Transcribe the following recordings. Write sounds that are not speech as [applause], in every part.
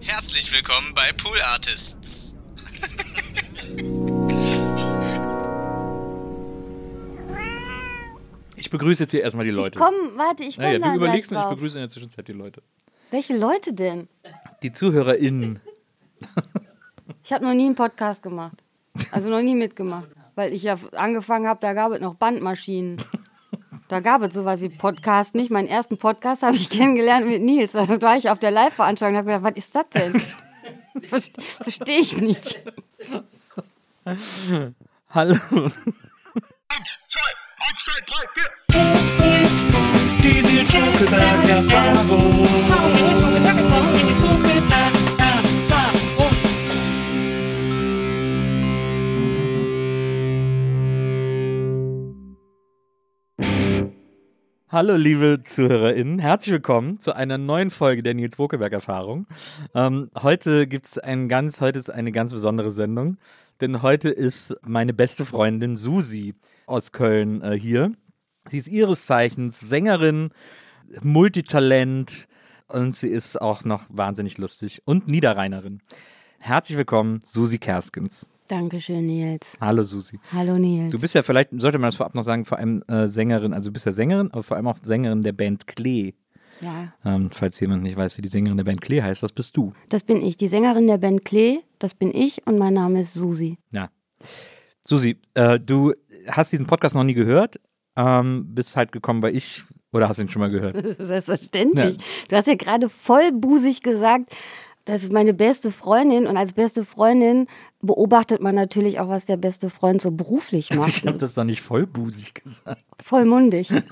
Herzlich willkommen bei Pool Artists. Ich begrüße jetzt hier erstmal die Leute. Ich komm, warte, ich komme naja, du überlegst und ich begrüße in der Zwischenzeit die Leute. Welche Leute denn? Die ZuhörerInnen. [laughs] Ich habe noch nie einen Podcast gemacht. Also noch nie mitgemacht. Weil ich ja angefangen habe, da gab es noch Bandmaschinen. Da gab es sowas wie Podcast nicht. Meinen ersten Podcast habe ich [laughs] kennengelernt mit Nils. Da war ich auf der Live-Veranstaltung und habe gedacht, was ist das denn? [laughs] Verste- Verstehe ich nicht. Hallo. Eins, zwei, eins, zwei, drei, vier. Die Nils Bokeberg Erfahrung. Hallo, liebe ZuhörerInnen. Herzlich willkommen zu einer neuen Folge der Nils Bokeberg Erfahrung. Ähm, heute gibt es ein ganz, heute ist eine ganz besondere Sendung, denn heute ist meine beste Freundin Susi aus Köln äh, hier. Sie ist ihres Zeichens Sängerin, Multitalent und sie ist auch noch wahnsinnig lustig und Niederrheinerin. Herzlich willkommen, Susi Kerskens. Dankeschön, Nils. Hallo, Susi. Hallo, Nils. Du bist ja vielleicht, sollte man das vorab noch sagen, vor allem äh, Sängerin, also du bist ja Sängerin, aber vor allem auch Sängerin der Band Klee. ja, Ähm, falls jemand nicht weiß, wie die Sängerin der Band Klee heißt, das bist du. das bin ich. Die Sängerin der Band Klee, das bin ich und mein Name ist Susi. Ja. Susi, äh, du hast diesen Podcast noch nie gehört, ähm, bist halt gekommen, weil ich, oder hast du ihn schon mal gehört? [laughs] Selbstverständlich. Du hast ja gerade vollbusig gesagt, das ist meine beste Freundin und als beste Freundin beobachtet man natürlich auch, was der beste Freund so beruflich [laughs] Ich macht. habe das doch nicht vollbusig gesagt. Vollmundig. [laughs]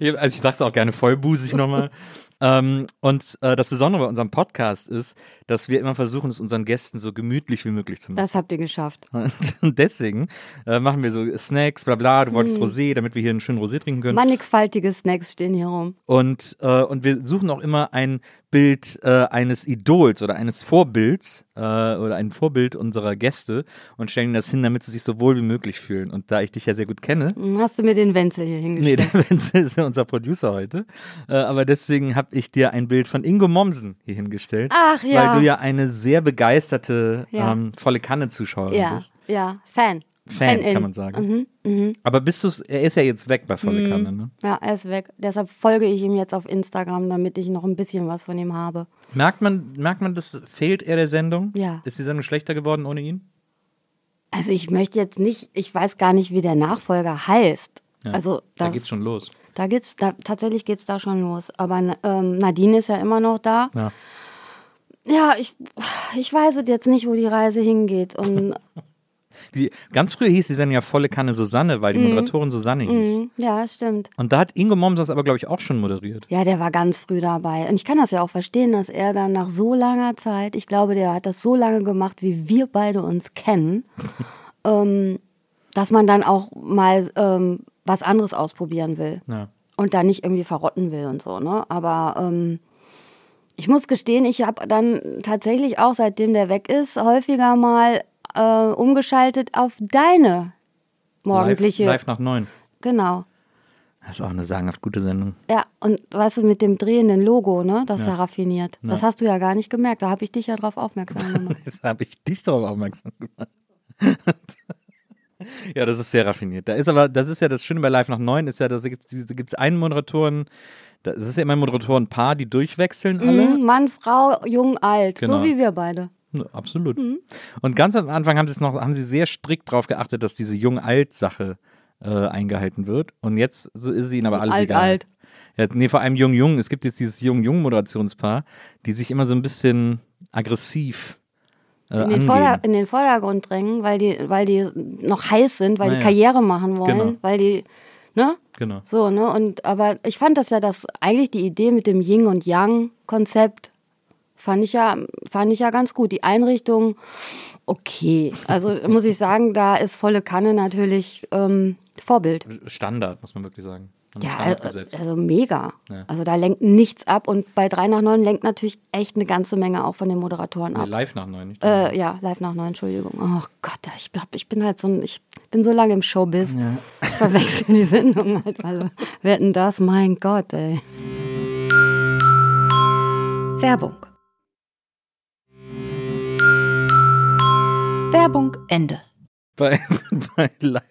Ich- Also ich sag's auch gerne vollbusig nochmal. [laughs] ähm, und äh, das Besondere bei unserem Podcast ist, dass wir immer versuchen, es unseren Gästen so gemütlich wie möglich zu machen. Das habt ihr geschafft. [laughs] Und deswegen äh, machen wir so Snacks, bla bla, du wolltest Rosé, damit wir hier einen schönen Rosé trinken können. Mannigfaltige Snacks stehen hier rum. Und, äh, und wir suchen auch immer ein Bild äh, eines Idols oder eines Vorbilds äh, oder ein Vorbild unserer Gäste und stellen das hin, damit sie sich so wohl wie möglich fühlen. Und da ich dich ja sehr gut kenne, Hm, Hast du mir den Wenzel hier nee, hingestellt? der Wenzel ist ja unser Producer heute, äh, aber deswegen habe ich dir ein Bild von Ingo Mommsen hier hingestellt. Ach ja. Weil du ja eine sehr begeisterte Ja. ähm, volle Kanne-Zuschauerin ja, bist. ja, Fan. Fan, Fan-in. kann man sagen. Mhm, mhm. Aber bist du's, er ist ja jetzt weg bei volle Kanne, ne? Ja, er ist weg. Deshalb folge ich ihm jetzt auf Instagram, damit ich noch ein bisschen was von ihm habe. Merkt man, merkt man, das fehlt er der Sendung? Ja. Ist die Sendung schlechter geworden ohne ihn? Also ich möchte jetzt nicht, ich weiß gar nicht, wie der Nachfolger heißt. Ja, also da das, geht's schon los. Da geht's, da, tatsächlich geht's da schon los. Aber ähm, Nadine ist ja immer noch da. Ja. Ja, ich, ich weiß jetzt nicht, wo die Reise hingeht. Und [laughs] Die, ganz früher hieß die Sendung ja volle Kanne Susanne, weil die Moderatorin Susanne hieß. mhm, ja, stimmt. Und da hat Ingo Moms das aber, glaube ich, auch schon moderiert. Ja, der war ganz früh dabei. Und ich kann das ja auch verstehen, dass er dann nach so langer Zeit, ich glaube, der hat das so lange gemacht, wie wir beide uns kennen, [laughs] ähm, dass man dann auch mal ähm, was anderes ausprobieren will. Ja. und da nicht irgendwie verrotten will und so, ne? Aber ähm, ich muss gestehen, ich habe dann tatsächlich auch, seitdem der weg ist, häufiger mal äh, umgeschaltet auf deine morgendliche. Live, live nach neun. Genau. Das ist auch eine sagenhaft gute Sendung. Ja, und weißt du, mit dem drehenden Logo, ne? Das ist ja raffiniert. Das Ja. hast du ja gar nicht gemerkt. Da habe ich dich ja drauf aufmerksam gemacht. [laughs] Jetzt habe ich dich darauf aufmerksam gemacht. [laughs] ja, das ist sehr raffiniert. Da ist aber, das ist ja das Schöne bei Live nach neun, ist ja, da gibt es einen Moderatoren, das ist ja immer ein Moderatorenpaar, die durchwechseln alle. Mhm, Mann, Frau, jung, alt. Genau. So wie wir beide. Ja, Absolut. Mhm. Und ganz am Anfang haben sie es noch, haben sie sehr strikt darauf geachtet, dass diese Jung-Alt-Sache äh, eingehalten wird. Und jetzt ist sie ihnen aber alles alt, egal. alt. Ja, nee, vor allem Jung-Jung. Es gibt jetzt dieses Jung-Jung-Moderationspaar, die sich immer so ein bisschen aggressiv äh, in den. Vorder-, in den Vordergrund drängen, weil die, weil die noch heiß sind, weil Naja. die Karriere machen wollen, Genau. weil die, ne? Genau. So, ne? Und aber ich fand das ja das eigentlich die Idee mit dem Yin und Yang Konzept fand ich ja fand ich ja ganz gut. Die Einrichtung okay. Also muss ich sagen, da ist volle Kanne natürlich ähm, Vorbild. Standard, muss man wirklich sagen. Ja, Standard also, also mega. Ja. Also da lenkt nichts ab und bei 3 nach 9 lenkt natürlich echt eine ganze Menge auch von den Moderatoren nee, ab. live nach neun, nicht? Äh, ja, live nach 9, Entschuldigung. Oh Gott, ich, hab, ich bin halt so ein, ich bin so lange im Showbiz. Ich verwechsel die Sendung halt. Also, wer hat denn das? Mein Gott, ey. Werbung. Werbung Ende. Bei, [laughs] bei, Live,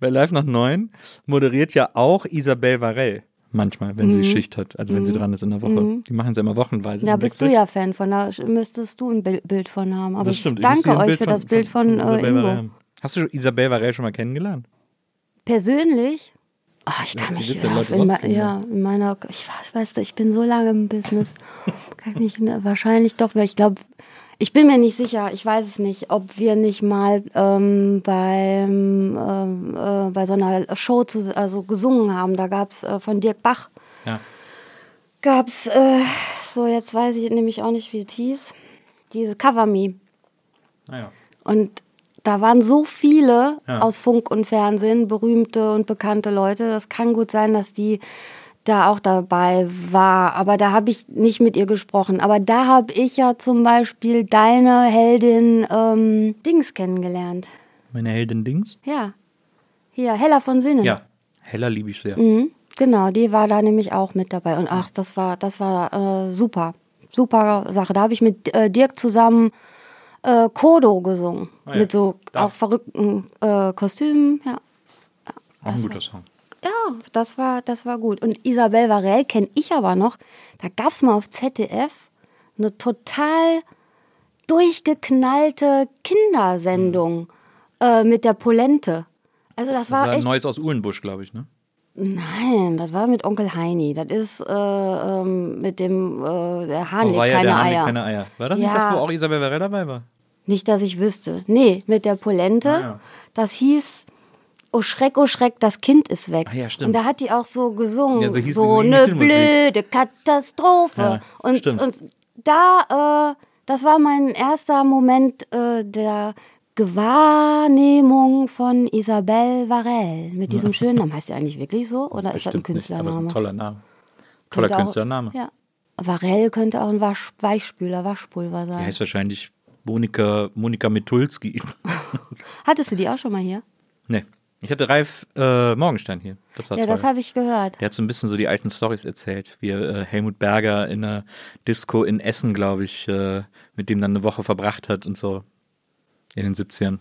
bei Live nach 9 moderiert ja auch Isabelle Varell manchmal, wenn sie Schicht hat, also wenn sie dran ist in der Woche. Die machen es ja immer wochenweise. Da bist Wechsel. du ja Fan von, da müsstest du ein Bil- Bild von haben. Aber das ich stimmt. ich danke ein euch für das Bild von, äh, Ingo. Varell haben. Hast du Isabelle Varell schon mal kennengelernt? Persönlich? Ah, ich kann mich ja in, trotzdem, ja, in meiner, ich weiß, weißt du, ich bin so lange im Business. [laughs] kann ich mich ne, wahrscheinlich doch, weil ich glaube, ich bin mir nicht sicher, ich weiß es nicht, ob wir nicht mal ähm, beim, ähm, äh, bei so einer Show zu, also gesungen haben. Da gab es äh, von Dirk Bach, Ja. gab es, äh, so jetzt weiß ich nämlich auch nicht, wie es hieß, diese Cover Me. Naja. Und da waren so viele Ja. aus Funk und Fernsehen, berühmte und bekannte Leute. Das kann gut sein, dass die da auch dabei war. Aber da habe ich nicht mit ihr gesprochen. Aber da habe ich ja zum Beispiel deine Heldin ähm, Dings kennengelernt. Meine Heldin Dings? Ja. Hier, Hella von Sinnen. Ja. Heller liebe ich sehr. Mhm, genau, die war da nämlich auch mit dabei. Und ach, das war, das war äh, super. Super Sache. Da habe ich mit äh, Dirk zusammen äh, Kodo gesungen. Ah ja. Mit so Da- auch verrückten äh, Kostümen. Ja. Auch ein guter Song. Ja, das war, das war gut. Und Isabel Varell kenne ich aber noch. Da gab es mal auf ZDF eine total durchgeknallte Kindersendung äh, mit der Polente. Also das Das war war echt Neues aus Uhlenbusch, glaube ich, ne? Nein, das war mit Onkel Heini. Das ist äh, ähm, mit dem äh, der Hahn Oh, ja keine der Eier. keine Eier. War das nicht Ja. das, wo auch Isabel Varell dabei war? Nicht, dass ich wüsste. Nee, mit der Polente. Ah, ja. Das hieß Oh Schreck, oh Schreck, das Kind ist weg. Ah, ja, stimmt. Und da hat die auch so gesungen. Ja, so so eine blöde Katastrophe. Ja, und, stimmt. und da, äh, das war mein erster Moment äh, der Gewahrnehmung von Isabel Varell. Mit diesem schönen Namen. Heißt der eigentlich wirklich so? Oder ist das ein Bestimmt nicht, aber ist Künstlername? ein toller Name. Toller Könnte auch- Künstlername. Ja. Varell könnte auch ein Wasch Weichspüler, Waschpulver Die sein. heißt wahrscheinlich Monika, Monika Mitulski. [laughs] Hattest du die auch schon mal hier? nee. Ich hatte Ralf äh, Morgenstern hier. Das war Ja, toll. das habe ich gehört. Der hat so ein bisschen so die alten Stories erzählt, wie er äh, Helmut Berger in einer Disco in Essen, glaube ich, äh, mit dem dann eine Woche verbracht hat und so. In den 70ern.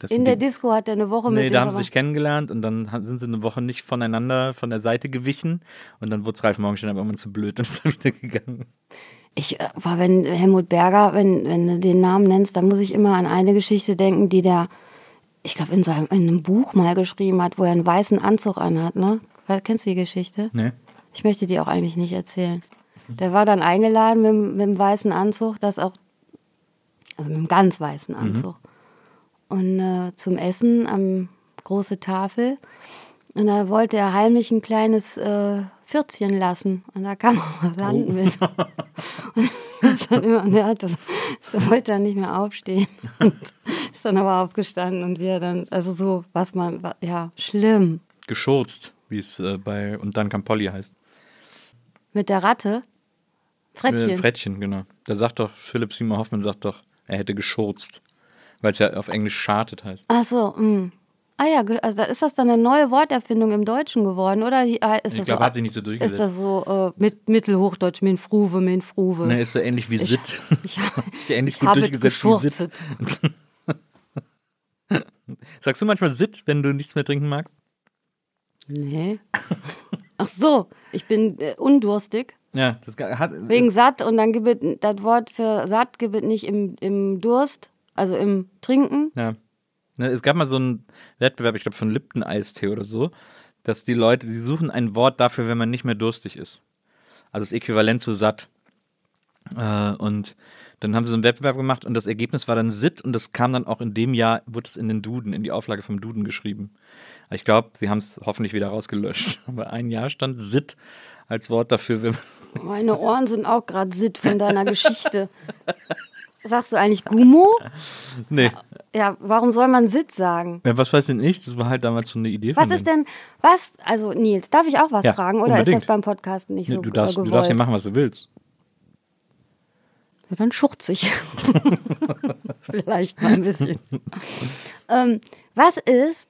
Das In der die- Disco hat er eine Woche mit Nee, da haben sie sich kennengelernt und dann sind sie eine Woche nicht voneinander von der Seite gewichen und dann wurde Ralf Morgenstern aber irgendwann zu blöd und [laughs] ist dann wieder gegangen. Ich äh, war, wenn Helmut Berger, wenn, wenn du den Namen nennst, dann muss ich immer an eine Geschichte denken, die der, ich glaube, in seinem in einem Buch mal geschrieben hat, wo er einen weißen Anzug anhat, ne? Kennst du die Geschichte? Nee. Ich möchte die auch eigentlich nicht erzählen. Der war dann eingeladen mit, dem- mit dem weißen Anzug, das auch, also mit dem ganz weißen Anzug. Und äh, zum Essen am große Tafel. Und da wollte er heimlich ein kleines äh, Pfürzchen lassen. Und da kam auch mal Land mit. [laughs] Und das hat immer, er hat das, das wollte dann nicht mehr aufstehen. Und ist dann aber aufgestanden und wir dann, also so, was man, ja, schlimm. Geschurzt, wie es äh, bei Und dann kam Polly heißt. Mit der Ratte. Frettchen. Äh, Frettchen, genau. Da sagt doch, Philipp Simon Hoffmann sagt doch, er hätte geschurzt. Weil es ja auf Englisch schartet heißt. Ach so, mh. Ah ja, also ist das dann eine neue Worterfindung im Deutschen geworden, oder? Ah, Ist Ich glaube, so, hat sich nicht so Ist durchgesetzt. das so äh, mit Mittelhochdeutsch, min Fruve, min Fruve? Ne, ist so ähnlich wie Ich- Sitt. [laughs] ich- [laughs] hat sich ähnlich ich gut habe durchgesetzt wie Sitt. [laughs] Sagst du manchmal Sitt, wenn du nichts mehr trinken magst? Nee. Ach so, ich bin äh, undurstig. Ja, das hat. Wegen satt und dann gibt es das Wort für satt gibt es nicht im, im Durst, also im Trinken. Ja. Ne, es gab mal so einen Wettbewerb, ich glaube von Lipton Eistee oder so, dass die Leute, die suchen ein Wort dafür, wenn man nicht mehr durstig ist. Also das Äquivalent zu satt. Äh, und dann haben sie so einen Wettbewerb gemacht und das Ergebnis war dann Sitt und das kam dann auch in dem Jahr, wurde es in den Duden, in die Auflage vom Duden geschrieben. Ich glaube, sie haben es hoffentlich wieder rausgelöscht. [laughs] Aber ein Jahr stand Sitt als Wort dafür, wenn man Meine Ohren sind auch gerade sitt von deiner Geschichte. [laughs] Sagst du eigentlich Gummo? [laughs] Nee. Ja, warum soll man Sitt sagen? Ja, was weiß ich nicht, das war halt damals so eine Idee Was ist denn, was, also Nils, darf ich auch was Ja, fragen oder unbedingt. ist das beim Podcast nicht Nee, so du, darfst, äh, du gewollt? darfst ja machen, was du willst. Ja, dann schurz ich. [laughs] [laughs] Vielleicht mal ein bisschen. ähm, was ist,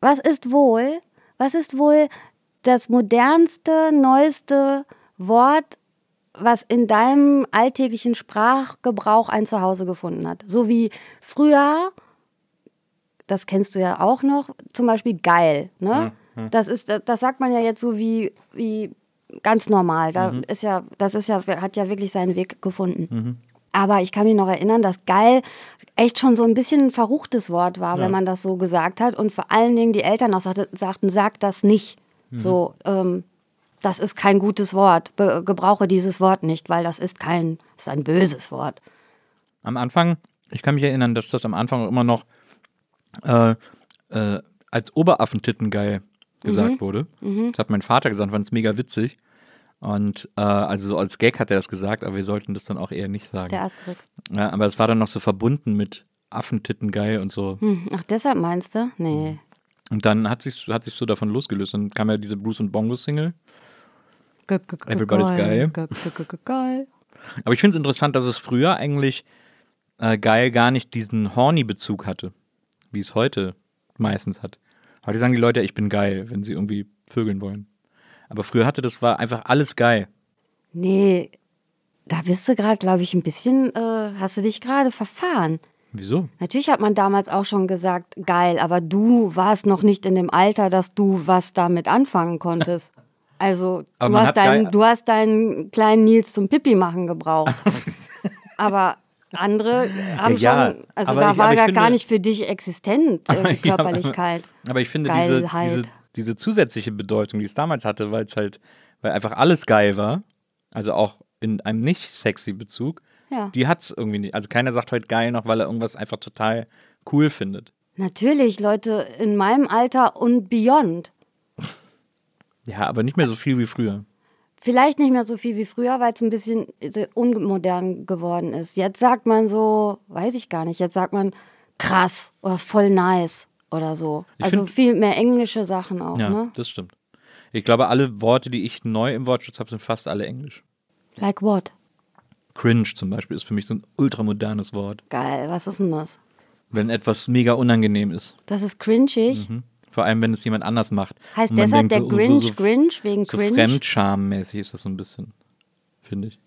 was ist wohl, was ist wohl das modernste, neueste Wort was in deinem alltäglichen Sprachgebrauch ein Zuhause gefunden hat. So wie früher, das kennst du ja auch noch, zum Beispiel geil. Ne? Das, ist, das, das sagt man ja jetzt so wie, wie ganz normal. Da ist ja, das ist ja, hat ja wirklich seinen Weg gefunden. Aber ich kann mich noch erinnern, dass geil echt schon so ein bisschen ein verruchtes Wort war, wenn man das so gesagt hat. Und vor allen Dingen die Eltern auch sagte, sagten, sag das nicht. So, ähm, das ist kein gutes Wort. Be gebrauche dieses Wort nicht, weil das ist kein, ist ein böses Wort. Am Anfang, ich kann mich erinnern, dass das am Anfang immer noch äh, äh, als Oberaffentitten geil gesagt wurde. Das hat mein Vater gesagt, fand es mega witzig. Und äh, also so als Gag hat er das gesagt, aber wir sollten das dann auch eher nicht sagen. Der Asterix. Ja, aber es war dann noch so verbunden mit Affentitten geil und so. Hm, ach, deshalb meinst du? Nee. Und dann hat sich hat sich so davon losgelöst. Dann kam ja diese Bruce und Bongo Single. Everybody's geil. Geil. Aber ich finde es interessant, dass es früher eigentlich äh, geil gar nicht diesen Horny-Bezug hatte, wie es heute meistens hat. Heute sagen die Leute, ich bin geil, wenn sie irgendwie vögeln wollen. Aber früher hatte das war einfach alles geil. Nee, da bist du gerade, glaube ich, ein bisschen, äh, hast du dich gerade verfahren. Wieso? Natürlich hat man damals auch schon gesagt, geil, aber du warst noch nicht in dem Alter, dass du was damit anfangen konntest. Also Aber du hast, deinen, du hast deinen kleinen Nils zum Pipi machen gebraucht. [laughs] aber andere haben Ja, schon, also da ich- war ja gar nicht für dich existent, [laughs] äh, Ja, aber- Körperlichkeit. Aber ich finde diese, diese, diese zusätzliche Bedeutung, die es damals hatte, weil es halt, weil einfach alles geil war, also auch in einem nicht sexy Bezug, Ja. die hat es irgendwie nicht. Also keiner sagt heute geil noch, weil er irgendwas einfach total cool findet. Natürlich, Leute in meinem Alter und beyond. Ja, aber nicht mehr so viel wie früher. Vielleicht nicht mehr so viel wie früher, weil es ein bisschen unmodern geworden ist. Jetzt sagt man so, weiß ich gar nicht, jetzt sagt man krass oder voll nice oder so. Ich also find- viel mehr englische Sachen auch, Ja, ne? das stimmt. Ich glaube, alle Worte, die ich neu im Wortschatz habe, sind fast alle Englisch. Like what? Cringe zum Beispiel ist für mich so ein ultramodernes Wort. Geil, was ist denn das? Wenn etwas mega unangenehm ist. Das ist cringig. Vor allem, wenn es jemand anders macht. Heißt deshalb der so, so- Grinch so, Grinch wegen So cringe? Fremdscham-mäßig ist das so ein bisschen, finde ich.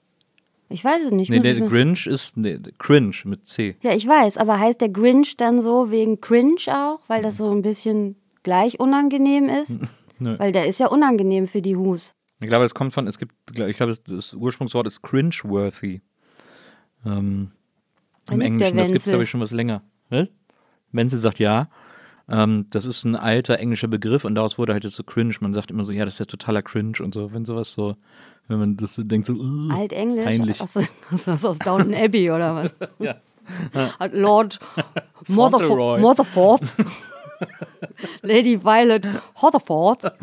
Ich weiß es nicht. Nee, der Grinch ist nee, Cringe mit C. ja, ich weiß, aber heißt der Grinch dann so wegen cringe auch, weil das so ein bisschen gleich unangenehm ist? [laughs] Nö. Weil der ist ja unangenehm für die Hus. Ich glaube, es kommt von, es gibt, ich glaube, das, das Ursprungswort ist cringe-worthy. Ähm, Im Englischen, das gibt es, glaube ich, schon was länger. Ne? Wenzel sagt ja. Ähm, das ist ein alter englischer Begriff und daraus wurde halt jetzt so cringe. Man sagt immer so, ja, das ist ja totaler cringe und so. Wenn sowas so, wenn man das so denkt, so, uh, Altenglisch? Peinlich. Aus, [laughs] aus, aus Downton Abbey oder was? [laughs] Ja. Hat Lord. [laughs] Motherford, Motherford Lady Violet Hotterford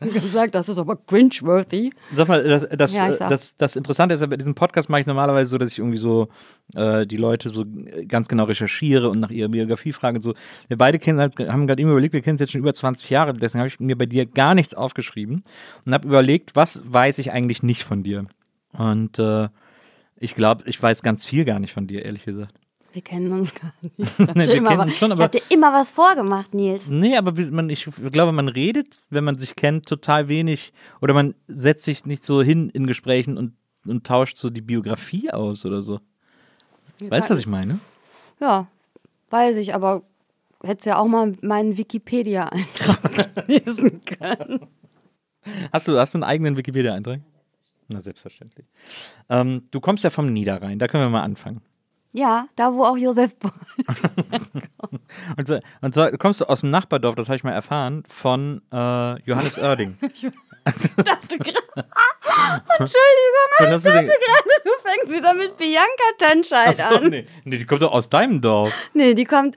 [laughs] gesagt, das ist aber cringe-worthy. Sag mal, das, das, Ja, äh, das, das Interessante ist, ja, bei diesem Podcast mache ich normalerweise so, dass ich irgendwie so äh, die Leute so ganz genau recherchiere und nach ihrer Biografie frage und so. Wir beide kennen halt, haben gerade immer überlegt, wir kennen es jetzt schon über 20 Jahre, deswegen habe ich mir bei dir gar nichts aufgeschrieben und habe überlegt, was weiß ich eigentlich nicht von dir. Und äh, ich glaube, ich weiß ganz viel gar nicht von dir, ehrlich gesagt. Wir kennen uns gar nicht. [laughs] Ich hab, Nee, dir, immer, kennen wa- uns schon, ich hab dir immer was vorgemacht, Nils. Nee, aber man, ich glaube, man redet, wenn man sich kennt, total wenig oder man setzt sich nicht so hin in Gesprächen und, und tauscht so die Biografie aus oder so. Weißt du, was ich meine? Ja, weiß ich, aber hättest ja auch mal meinen Wikipedia-Eintrag [laughs] lesen können. Hast du, hast du einen eigenen Wikipedia-Eintrag? Na, selbstverständlich. Ähm, du kommst ja vom Niederrhein, da können wir mal anfangen. Ja, da wo auch Josef [laughs] Und, so, und zwar kommst du aus dem Nachbardorf, das habe ich mal erfahren, von äh, Johannes [laughs] Oerding. dachte gerade. [laughs] Entschuldigung, du denn? gerade, du fängst wieder mit Bianca Tanscheid Achso, an. nee. nee, die kommt doch aus deinem Dorf. Nee, die kommt,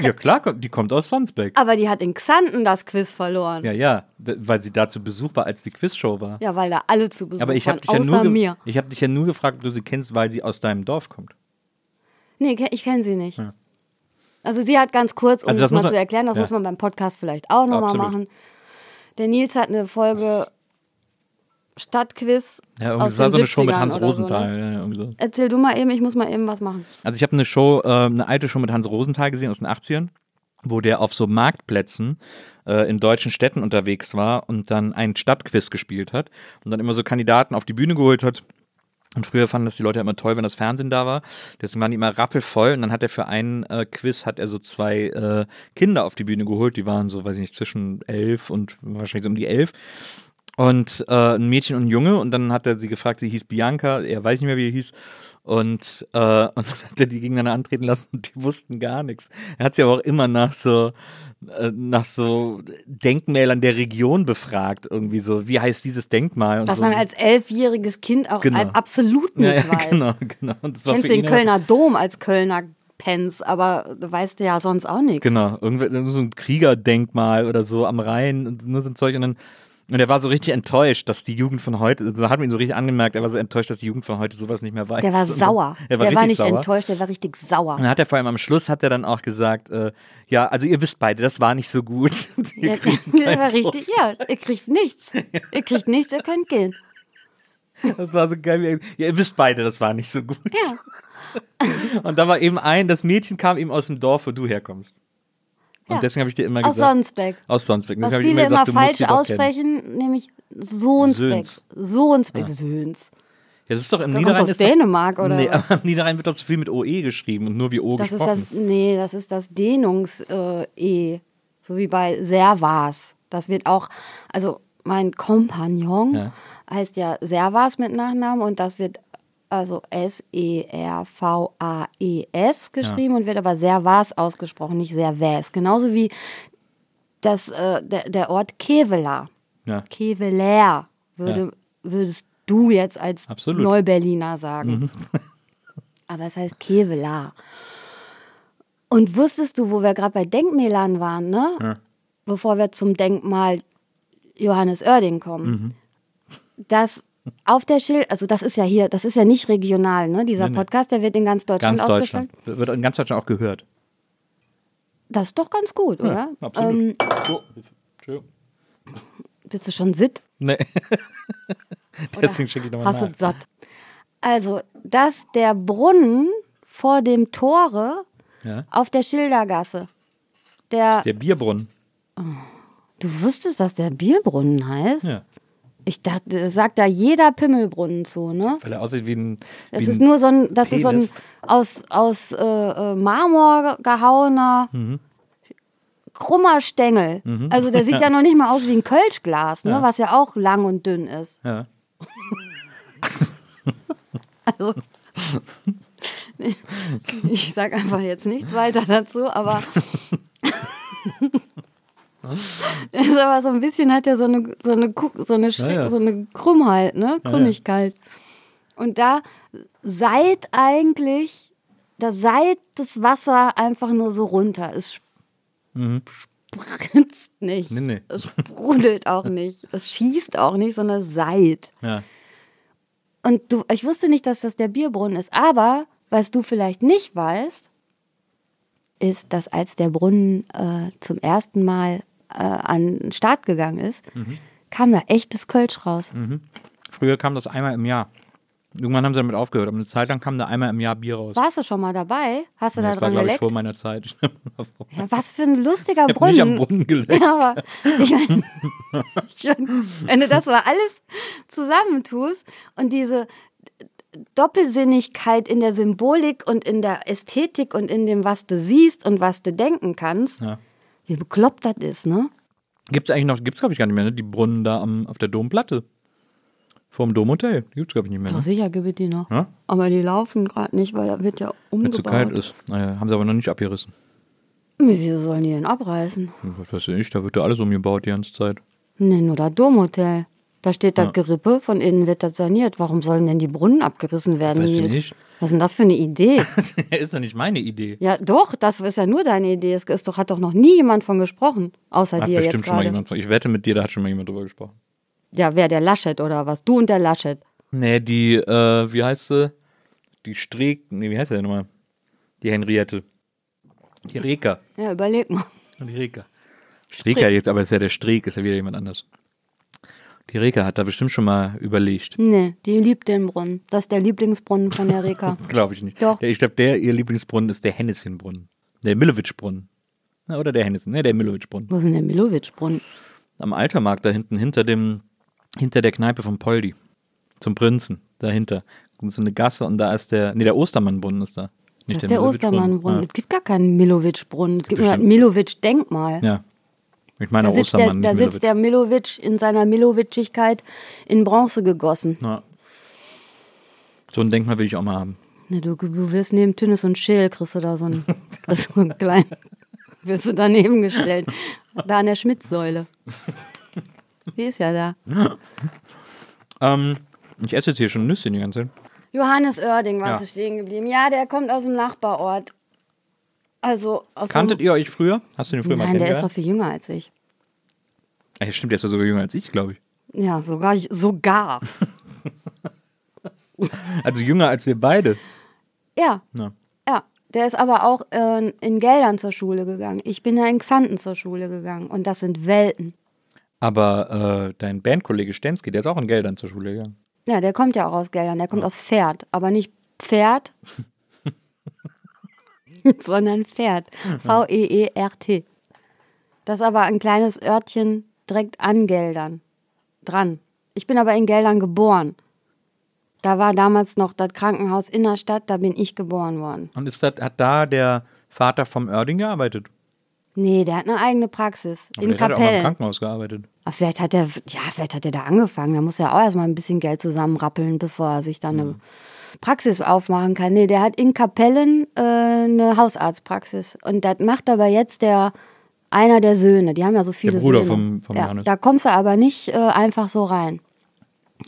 Ja, klar, die kommt aus Sonsbeck. aber die hat in Xanten das Quiz verloren. Ja, Ja, ja, weil sie da zu Besuch war, als die Quizshow war. weil da alle zu Besuch Aber ich waren, habe dich, ja außer nur mir. ich hab dich ja nur gefragt, ob du sie kennst, weil sie aus deinem Dorf kommt. Nee, ich kenne sie nicht. Also sie hat ganz kurz, um Also das das mal zu erklären, das ja. muss man beim Podcast vielleicht auch nochmal machen. Der Nils hat eine Folge Stadtquiz Ja, irgendwie aus das war so eine Show mit 70ern Hans oder so, Rosenthal. ne? ja, so. Erzähl du mal eben, ich muss mal eben was machen. Also ich habe eine Show, äh, eine alte Show mit Hans Rosenthal gesehen aus den 80ern, wo der auf so Marktplätzen äh, in deutschen Städten unterwegs war und dann einen Stadtquiz gespielt hat und dann immer so Kandidaten auf die Bühne geholt hat Und früher fanden das die Leute immer toll, wenn das Fernsehen da war. Deswegen waren die immer rappelvoll. Und dann hat er für einen äh, Quiz hat er so zwei äh, Kinder auf die Bühne geholt. Die waren so, weiß ich nicht, zwischen elf und wahrscheinlich so um die elf. Und äh, ein Mädchen und ein Junge. Und dann hat er sie gefragt, sie hieß Bianca. Er weiß nicht mehr, wie er hieß. Und, äh, [laughs] und dann hat er die gegeneinander antreten lassen und die wussten gar nichts. Er hat sie aber auch immer nach so, äh, nach so Denkmälern der Region befragt. Irgendwie so, wie heißt dieses Denkmal? Und Was so. man als elfjähriges Kind auch Genau. absolut nicht ja, ja, [laughs] weiß. genau, genau. Und das war Kennst den Kölner Dom als Kölner Pens, aber du weißt ja sonst auch nichts. Genau, irgendwie so ein Kriegerdenkmal oder so am Rhein und nur so ein Zeug. Und dann und er war so richtig enttäuscht, dass die Jugend von heute, so hat man ihn so richtig angemerkt, er war so enttäuscht, dass die Jugend von heute sowas nicht mehr weiß. Der war sauer. Er war der war nicht sauer. enttäuscht, der war richtig sauer. Und dann hat er vor allem am Schluss, hat er dann auch gesagt, äh, ja, also ihr wisst beide, das war nicht so gut. [laughs] Ihr [laughs] Der, war richtig, ja, ihr kriegt nichts. Ihr kriegt nichts, ihr könnt gehen. Das war so geil. wie Ja, ihr wisst beide, das war nicht so gut. Ja. [laughs] Und da war eben ein, das Mädchen kam eben aus dem Dorf, wo du herkommst. Und Ja. deswegen habe ich dir immer Aus gesagt. Sonsbeck. Aus Sonsbeck. Was viele immer gesagt, musst falsch doch kennen. aussprechen, nämlich Sohnsbeck. Sohnsbeck. Söhns. Ja, das ist doch im Niederrhein. aus ist doch- Dänemark, oder? Nee, aber im Niederrhein wird doch zu viel mit OE geschrieben und nur wie O Das ist gesprochen. das, nee, das ist das Dehnungs-E. so wie bei Servas. Das wird auch, also mein Kompagnon Ja. heißt ja Servas mit Nachnamen und das wird also S-E-R-V-A-E-S geschrieben und wird aber Servas ausgesprochen, nicht Servais. Genauso wie das, äh, der, der Ort Kevela. Ja. Keveler würde, würdest du jetzt als Absolut. Mhm. Neuberliner sagen. [laughs] Aber es heißt Kevela. Und wusstest du, wo wir gerade bei Denkmälern waren, ne? Ja. Bevor wir zum Denkmal Johannes Oerding kommen, Mhm. dass auf der Schild, also das ist ja hier, das ist ja nicht regional, ne? Dieser Nee, nee. Podcast, der wird in ganz Deutschland Ganz ausgestrahlt. Deutschland. Wird in ganz Deutschland auch gehört. Das ist doch ganz gut, oder? absolut. Ähm, Oh, Entschuldigung. bist du schon sitt? Nee. [laughs] Deswegen schicke ich nochmal Hast du nach. satt. Also, dass der Brunnen vor dem Tore Ja. auf der Schildergasse, der, Der Bierbrunnen. du wusstest, dass der Bierbrunnen heißt? Ja. Ich dachte, das sagt da jeder Pimmelbrunnen zu, ne? Weil er aussieht wie ein. Das wie ist ein nur so ein, das ist so ein Penis. aus, aus äh, äh, Marmor gehauener, Mhm. krummer Stängel. Also der sieht ja [laughs] noch nicht mal aus wie ein Kölschglas, ne? Ja. was ja auch lang und dünn ist. Ja. [laughs] Also, [laughs] ich sag einfach jetzt nichts weiter dazu, aber er [laughs] ist aber so ein bisschen, hat er so eine, so eine, so eine, Schre- Ja, ja. So eine Krummheit, ne? ja. Krümmigkeit. Und da seit eigentlich, da seit das Wasser einfach nur so runter. Es spritzt nicht. Nee, nee. Es sprudelt auch nicht. [laughs] Es schießt auch nicht, sondern es seit. Ja. Und du, ich wusste nicht, dass das der Bierbrunnen ist. Aber was du vielleicht nicht weißt, ist, dass als der Brunnen äh, zum ersten Mal äh, an den Start gegangen ist, Mhm. kam da echtes Kölsch raus. Früher kam das einmal im Jahr. Irgendwann haben sie damit aufgehört, aber eine Zeit lang kam da einmal im Jahr Bier raus. Warst du schon mal dabei? Hast du Ja, da das war, dran glaube ich, geleckt? vor meiner Zeit. Ja, was für ein lustiger Ich Brunnen. nicht am Brunnen geleckt. Ja, aber ich [laughs] ich mein, wenn du das mal alles zusammentust und diese Doppelsinnigkeit in der Symbolik und in der Ästhetik und in dem, was du siehst und was du denken kannst, Ja. Wie bekloppt das ist, ne? Gibt es eigentlich noch, gibt es glaube ich gar nicht mehr, ne? Die Brunnen da am, auf der Domplatte. Vor dem Domhotel. Die gibt es glaube ich nicht mehr. Doch Ne? sicher gibt es die noch. Ja? Aber die laufen gerade nicht, weil da wird ja Wenn umgebaut. zu kalt ist. Naja, haben sie aber noch nicht abgerissen. Wieso sollen die denn abreißen? Was weiß ich, da wird ja alles umgebaut die ganze Zeit. Nee, nur das Domhotel. Da steht das Gerippe, von innen wird das saniert. Warum sollen denn die Brunnen abgerissen werden? Weiß ich Nils? nicht. Was ist denn das für eine Idee? [laughs] ist ja nicht meine Idee. ja, doch, das ist ja nur deine Idee. Es ist doch, hat doch noch nie jemand von gesprochen, außer Hat dir jetzt bestimmt schon mal jemand. von- Ich wette mit dir, da hat schon mal jemand drüber gesprochen. Ja, wer der Laschet oder was? Du und der Laschet. Nee, die, äh, wie heißt sie? Die Streeck, nee, wie heißt sie denn nochmal? Die Henriette. Die Reka. Ja, überleg mal. Die Reka. Streeker jetzt, aber ist ja der Streeck, ist ja wieder jemand anders. Die Reka hat da bestimmt schon mal überlegt. Nee, die liebt den Brunnen. Das ist der Lieblingsbrunnen von [laughs] der Reka. Glaube ich nicht. Doch. Der, ich glaube, der, ihr Lieblingsbrunnen ist der Hennessin-Brunnen. Der Millowitsch-Brunnen. Na, oder der Hennessin, ne, der Millowitsch-Brunnen. Wo ist denn der Milowitsch-Brunnen? Am Altermarkt da hinten, hinter dem, hinter der Kneipe von Poldi. Zum Prinzen, dahinter. so eine Gasse und da ist der, nee, der Ostermannbrunnen ist da. Das Nicht ist der Milowitsch-Brunnen. Ostermannbrunnen. Es gibt gar keinen Milowitsch-Brunnen. Es gibt nur das Bestimmt. Milowitsch-Denkmal. Ja. Ja. Ich meine Da, sitzt der, da sitzt der Milowitsch in seiner Milowitschigkeit in Bronze gegossen. Ja. So ein Denkmal will ich auch mal haben. Ne, du, du wirst neben Tünnes und Scheel, kriegst du da so einen, du [laughs] so einen kleinen, wirst du daneben gestellt. Da an der Schmidt-Säule. Die ist ja da. Ähm, ich esse jetzt hier schon Nüsschen die ganze Zeit. Johannes Oerding war Ja. so stehen geblieben. Ja, der kommt aus dem Nachbarort. Also aus Kanntet ihr euch früher? Hast du den früher mal Nein, der ist doch kennengelernt? viel jünger als ich. Ja, stimmt, der ist ja sogar jünger als ich, glaube ich. Ja, sogar. sogar. [laughs] Also jünger als wir beide. Ja, Ja. ja. Der ist aber auch äh, in Geldern zur Schule gegangen. Ich bin ja in Xanten zur Schule gegangen. Und das sind Welten. Aber äh, dein Bandkollege Stensky, der ist auch in Geldern zur Schule gegangen. Ja, der kommt ja auch aus Geldern. Der kommt aus Pferd. Aber nicht Pferd, [laughs] sondern Pferd. V-E-E-R-T. Das ist aber ein kleines Örtchen direkt an Geldern. Dran. Ich bin aber in Geldern geboren. Da war damals noch das Krankenhaus in der Stadt, da bin ich geboren worden. Und ist das, hat da der Vater vom Oerding gearbeitet? Nee, der hat eine eigene Praxis. Aber in der hat auch mal im Kapellen. Krankenhaus gearbeitet. Aber vielleicht hat er, ja, vielleicht hat er da angefangen. Da muss er auch erstmal ein bisschen Geld zusammenrappeln, bevor er sich dann eine Praxis aufmachen kann. Nee, der hat in Kapellen äh, eine Hausarztpraxis. Und das macht aber jetzt der einer der Söhne. Die haben ja so viele Bruder Söhne. vom- vom ja, da kommst du aber nicht äh, einfach so rein.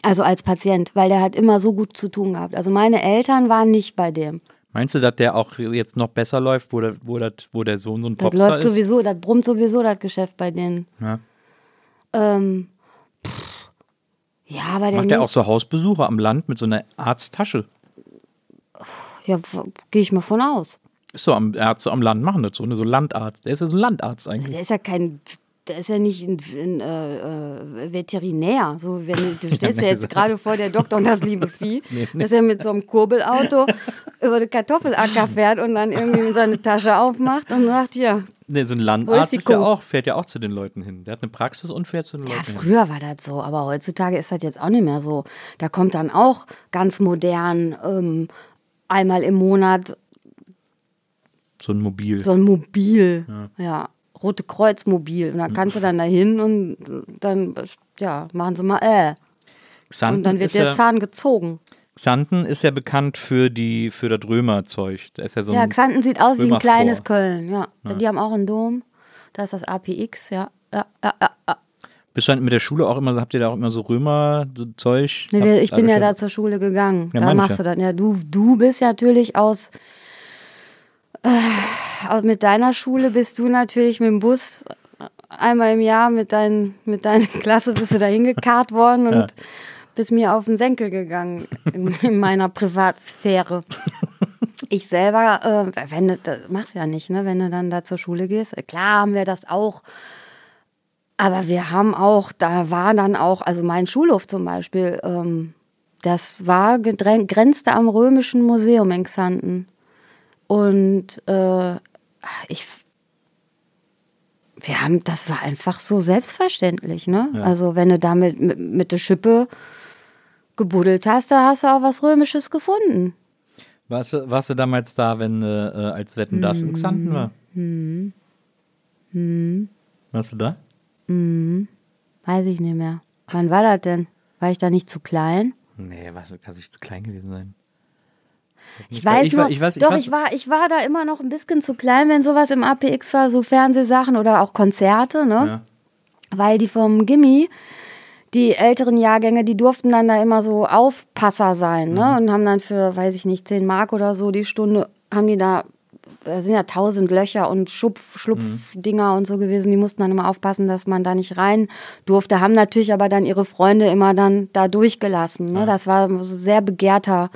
Also als Patient, weil der hat immer so gut zu tun gehabt. Also meine Eltern waren nicht bei dem. Meinst du, dass der auch jetzt noch besser läuft, wo der, wo das, wo der Sohn so ein Das Popstar läuft ist? sowieso, das brummt sowieso das Geschäft bei denen. Ja. Ähm, pff, ja, aber der Macht der auch so Hausbesuche am Land mit so einer Arzttasche? Ja, gehe ich mal von aus. So, am, Ärzte am Land machen das so, ne? so Landarzt. Der ist ja so ein Landarzt eigentlich. Der ist ja kein, der ist ja nicht ein, ein äh, äh, Veterinär. So, wenn, du- [laughs] stellst ja jetzt gerade vor, der Doktor und das [laughs] liebe Vieh, dass er mit so einem Kurbelauto [laughs] über den Kartoffelacker fährt und dann irgendwie seine Tasche aufmacht und sagt, hier, Ne, so ein Landarzt ist ist ja auch, fährt ja auch zu den Leuten hin. Der hat eine Praxis und fährt zu den ja, Leuten hin. früher war das so, aber heutzutage ist das jetzt auch nicht mehr so. Da kommt dann auch ganz modern ähm, einmal im Monat So ein Mobil. so ein Mobil, ja. Rote Kreuz Mobil. Und da kannst du dann dahin und dann, ja, machen sie mal äh. Xanten Und dann wird der ja, Zahn gezogen. Xanten ist ja bekannt für die für das Römerzeug. Da ist ja so ein Ja, Xanten sieht aus wie ein kleines. Köln, ja. Die haben auch einen Dom. Da ist das APX, ja. Ja, ja, ja, ja. Bist du dann mit der Schule auch immer, habt ihr da auch immer so Römer-Zeug? Nee, ich bin ja da zur Schule gegangen. Ja, da ich machst ja. du das. Ja, du, du bist ja natürlich aus. Äh, mit deiner Schule bist du natürlich mit dem Bus einmal im Jahr mit, dein, mit deiner [laughs] Klasse bist du da hingekarrt worden und Ja. bist mir auf den Senkel gegangen in, in meiner Privatsphäre. Ich selber, äh, wenn du, das machst ja nicht, ne, wenn du dann da zur Schule gehst. Klar haben wir das auch. Aber wir haben auch, da war dann auch, also mein Schulhof zum Beispiel, ähm, das war grenzte am Römischen Museum in Xanten. Und äh, ich, wir haben, das war einfach so selbstverständlich, ne? Ja. Also wenn du damit mit, mit der Schippe gebuddelt hast, da hast du auch was Römisches gefunden. Warst du, warst du damals da, wenn äh, äh, als Wetten das in Xanten war? Mhm. Warst du da? Weiß ich nicht mehr. Wann war das denn? War ich da nicht zu klein? Nee, was, kann sich zu klein gewesen sein. Ich weiß ich nur, ich weiß- ich doch, weiß- ich war, ich war da immer noch ein bisschen zu klein, wenn sowas im APX war, so Fernsehsachen oder auch Konzerte, ne? Ja. Weil die vom Gimmi, die älteren Jahrgänge, die durften dann da immer so Aufpasser sein, ne? Mhm. Und haben dann für, weiß ich nicht, 10 Mark oder so die Stunde, haben die da, da sind ja tausend Löcher und Schupf, Schlupfdinger und so gewesen, die mussten dann immer aufpassen, dass man da nicht rein durfte, haben natürlich aber dann ihre Freunde immer dann da durchgelassen, ne? Das war so sehr begehrter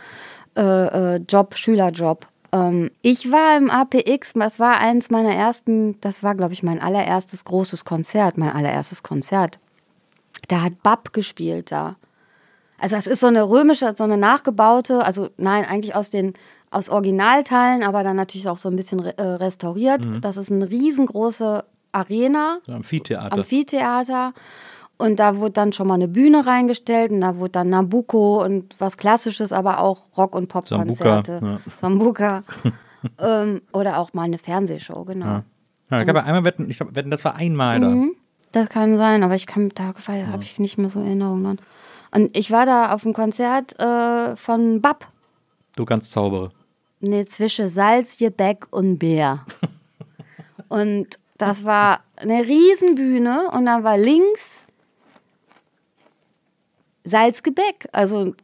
äh, äh, Job, Schülerjob. Ähm, ich war im APX, das war eins meiner ersten, das war, glaube ich, mein allererstes großes Konzert, mein allererstes Konzert. Da hat Bab gespielt da. Also das ist so eine römische, so eine nachgebaute, also nein, eigentlich aus den aus Originalteilen, aber dann natürlich auch so ein bisschen re- äh, restauriert. Das ist eine riesengroße Arena, So Amphitheater. Amphitheater. Und da wurde dann schon mal eine Bühne reingestellt und da wurde dann Nabucco und was Klassisches, aber auch Rock- und Popkonzerte. Sambuca, ja. Sambuca. [laughs] ähm, oder auch mal eine Fernsehshow, genau. Ja. Ja, ich habe einmal wetten, ich glaub, wetten, das war einmal da. Mhm. Das kann sein, aber ich kann da habe ich nicht mehr so Erinnerungen dran. Und ich war da auf einem Konzert äh, von Bab. Du kannst zaubere. Nee, zwischen Salz, Gebäck und Bär. [laughs] und das war eine Riesenbühne und da war links Salzgebäck, also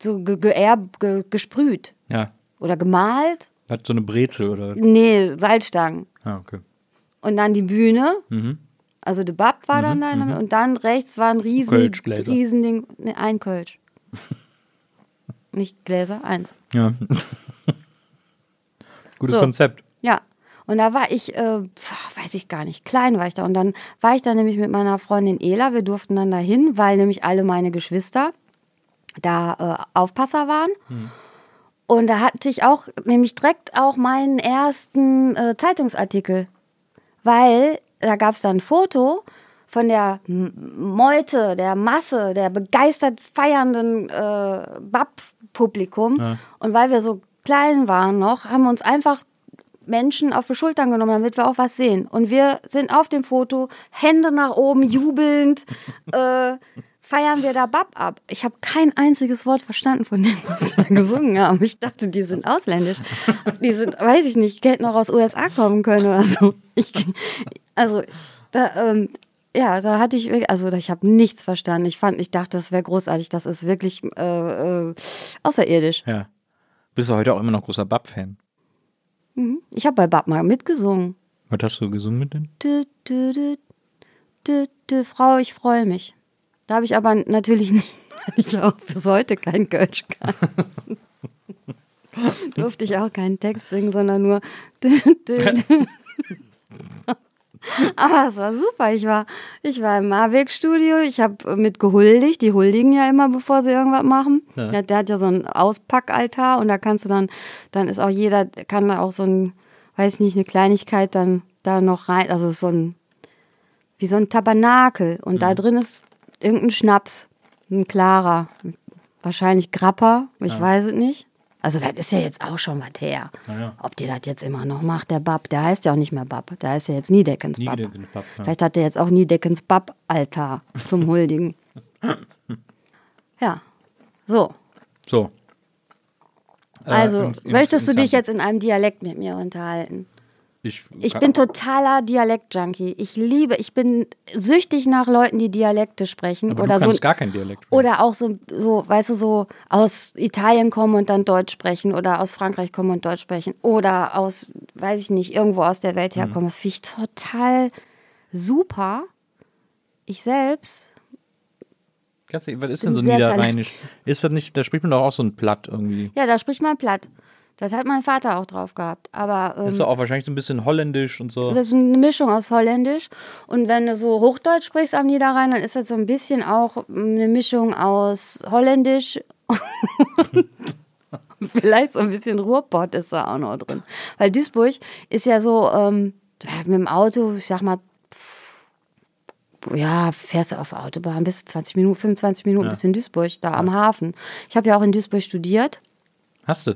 so ge ge ge gesprüht Ja. oder gemalt. Hat so eine Brezel oder. Nee, Salzstangen. Ah, okay. Und dann die Bühne, Mhm. also der Bab war dann da Mitte. und dann rechts war ein riesen. Riesending, nee, ein Kölsch. [laughs] Nicht Gläser, eins. Ja. [laughs] Gutes So. Konzept. Ja. Und da war ich, äh, weiß ich gar nicht, klein war ich da. Und dann war ich da nämlich mit meiner Freundin Ela. Wir durften dann dahin, weil nämlich alle meine Geschwister da äh, Aufpasser waren. Und da hatte ich auch nämlich direkt auch meinen ersten äh, Zeitungsartikel. Weil da gab es dann ein Foto von der Meute, der Masse, der begeistert feiernden äh, Bab-Publikum. Und weil wir so klein waren noch, haben wir uns einfach Menschen auf die Schultern genommen, damit wir auch was sehen. Und wir sind auf dem Foto, Hände nach oben, jubelnd, [laughs] äh, feiern wir da Bab ab. Ich habe kein einziges Wort verstanden von dem, was wir [laughs] gesungen haben. Ich dachte, die sind ausländisch. Die sind, weiß ich nicht, hätten auch aus USA kommen können oder so. Ich, also, da, ähm, ja, da hatte ich, wirklich- also ich habe nichts verstanden. Ich fand, ich dachte, das wäre großartig. Das ist wirklich äh, äh, außerirdisch. Ja. Bist du heute auch immer noch großer Bab-Fan? Ich habe bei Bab mal mitgesungen. Was hast du gesungen mit denen? Dü, dü, dü, Frau, ich freue mich. Da habe ich aber natürlich [laughs] nicht, weil ich auch bis heute kein Kölsch kann. [laughs] Durfte ich auch keinen Text singen, sondern nur. [laughs] [laughs] Aber es war super. Ich war, ich war im Marweg-Studio. Ich habe mit gehuldigt. Die huldigen ja immer, bevor sie irgendwas machen. Ja. Der, der hat ja so einen Auspackaltar und da kannst du dann, dann ist auch jeder, kann da auch so ein, weiß nicht, eine Kleinigkeit dann da noch rein. Also so ein, wie so ein Tabernakel. Und da drin ist irgendein Schnaps. Ein klarer. Wahrscheinlich Grappa. Ich weiß es nicht. Also das ist ja jetzt auch schon was her. ja. Ob die das jetzt immer noch macht, der Bab, der heißt ja auch nicht mehr Bab, der heißt ja jetzt Niedeckens Bab. Niedeckens Bab, ja. Vielleicht hat er jetzt auch Niedeckens Bab-Altar zum Huldigen. [laughs] ja, so. So. Äh, Also, in- möchtest du dich jetzt in einem Dialekt mit mir unterhalten? Ich, Ich bin totaler Dialekt-Junkie. Ich liebe, ich bin süchtig nach Leuten, die Dialekte sprechen. aber oder du kannst so, gar keinen Dialekt. oder auch so, so, weißt du, so aus Italien kommen und dann Deutsch sprechen oder aus Frankreich kommen und Deutsch sprechen oder aus, weiß ich nicht, irgendwo aus der Welt herkommen. Das finde ich total super. Ich selbst, Was ist denn so niederrheinisch? Ist das nicht, da spricht man doch auch so ein Platt irgendwie. ja, da spricht man platt. Das hat mein Vater auch drauf gehabt. Aber ähm, Ist doch auch wahrscheinlich so ein bisschen holländisch und so. Das ist eine Mischung aus Holländisch. Und wenn du so Hochdeutsch sprichst am Niederrhein, dann ist das so ein bisschen auch eine Mischung aus Holländisch. und [laughs] Vielleicht so ein bisschen Ruhrpott ist da auch noch drin. Weil Duisburg ist ja so, ähm, ja, mit dem Auto, ich sag mal, ja, fährst du auf Autobahn bis 20 Minuten, 25 Minuten bis in Duisburg, da am Hafen. Ich habe ja auch in Duisburg studiert, Hast du?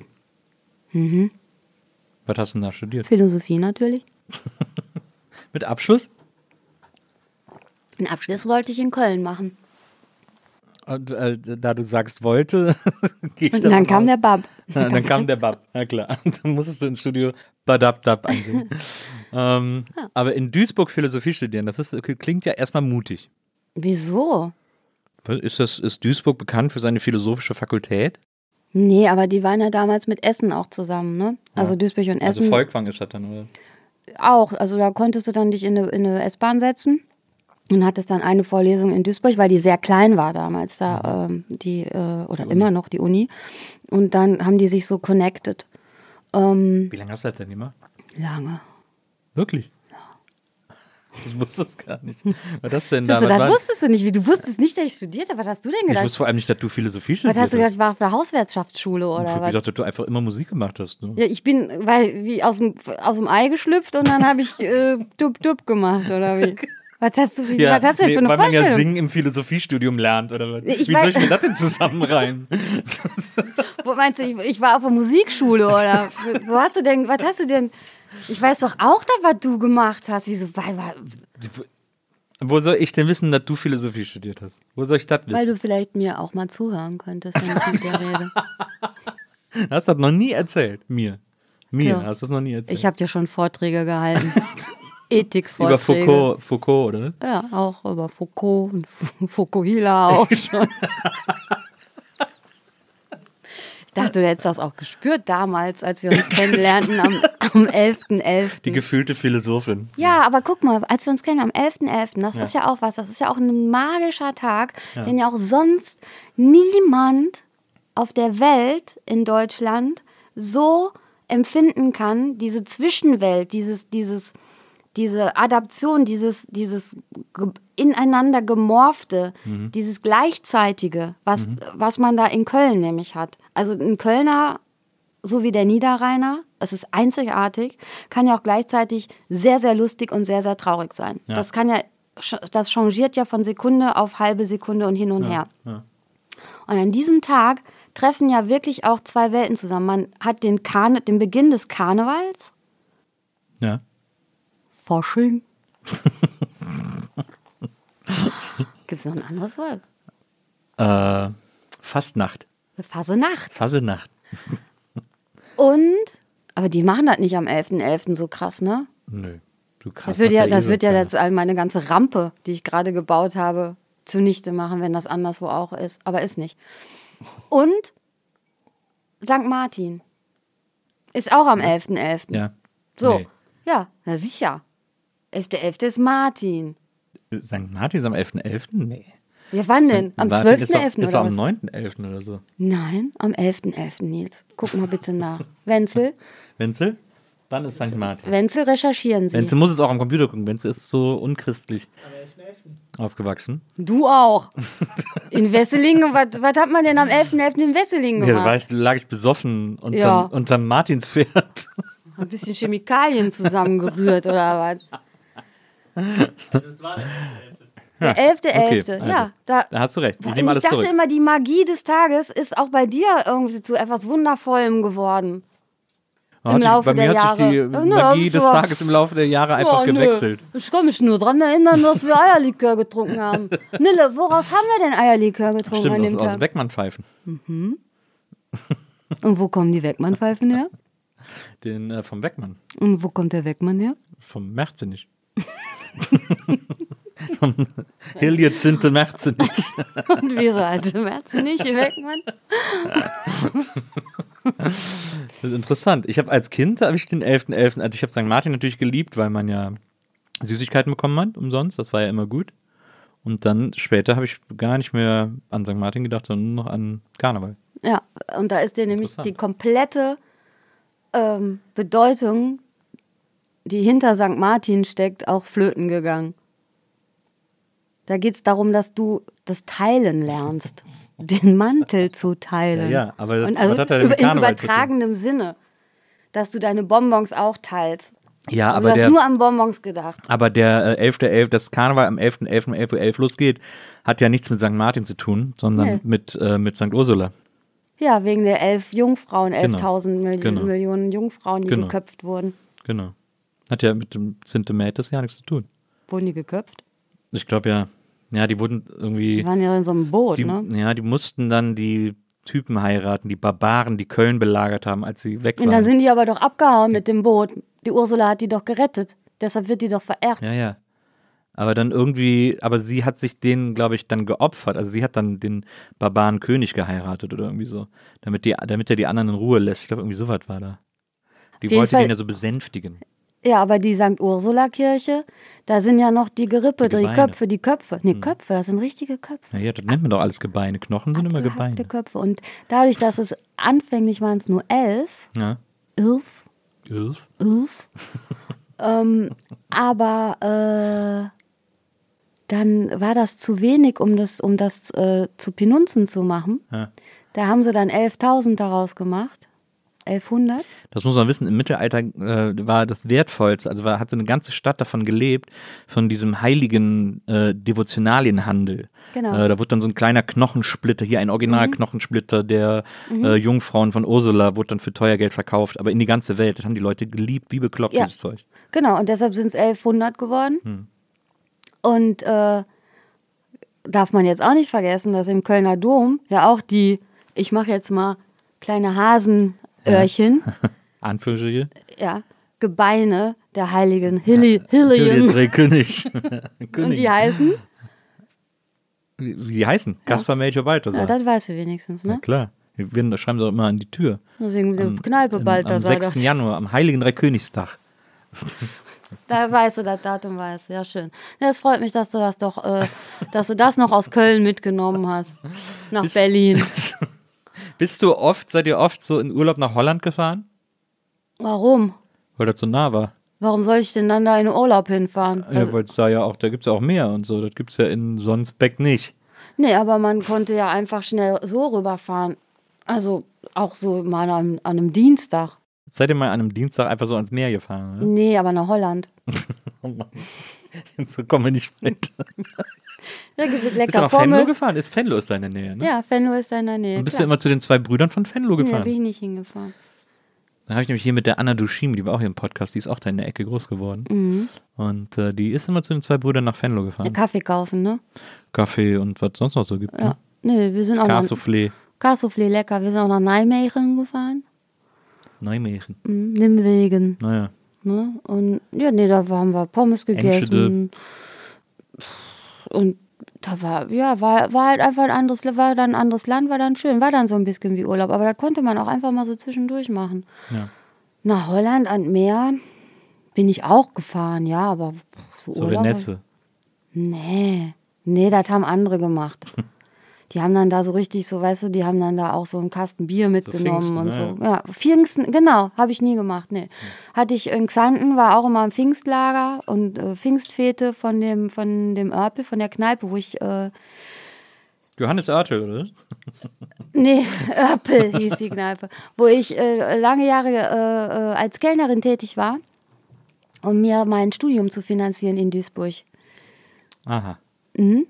Mhm. Was hast du denn da studiert? Philosophie natürlich. [laughs] Mit Abschluss? Den Abschluss wollte ich in Köln machen. Und, äh, da du sagst wollte, [laughs] geh ich Und dann kam aus. der Bab. Ja, dann kam der Bab. Na klar. [laughs] Dann musstest du ins Studio Badab-Dab einsingen. ähm, aber in Duisburg Philosophie studieren, das ist, klingt ja erstmal mutig. Wieso? Ist, das, ist Duisburg bekannt für seine philosophische Fakultät? Nee, aber die waren ja damals mit Essen auch zusammen, ne? Also Duisburg und Also Essen Volkwang ist das dann, oder? auch. Also da konntest du dann dich in eine, in eine S-Bahn setzen und hattest dann eine Vorlesung in Duisburg, weil die sehr klein war damals da, ähm, die, äh, oder immer noch die Uni. Und dann haben die sich so connected. Ähm, Wie lange hast du das denn immer? lange. Wirklich? [laughs] Ich wusste das gar nicht. Was das denn da? Was das wusstest du nicht. Wie, du wusstest nicht, dass ich studiert habe. Was hast du denn ich gedacht? wusste vor allem nicht, dass du Philosophie Was studiert hast du gedacht, hast. ich war auf der Hauswirtschaftsschule Ich oder hab was? gedacht, dass du einfach immer Musik gemacht hast. Ne? Ja, ich bin weil, wie aus dem, aus dem Ei geschlüpft und dann habe ich äh, dub dub gemacht, oder wie? [laughs] Was hast du, wie, was hast du denn nee, für eine weil man ja? Singen im Philosophiestudium lernt, oder was? Ich Wie soll ich mir [laughs] das denn zusammenreimen? Wo meinst du, ich, ich war auf der Musikschule oder? Wo hast du denn, was hast du denn? Ich weiß doch auch, da, was du gemacht hast. Wieso? Weil, weil, Wo soll ich denn wissen, dass du Philosophie studiert hast? Wo soll ich das weil wissen? du vielleicht mir auch mal zuhören könntest, wenn ich mit dir rede. Du [laughs] hast das noch nie erzählt. Mir. Mir Ja. hast du das noch nie erzählt. Ich habe dir schon Vorträge gehalten. [laughs] Über Ethikvorträge. Foucault, Foucault, oder? Ja, auch über Foucault und Fukuhila auch [laughs] schon. Ich dachte, du hättest das auch gespürt damals, als wir uns [laughs] kennenlernten am, am 11.11. Die gefühlte Philosophin. Ja, aber guck mal, als wir uns kennen am 11.11., das Ja. ist ja auch was, das ist ja auch ein magischer Tag, den ja auch sonst niemand auf der Welt in Deutschland so empfinden kann, diese Zwischenwelt, dieses, dieses, diese Adaption, dieses, dieses ineinander gemorfte, dieses Gleichzeitige, was, was man da in Köln nämlich hat. Also ein Kölner so wie der Niederrheiner, es ist einzigartig, kann ja auch gleichzeitig sehr, sehr lustig und sehr, sehr traurig sein. Ja. Das kann ja, das changiert ja von Sekunde auf halbe Sekunde und hin und her. ja. Und an diesem Tag treffen ja wirklich auch zwei Welten zusammen. Man hat den, Karne, den Beginn des Karnevals, Ja. Fasching. [laughs] Gibt es noch ein anderes Wort? Äh, Fastnacht. Fasenacht. Fasenacht. Und, aber die machen das nicht am 11.11. so krass, ne? Nö. Du krass. Das wird ja, eh das wird ja jetzt all meine ganze Rampe, die ich gerade gebaut habe, zunichte machen, wenn das anderswo auch ist. Aber ist nicht. Und St. Martin ist auch am 11.11. Ja. So, Nee. ja, na sicher. 11.11. ist Martin. St. Martin ist am 11.11.? Nee. Ja, wann denn? Am Martin ist doch- 12.11. Ist oder am was? 9.11. oder so. Nein, am 11.11. Nils. Guck mal bitte nach. Wenzel, [laughs] Wenzel? Wann ist St. Martin? Wenzel recherchieren Sie. Wenzel muss es auch am Computer gucken. Wenzel ist so unchristlich aufgewachsen. Du auch. In Wesselingen, was, was hat man denn am 11.11. in Wesselingen Ja, da gemacht? war ich, lag ich besoffen unterm, Ja. unterm Martinspferd. Ein bisschen Chemikalien zusammengerührt oder was? Der 11.11. okay, also. ja. Da, Da hast du recht. Ich ich dachte zurück. immer, die Magie des Tages ist auch bei dir irgendwie zu etwas Wundervollem geworden. Hat sich- Laufe bei mir der hat sich die Jahre. Ja, ne, Magie des Tages im Laufe der Jahre einfach Oh, nö. gewechselt. Ich kann mich nur daran erinnern, dass wir Eierlikör getrunken haben. [laughs] Nille, woraus haben wir denn Eierlikör getrunken an Stimmt, dem aus, aus Tag? Beckmann-Pfeifen. Und wo kommen die Weckmann-Pfeifen her? [laughs] Den äh, vom Beckmann. Und wo kommt der Weckmann her? Vom Merzenich. [laughs] vom Heliozinte Merzenich. Und wieso alte März nicht [laughs] Weckmann? Das ist interessant. Ich habe als Kind habe ich den 11.11., also ich habe St. Martin natürlich geliebt, weil man ja Süßigkeiten bekommen hat, umsonst. Das war ja immer gut. Und dann später habe ich gar nicht mehr an St. Martin gedacht, sondern nur noch an Karneval. Ja, und da ist dir nämlich die komplette ähm, Bedeutung, die hinter St. Martin steckt, auch flöten gegangen. Da geht es darum, dass du das Teilen lernst, [laughs] den Mantel zu teilen. Ja, ja, aber Und was also hat er denn mit in übertragenem Sinne, dass du deine Bonbons auch teilst. Ja, Aber aber du hast der, nur an Bonbons gedacht. aber der äh, 11.11., das Karneval am 11.11. um 11.11 Uhr losgeht, hat ja nichts mit St. Martin zu tun, sondern Nee. mit, äh, mit St. Ursula. Ja, wegen der elf Jungfrauen, Genau. 11.000 Milli Genau. Millionen Jungfrauen, die Genau. geköpft wurden. Genau. Hat ja mit dem Sintemätis ja nichts zu tun. Wurden die geköpft? Ich glaube ja, ja, die wurden irgendwie. Die waren ja in so einem Boot, Die, ne? Ja, die mussten dann die Typen heiraten, die Barbaren, die Köln belagert haben, als sie weg Und dann waren. sind die aber doch abgehauen mit dem Boot. Die Ursula hat die doch gerettet. Deshalb wird die doch verehrt. Ja, ja. Aber dann irgendwie, aber sie hat sich denen, glaube ich, dann geopfert. Also sie hat dann den Barbaren König geheiratet oder irgendwie so. Damit, die, damit er die anderen in Ruhe lässt. Ich glaube, irgendwie sowas war da. Die wollte Fall- den ja so besänftigen. Ja, aber die St. Ursula-Kirche, da sind ja noch die Gerippe, Die die. Hm. Köpfe, die Köpfe. Nee, Köpfe, das sind richtige Köpfe. Ja, das nennt man doch alles Gebeine. Knochen sind immer Gebeine. Köpfe. Und dadurch, dass es anfänglich waren es nur elf, Ja. elf, Ilf. elf, [laughs] ähm, aber äh, dann war das zu wenig, um das, um das äh, zu Penunzen zu machen. Ja. Da haben sie dann 11.000 daraus gemacht. 1100? Das muss man wissen, im Mittelalter äh, war das wertvollste, also war, hat so eine ganze Stadt davon gelebt, von diesem heiligen äh, Devotionalienhandel. Genau. Äh, da wurde dann so ein kleiner Knochensplitter, hier ein Original-Knochensplitter der äh, Jungfrauen von Ursula, wurde dann für teuer Geld verkauft, aber in die ganze Welt. Das haben die Leute geliebt, wie bekloppt Ja. dieses Zeug. Genau, und deshalb sind es 1100 geworden. Hm. Und äh, darf man jetzt auch nicht vergessen, dass im Kölner Dom ja auch die, ich mache jetzt mal kleine Hasenöhrchen, [laughs] Anführungsstriche. ja, Gebeine der heiligen Hilli, Hillien. Drei König. [laughs] [laughs] Und die heißen? Wie wie die heißen? Kaspar Melchior Balthasar. Ja, das weißt du wenigstens, Ja, ne? klar. Wir werden, das schreiben sie auch immer an die Tür. Wegen der Am- Kneipe da Am 6. Januar, am Heiligen Dreikönigstag. Da weißt du, das Datum weißt du. Ja, schön. Ja, Das freut mich, dass du das doch, äh, dass du das noch aus Köln mitgenommen hast. Nach Bist- Berlin. Bist du oft, seid ihr oft so in Urlaub nach Holland gefahren? Warum? Weil das so nah war. Warum soll ich denn dann da in den Urlaub hinfahren? ja, Also, weil es da ja auch, da gibt es ja auch Meer und so. Das gibt es ja in Sonsbeck nicht. nee, aber man konnte ja einfach schnell so rüberfahren. Also auch so mal an, an einem Dienstag. Seid ihr mal an einem Dienstag einfach so ans Meer gefahren? Oder? Nee, aber nach Holland. [laughs] Oh Mann. so kommen wir nicht mit. [laughs] Da gibt es Bist du lecker nach Pommes. gefahren? Ist Venlo ist da in der Nähe, ne? Ja, Venlo ist da in der Nähe. Und bist du klar. immer zu den zwei Brüdern von Venlo Nee, gefahren? bin ich nicht hingefahren. Da habe ich nämlich hier mit der Anna Dushim, die war auch hier im Podcast, die ist auch da in der Ecke groß geworden. Mhm. Und äh, die ist immer zu den zwei Brüdern nach Venlo gefahren. Kaffee kaufen, ne? Kaffee und was sonst noch so gibt. Ja. Ne? Nee, wir sind auch nach Cassoufflé, Kassoufflé lecker. Wir sind auch nach Nijmegen gefahren. Nijmegen. Mhm, Nimwegen. Naja. Ne? Und ja, nee, da haben wir Pommes gegessen. Und da war, ja, war, war halt einfach ein anderes, war dann ein anderes Land, war dann schön, war dann so ein bisschen wie Urlaub. Aber da konnte man auch einfach mal so zwischendurch machen. Ja. Nach Holland an Meer bin ich auch gefahren, ja, aber so, So Urlaub. Renesse. Nee, nee, das haben andere gemacht. [laughs] Die haben dann da so richtig, so weißt du, die haben dann da auch so einen Kasten Bier mitgenommen Pfingsten, und so. Ja, Pfingsten, genau, habe ich nie gemacht, nee. Hatte ich in Xanten, war auch immer im Pfingstlager und äh, Pfingstfete von dem, von dem Örpel, von der Kneipe, wo ich, äh, Johannes Oertel, oder? [laughs] nee, Örpel hieß die Kneipe, wo ich äh, lange Jahre äh, äh, als Kellnerin tätig war, um mir mein Studium zu finanzieren in Duisburg. Aha. Mhm.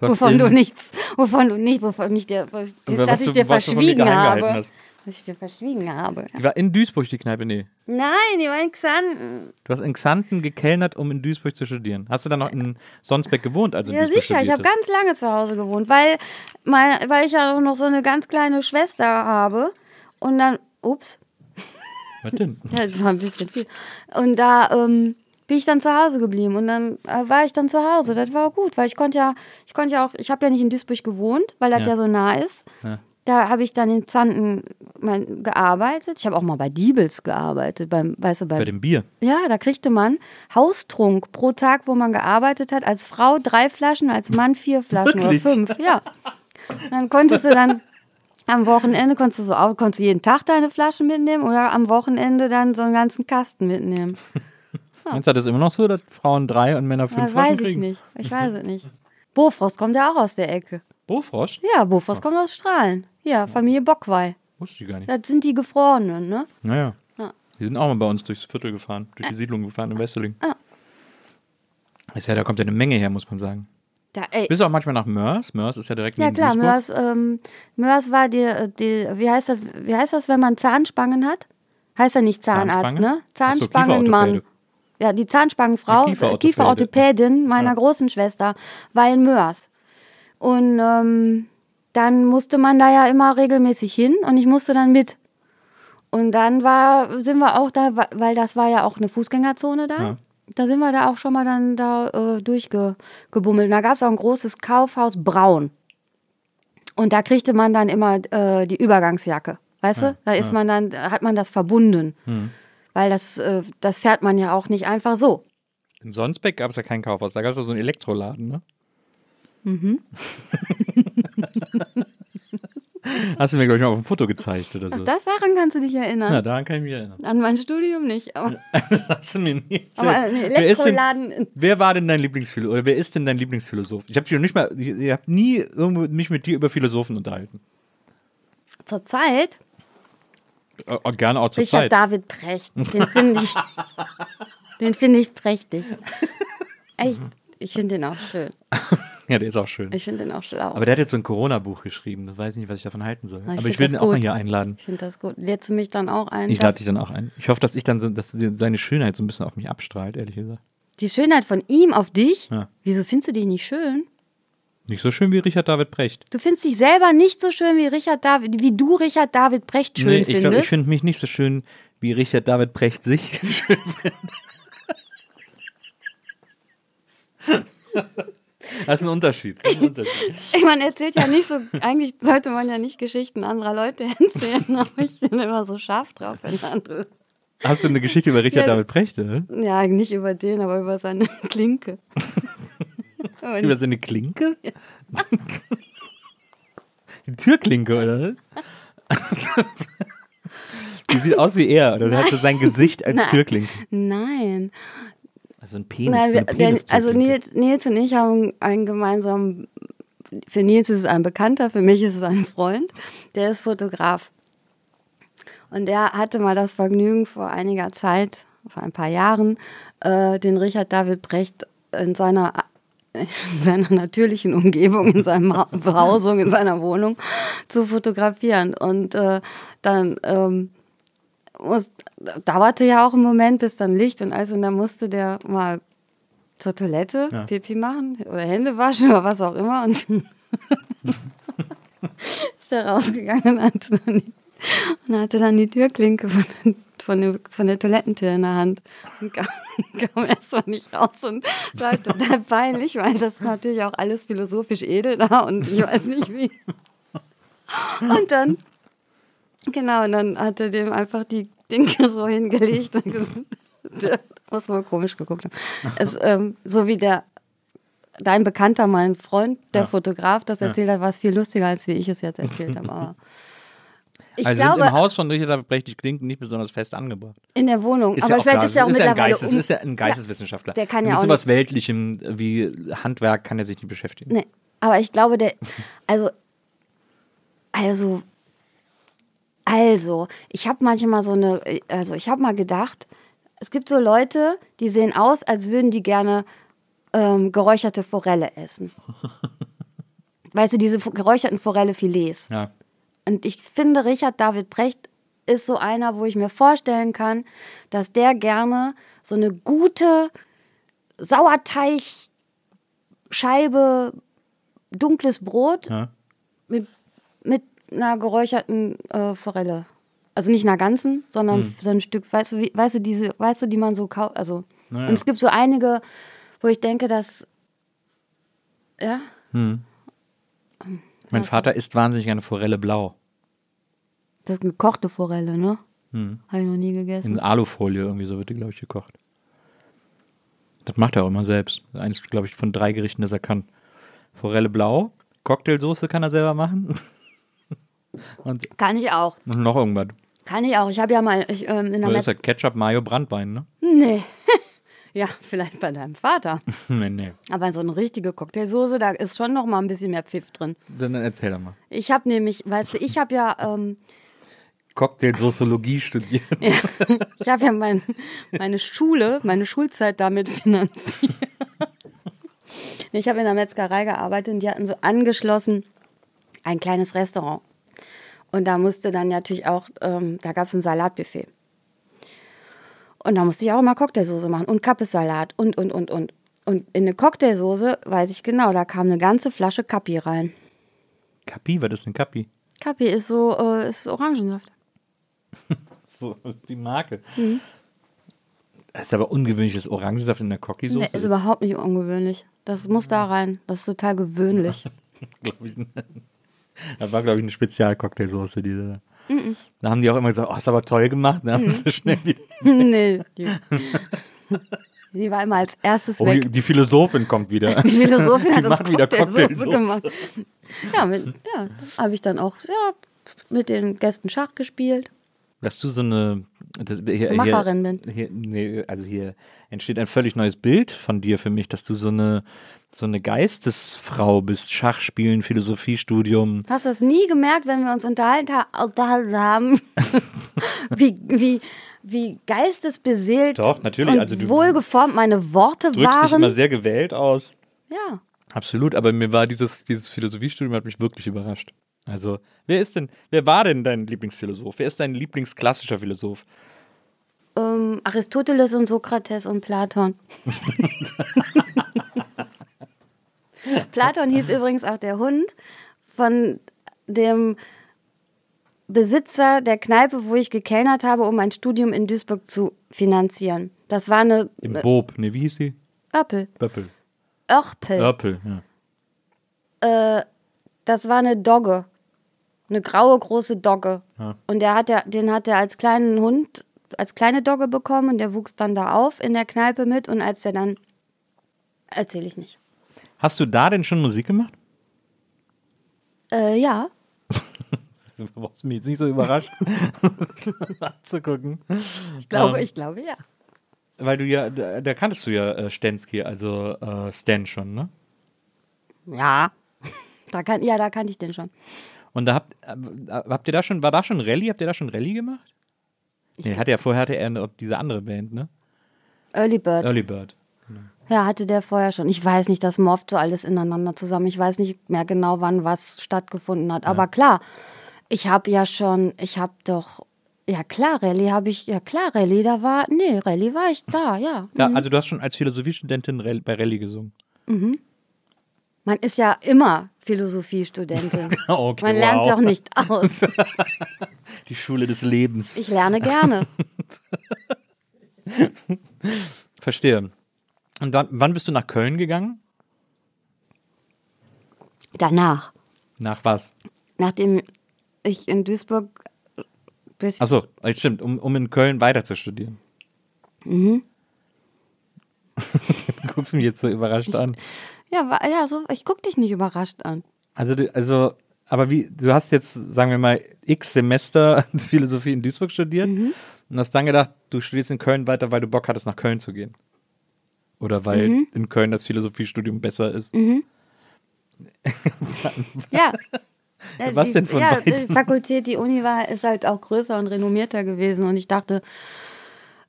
Du Wovon du nichts, wovon du nicht, wovon ich dir, dass ich dir verschwiegen habe. Was ich dir verschwiegen habe. Die war in Duisburg, die Kneipe, nee. Nein, die war in Xanten. Du hast in Xanten gekellnert, um in Duisburg zu studieren. Hast du dann noch in Sonsbeck gewohnt, also Ja, Duisburg sicher. Ich habe ganz lange zu Hause gewohnt, weil, mein, weil ich ja auch noch so eine ganz kleine Schwester habe. Und dann, ups? Was denn? ja, [laughs] das war ein bisschen viel. Und da ähm, bin ich dann zu Hause geblieben. Und dann äh, war ich dann zu Hause. Das war auch gut, weil ich konnte ja, ich konnte ja auch, ich habe ja nicht in Duisburg gewohnt, weil das Ja. ja, so nah ist. Ja. Da habe ich dann in Zanten mein, gearbeitet. Ich habe auch mal bei Diebels gearbeitet, beim, weißt du, beim Bei dem Bier. Ja, da kriegte man Haustrunk pro Tag, wo man gearbeitet hat. Als Frau drei Flaschen, als Mann vier Flaschen oder fünf. Ja. Und dann konntest du dann am Wochenende konntest du so auch, konntest du jeden Tag deine Flaschen mitnehmen oder am Wochenende dann so einen ganzen Kasten mitnehmen. Meinst du das immer noch so, dass Frauen drei und Männer fünf Das Flaschen weiß ich kriegen? nicht. Ich weiß es nicht. Bofrost kommt ja auch aus der Ecke. Bofrosch? Ja, Bofrost kommt aus Strahlen. Ja, Familie Bockwey. Wusste ich gar nicht. Das sind die Gefrorenen, ne? Naja. Ja. Die sind auch mal bei uns durchs Viertel gefahren, durch die Siedlung gefahren in Wesseling. Ja. Ist ja, da kommt ja eine Menge her, muss man sagen. Da, Bist du auch manchmal nach Mörs? Mörs ist ja direkt Ja neben klar, Duisburg. Mörs, ähm, Mörs war die, die wie, heißt das, wie heißt das, wenn man Zahnspangen hat? Heißt ja nicht Zahnarzt, Zahnspange? ne? Zahnspangenmann. Ja, die Zahnspangenfrau, Eine äh, Kieferorthopäde. Kieferorthopädin meiner Ja. großen Schwester, war in Mörs. Und ähm, dann musste man da ja immer regelmäßig hin und ich musste dann mit. Und dann war, sind wir auch da, weil das war ja auch eine Fußgängerzone da. Ja. Da sind wir da auch schon mal dann da äh, durchgebummelt. Da gab es auch ein großes Kaufhaus Braun. Und da kriegte man dann immer äh, die Übergangsjacke. Weißt du? Da ist man dann, da hat man das verbunden. Hm. Weil das, äh, das fährt man ja auch nicht einfach so. In Sonsbeck gab es ja kein Kaufhaus, da gab es ja so einen Elektroladen, ne? Mhm. [laughs] Hast du mir, glaube ich, mal auf dem Foto gezeigt oder so. Das daran kannst du dich erinnern. Ja, daran kann ich mich erinnern. An mein Studium nicht. Aber, Das [laughs] hast du mir aber erzählt. ein wer, ist denn, Elektroladen. wer war denn dein Lieblingsphilosoph? Oder wer ist denn dein Lieblingsphilosoph? Ich habe nicht mal, ich, ich habe nie irgendwo mich mit dir über Philosophen unterhalten. Zur Zeit Äh, äh, gerne auch zur Richard Zeit. David Precht. Den finde ich, [laughs] den finde ich prächtig. Echt. Ich finde den auch schön. [laughs] Ja, der ist auch schön. Ich finde den auch schlau. Aber der hat jetzt so ein Corona-Buch geschrieben. Das weiß ich nicht, was ich davon halten soll. Ich Aber ich find will ihn auch mal hier einladen. ich finde das gut. Lädst du mich dann auch ein? Ich lade dich dann auch ein. Ich hoffe, dass ich dann so, dass seine Schönheit so ein bisschen auf mich abstrahlt, ehrlich gesagt. Die Schönheit von ihm auf dich? Ja. Wieso findest du die nicht schön? Nicht so schön wie Richard David Precht. Du findest dich selber nicht so schön wie Richard David, wie du Richard David Precht schön Nee, ich findest. glaube, ich finde mich nicht so schön, wie Richard David Precht sich [laughs] schön findet. Das ist ein Unterschied. Ist ein Unterschied. Man erzählt ja nicht so, eigentlich sollte man ja nicht Geschichten anderer Leute [laughs] erzählen, aber ich bin immer so scharf drauf, wenn andere. Hast du eine Geschichte über Richard Ja. David Precht? Oder? Ja, nicht über den, aber über seine [laughs] Klinke. Aber Über seine Klinke? [laughs] Die Türklinke, oder? [laughs] Die sieht aus wie er, oder? Der hat so sein Gesicht als Nein. Türklinke. Nein. Also ein Penis. Nein, so wir, eine der, Penistürklinke. also Nils, Nils und ich haben einen gemeinsamen. Für Nils ist es ein Bekannter, für mich ist es ein Freund. Der ist Fotograf. Und der hatte mal das Vergnügen vor einiger Zeit, vor ein paar Jahren, äh, den Richard David Brecht in seiner, in seiner natürlichen Umgebung, in seiner Behausung, [laughs] in seiner Wohnung zu fotografieren. Und äh, dann ähm, muss, dauerte ja auch einen Moment, bis dann Licht und alles und dann musste der mal zur Toilette Ja. Pipi machen oder Hände waschen oder was auch immer und [laughs] [laughs] ist er rausgegangen und hatte dann die, und hatte dann die Türklinke von, den- von, der, von der Toilettentür in der Hand und kam, [laughs] kam erstmal nicht raus und war total peinlich, weil das ist natürlich auch alles philosophisch edel da und ich weiß nicht wie. Und dann Genau, und dann hat er dem einfach die Dinge so hingelegt und gesagt, der muss wohl komisch geguckt haben. Es, ähm, so wie der, dein Bekannter, mein Freund, der Ja. Fotograf, das erzählt hat, war es viel lustiger, als wie ich es jetzt erzählt habe. Aber ich also sind glaube, im Haus von Richard Brecht die Klinken nicht besonders fest angebracht. in der Wohnung. Ist aber ja vielleicht ist er auch ist mittlerweile Geistes, um, ist ja ein Geisteswissenschaftler. der kann ja Mit auch sowas Weltlichem wie Handwerk kann er sich nicht beschäftigen. Nee, aber ich glaube, der, also, also, also, ich habe manchmal so eine, also ich habe mal gedacht, es gibt so Leute, die sehen aus, als würden die gerne ähm, geräucherte Forelle essen. [laughs] weißt du, diese geräucherten Forelle-Filets. Ja. Und ich finde, Richard David Brecht ist so einer, wo ich mir vorstellen kann, dass der gerne so eine gute Sauerteigscheibe, dunkles Brot Ja. mit, mit einer geräucherten äh, Forelle. Also nicht einer ganzen, sondern Hm. so ein Stück, weißt du, wie, weißt du, diese, weißt du, die man so kauft. Also, Naja. und es gibt so einige, wo ich denke, dass, ja, Mein Vater isst wahnsinnig gerne Forelle blau. Das ist gekochte Forelle, ne? Hm. Habe ich noch nie gegessen. In Alufolie irgendwie so wird die, glaube ich, gekocht. Das macht er auch immer selbst. Eines, glaube ich, von drei Gerichten, das er kann. Forelle blau, Cocktailsoße kann er selber machen. [laughs] Und Kann ich auch. noch irgendwas. Kann ich auch. Ich habe ja mal ich, ähm, in der Oder ist ja Ketchup, Mayo, Brandwein, ne? Nee. [laughs] ja, vielleicht bei deinem Vater. [laughs] nee, nee. Aber so eine richtige Cocktailsoße, da ist schon noch mal ein bisschen mehr Pfiff drin. Dann erzähl doch mal. Ich habe nämlich, weißt du, ich habe ja, ähm, Cocktailsoßologie studiert. [laughs] ich habe ja mein, meine Schule, meine Schulzeit damit finanziert. Ich habe in der Metzgerei gearbeitet und die hatten so angeschlossen ein kleines Restaurant. Und da musste dann natürlich auch, ähm, da gab es ein Salatbuffet. Und da musste ich auch immer Cocktailsoße machen und Kappessalat und, und, und, und. Und in eine Cocktailsoße, weiß ich genau, da kam eine ganze Flasche Kappi rein. Kapi, was ist denn Kapi? Kappi ist so, äh, ist Orangensaft. [laughs] So, ist die Marke. Das ist aber ungewöhnliches Orangensaft in der Cocky-Soße. Nee, ist überhaupt nicht ungewöhnlich. Das muss da rein. Das ist total gewöhnlich. [laughs] glaub ich. Das war, glaube ich, eine Spezialcocktailsoße, diese. Da haben die auch immer gesagt, oh, ist aber toll gemacht. Dann haben sie schnell wieder. [laughs] nee. Die, die war immer als erstes Oh, die, weg. die Philosophin kommt wieder. Die Philosophin die hat macht wieder Cocktailsoße Cocktailsoße. gemacht. Ja, mit, ja habe ich dann auch ja, mit den Gästen Schach gespielt. Dass du so eine das, hier, Macherin hier, bin. Hier, nee, also hier entsteht ein völlig neues Bild von dir für mich, dass du so eine so eine Geistesfrau bist. Schachspielen, Philosophiestudium. Hast du es nie gemerkt, wenn wir uns unterhalten, ha unterhalten haben, [laughs] wie, wie, wie geistesbeseelt Doch, natürlich, und also du wohlgeformt meine Worte Drückst dich waren? immer sehr gewählt aus. ja. Absolut, aber mir war dieses, dieses Philosophiestudium hat mich wirklich überrascht. Also, wer ist denn, wer war denn dein Lieblingsphilosoph? Wer ist dein Lieblingsklassischer Philosoph? Ähm, Aristoteles und Sokrates und Platon. [laughs] Platon hieß übrigens auch der Hund von dem Besitzer der Kneipe, wo ich gekellnert habe, um ein Studium in Duisburg zu finanzieren. Das war eine Im Bob, ne, wie hieß die? Örpel. Böppel. Örpel. Örpel, ja. Das war eine Dogge. Eine graue, große Dogge. Ja. Und der hat der, den hat er als kleinen Hund, als kleine Dogge bekommen und der wuchs dann da auf in der Kneipe mit und als der dann, erzähle ich nicht. Hast du da denn schon Musik gemacht? Äh, ja. [laughs] Du brauchst mich jetzt nicht so überrascht [laughs] nachzugucken. Ich glaube, Ähm. ich glaube ja. Weil du ja, da, da kanntest du ja äh, Stensky, also äh, Stan schon, ne? Ja. [laughs] Da kann, ja, da kannte ich den schon. Und da habt, äh, habt ihr da schon, war da schon Rallye? Habt ihr da schon Rallye gemacht? Nee, hatte ja vorher hatte er diese andere Band, ne? Early Bird. Early Bird. Ja, hatte der vorher schon. Ich weiß nicht, das morpht so alles ineinander zusammen. Ich weiß nicht mehr genau, wann was stattgefunden hat. Aber klar, ich habe ja schon, ich habe doch, ja klar, Rallye habe ich, ja klar, Rallye, da war, nee, Rallye war ich da, ja. Da, also du hast schon als Philosophiestudentin bei Rallye gesungen. Man ist ja immer Philosophiestudentin. [laughs] Okay, Man lernt wow. doch nicht aus. [laughs] Die Schule des Lebens. Ich lerne gerne. [laughs] Verstehe. Und dann, wann bist du nach Köln gegangen? Danach, Nach was? nachdem ich in Duisburg Achso, stimmt, um, um in Köln weiter zu studieren. Mhm. du guckst mich jetzt so überrascht an. Ja, ja, so, ich guck dich nicht überrascht an. Also, du, also, aber wie, du hast jetzt, sagen wir mal, x Semester [laughs] Philosophie in Duisburg studiert Mhm. und hast dann gedacht, du studierst in Köln weiter, weil du Bock hattest, nach Köln zu gehen. Oder weil Mhm. in Köln das Philosophiestudium besser ist. [laughs] Ja. Ja, Was die, denn von ja, beiden? die Fakultät, die Uni war, ist halt auch größer und renommierter gewesen und ich dachte,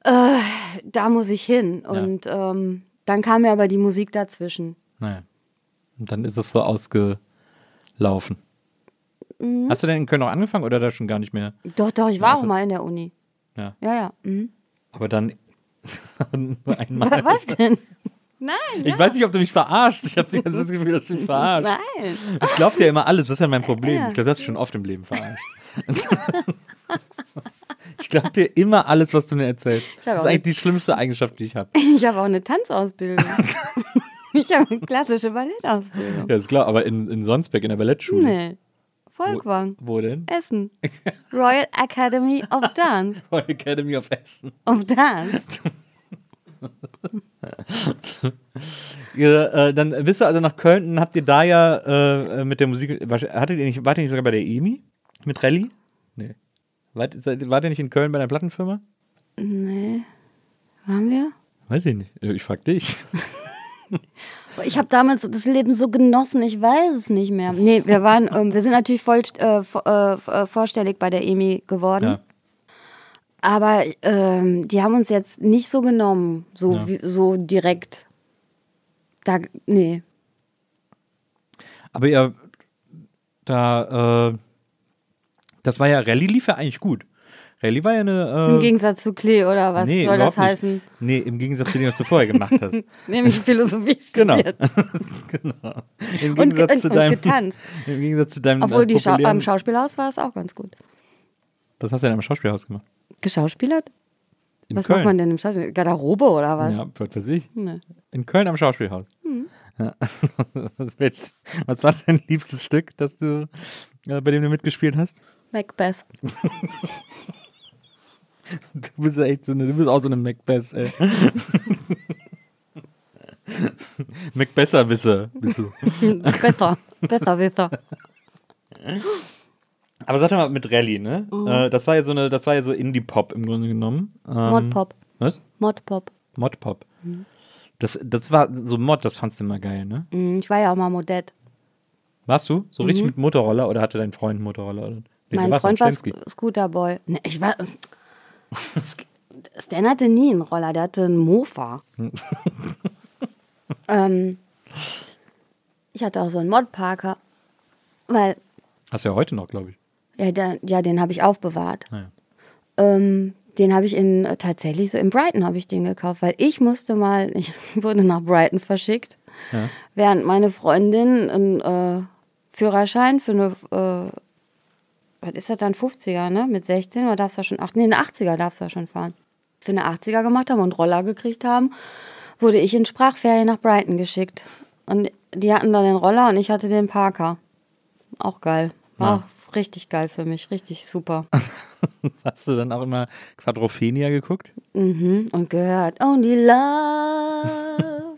äh, da muss ich hin. Und ähm, dann kam mir aber die Musik dazwischen. Naja. Und dann ist es so ausgelaufen. Mhm. Hast du denn in Köln noch angefangen oder da schon gar nicht mehr? Doch, doch, ich war auch mal in der Uni. Ja. Ja, ja. Mhm. Aber dann [laughs] nur einmal. Was denn? Nein, Ich weiß nicht, ob du mich verarschst. Ich habe das Gefühl, dass du mich verarschst. nein. Ich glaube dir immer alles, das ist ja mein Problem. Ich glaube, du hast mich schon oft im Leben verarscht. [laughs] ich glaube dir immer alles, was du mir erzählst. Das ist auch eigentlich die schlimmste Eigenschaft, die ich habe. [laughs] Ich habe auch eine Tanzausbildung. [laughs] ich habe eine klassische Ballettausbildung. Ja, ist klar, aber in, in Sonsbeck, in der Ballettschule. Nee. Volkwang. Wo denn? Essen. [laughs] Royal Academy of Dance. [laughs] Royal Academy of Essen. Of Dance. Ihr, äh, dann bist du also nach Köln und habt ihr da ja äh, mit der Musik. Hattet ihr nicht, wart ihr nicht sogar bei der EMI? Mit Rallye? Nee. Wart, wart ihr nicht in Köln bei einer Plattenfirma? Nee. Waren wir? Weiß ich nicht. Ich frag dich. Ich habe damals das Leben so genossen, ich weiß es nicht mehr. Nee, wir waren, ähm, wir sind natürlich voll, äh, äh, äh, vorstellig bei der EMI geworden. Ja. Aber ähm, die haben uns jetzt nicht so genommen, so, Ja. wie, so direkt. Da, nee. Aber ihr, da, äh, das war ja, Rallye lief ja eigentlich gut. Rallye war ja eine. Äh, Im Gegensatz zu Klee oder was nee, soll das überhaupt nicht. heißen? Nee, im Gegensatz zu dem, was du vorher gemacht hast. [laughs] Nämlich Philosophie [laughs] Genau. studiert. [laughs] genau. Im Und, Gegensatz und, zu und deinem. getanzt. Im Gegensatz zu deinem. Obwohl äh, die Schau am Schauspielhaus war es auch ganz gut. Was hast du denn am Schauspielhaus gemacht? Geschauspielert? In Was Köln. macht man denn im Schauspiel? Garderobe oder was? Ja, was weiß ich. Nee. In Köln am Schauspielhaus. Hm. Ja. was, was war dein liebstes Stück, das du, äh, bei dem du mitgespielt hast? Macbeth. [laughs] Du bist ja echt so eine, du bist auch so eine Macbeth, ey. [laughs] Macbesser-Wisser bist du. besser. Besser, besser. Aber sag doch mal mit Rallye, ne? Äh, das war ja so eine, das war ja so Indie-Pop im Grunde genommen. Ähm, Modpop. Was? Modpop. Mod-Pop. Das, das war so Mod, das fandst du immer geil, ne? Mhm, Ich war ja auch mal Modett. Warst du? So richtig mit Motorroller oder hatte dein Freund einen Motorroller? Oder? Nee, mein Freund war. Sc- Scooterboy. Ne, ich war. [laughs] Stan hatte nie einen Roller, der hatte einen Mofa. [laughs] ähm, ich hatte auch so einen Modparker. Weil, Hast du ja heute noch, glaube ich. ja, der, ja den habe ich aufbewahrt. Ah, ja. Ähm, den habe ich in tatsächlich so in Brighton habe ich den gekauft, weil ich musste mal, [laughs] ich wurde nach Brighton verschickt, Ja. während meine Freundin einen äh, Führerschein für eine, äh, was ist das dann, 50er, ne? Mit 16 oder darfst du ja schon, ach, nee, eine 80er darfst du ja schon fahren. Für eine 80er gemacht haben und Roller gekriegt haben, wurde ich in Sprachferien nach Brighton geschickt. Und die hatten da den Roller und ich hatte den Parker. Auch geil. War auch richtig geil für mich, richtig super. [laughs] Hast du dann auch immer Quadrophenia geguckt? Mhm, und gehört Only Love. [laughs]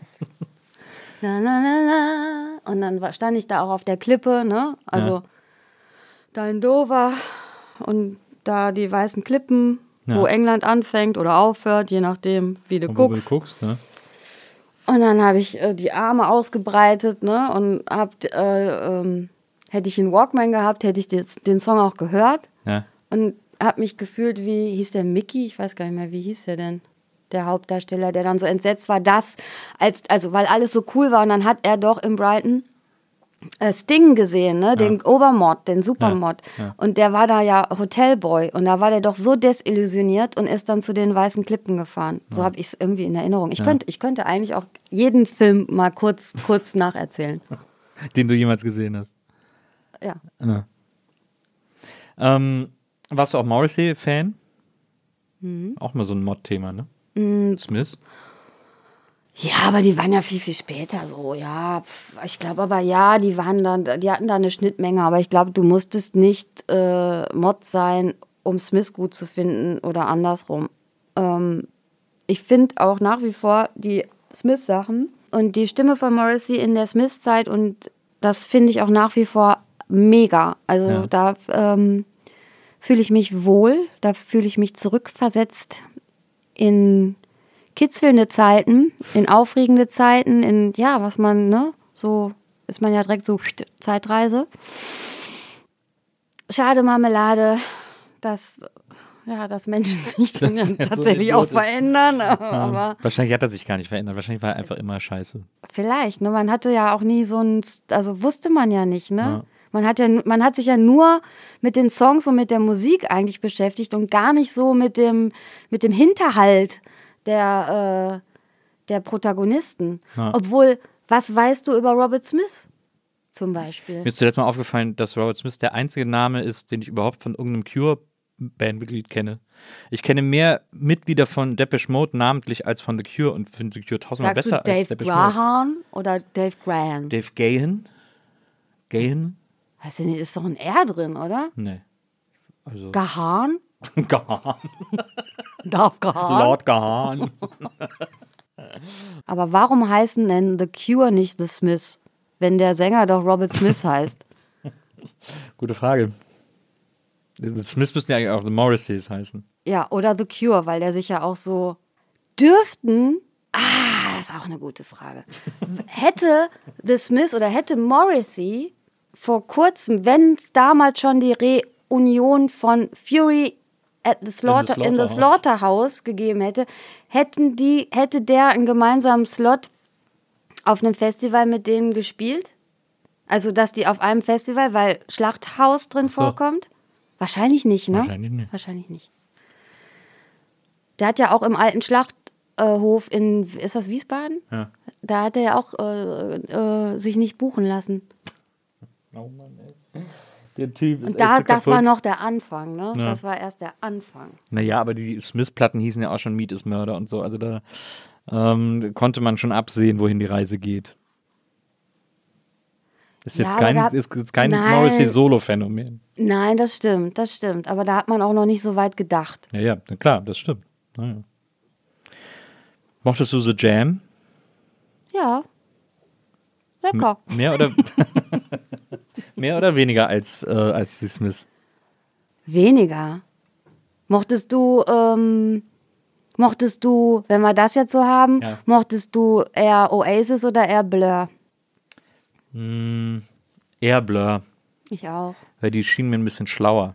na, na, na, na. Und dann stand ich da auch auf der Klippe, ne? Also Ja. Da in Dover und da die weißen Klippen, wo Ja. England anfängt oder aufhört, je nachdem, wie du Wo du guckst. guckst, ne? Und dann habe ich äh, die Arme ausgebreitet, ne? Und hab, äh, ähm, hätte ich einen Walkman gehabt, hätte ich den, den Song auch gehört Ja. und habe mich gefühlt wie, hieß der Mickey? Ich weiß gar nicht mehr, wie hieß der denn? Der Hauptdarsteller, der dann so entsetzt war, dass, als, also weil alles so cool war und dann hat er doch in Brighton Sting gesehen, ne? den Obermod, den Supermod. Ja, ja. Und der war da ja Hotelboy und da war der doch so desillusioniert und ist dann zu den weißen Klippen gefahren. So habe ich es irgendwie in Erinnerung. Ich, könnte, ich könnte eigentlich auch jeden Film mal kurz, kurz nacherzählen. [laughs] Den du jemals gesehen hast. Ja. Ja. Ähm, warst du auch Morrissey-Fan? Mhm. Auch mal so ein Mod-Thema, ne? Smith? Ja, aber die waren ja viel, viel später so, ja. Pf, Ich glaube aber, ja, die waren dann, die hatten da eine Schnittmenge, aber ich glaube, du musstest nicht äh, Mod sein, um Smith gut zu finden oder andersrum. Ähm, ich finde auch nach wie vor die Smith-Sachen und die Stimme von Morrissey in der Smith-Zeit und das finde ich auch nach wie vor mega. Also Ja. da ähm, fühle ich mich wohl, da fühle ich mich zurückversetzt in kitzelnde Zeiten, in aufregende Zeiten, in ja, was man, ne, so ist man ja direkt so Zeitreise. Schade Marmelade, dass ja, dass Menschen [laughs] sich dann Das ja ist ja so tatsächlich auch verändern, aber Wahrscheinlich hat er sich gar nicht verändert. Wahrscheinlich war er einfach immer scheiße. vielleicht, ne, man hatte ja auch nie so ein also wusste man ja nicht, ne? Ja. Man hat ja man hat sich ja nur mit den Songs und mit der Musik eigentlich beschäftigt und gar nicht so mit dem mit dem Hinterhalt der äh, der Protagonisten. Ja. Obwohl, was weißt du über Robert Smith zum Beispiel? Mir ist zuletzt mal aufgefallen, dass Robert Smith der einzige Name ist, den ich überhaupt von irgendeinem Cure-Bandmitglied kenne. Ich kenne mehr Mitglieder von Depeche Mode namentlich als von The Cure und finde The Cure tausendmal Sagst du besser als Dave Depeche Mode. Graham oder Dave Graham? Dave Gahan? Gahan? Weißt du nicht, ist doch ein R drin, oder? Nee. Also. Gahan? [laughs] Gahan. Darf Gahan? Lord Gahan. [laughs] Aber warum heißen denn The Cure nicht The Smiths, wenn der Sänger doch Robert Smith heißt? [laughs] Gute Frage. The Smiths müssten ja eigentlich auch The Morrisseys heißen. Ja, oder The Cure, weil der sich ja auch so dürften. Ah, das ist auch eine gute Frage. Hätte The Smiths oder hätte Morrissey vor kurzem, wenn damals schon die Reunion von Fury at the Slaughter, in the Slaughterhouse. Gegeben hätte, hätten die, hätte der einen gemeinsamen Slot auf einem Festival mit denen gespielt? Also, dass die auf einem Festival, weil Schlachthaus drin so. vorkommt? Wahrscheinlich nicht, ne? Wahrscheinlich nicht. Wahrscheinlich nicht. Der hat ja auch im alten Schlachthof in, ist das Wiesbaden? Ja. Da hat er ja auch äh, äh, sich nicht buchen lassen. Oh Mann, ey. Der Typ ist Und da, das war noch der Anfang, ne? Ja. Das war erst der Anfang. Naja, aber die Smith-Platten hießen ja auch schon Meat is Murder und so. Also da ähm, konnte man schon absehen, wohin die Reise geht. Ist jetzt kein, da- ist jetzt kein Nein. Morrissey-Solo-Phänomen. Nein, das stimmt, das stimmt. Aber da hat man auch noch nicht so weit gedacht. Ja, ja, klar, das stimmt. Naja. Mochtest du The Jam? Ja. Lecker. Mehr oder, [laughs] mehr oder weniger als, äh, als die Smiths? Weniger. Mochtest du, ähm, mochtest du, wenn wir das jetzt so haben, Ja. mochtest du eher Oasis oder eher Blur? Eher Blur, Ich auch. weil die schienen mir ein bisschen schlauer.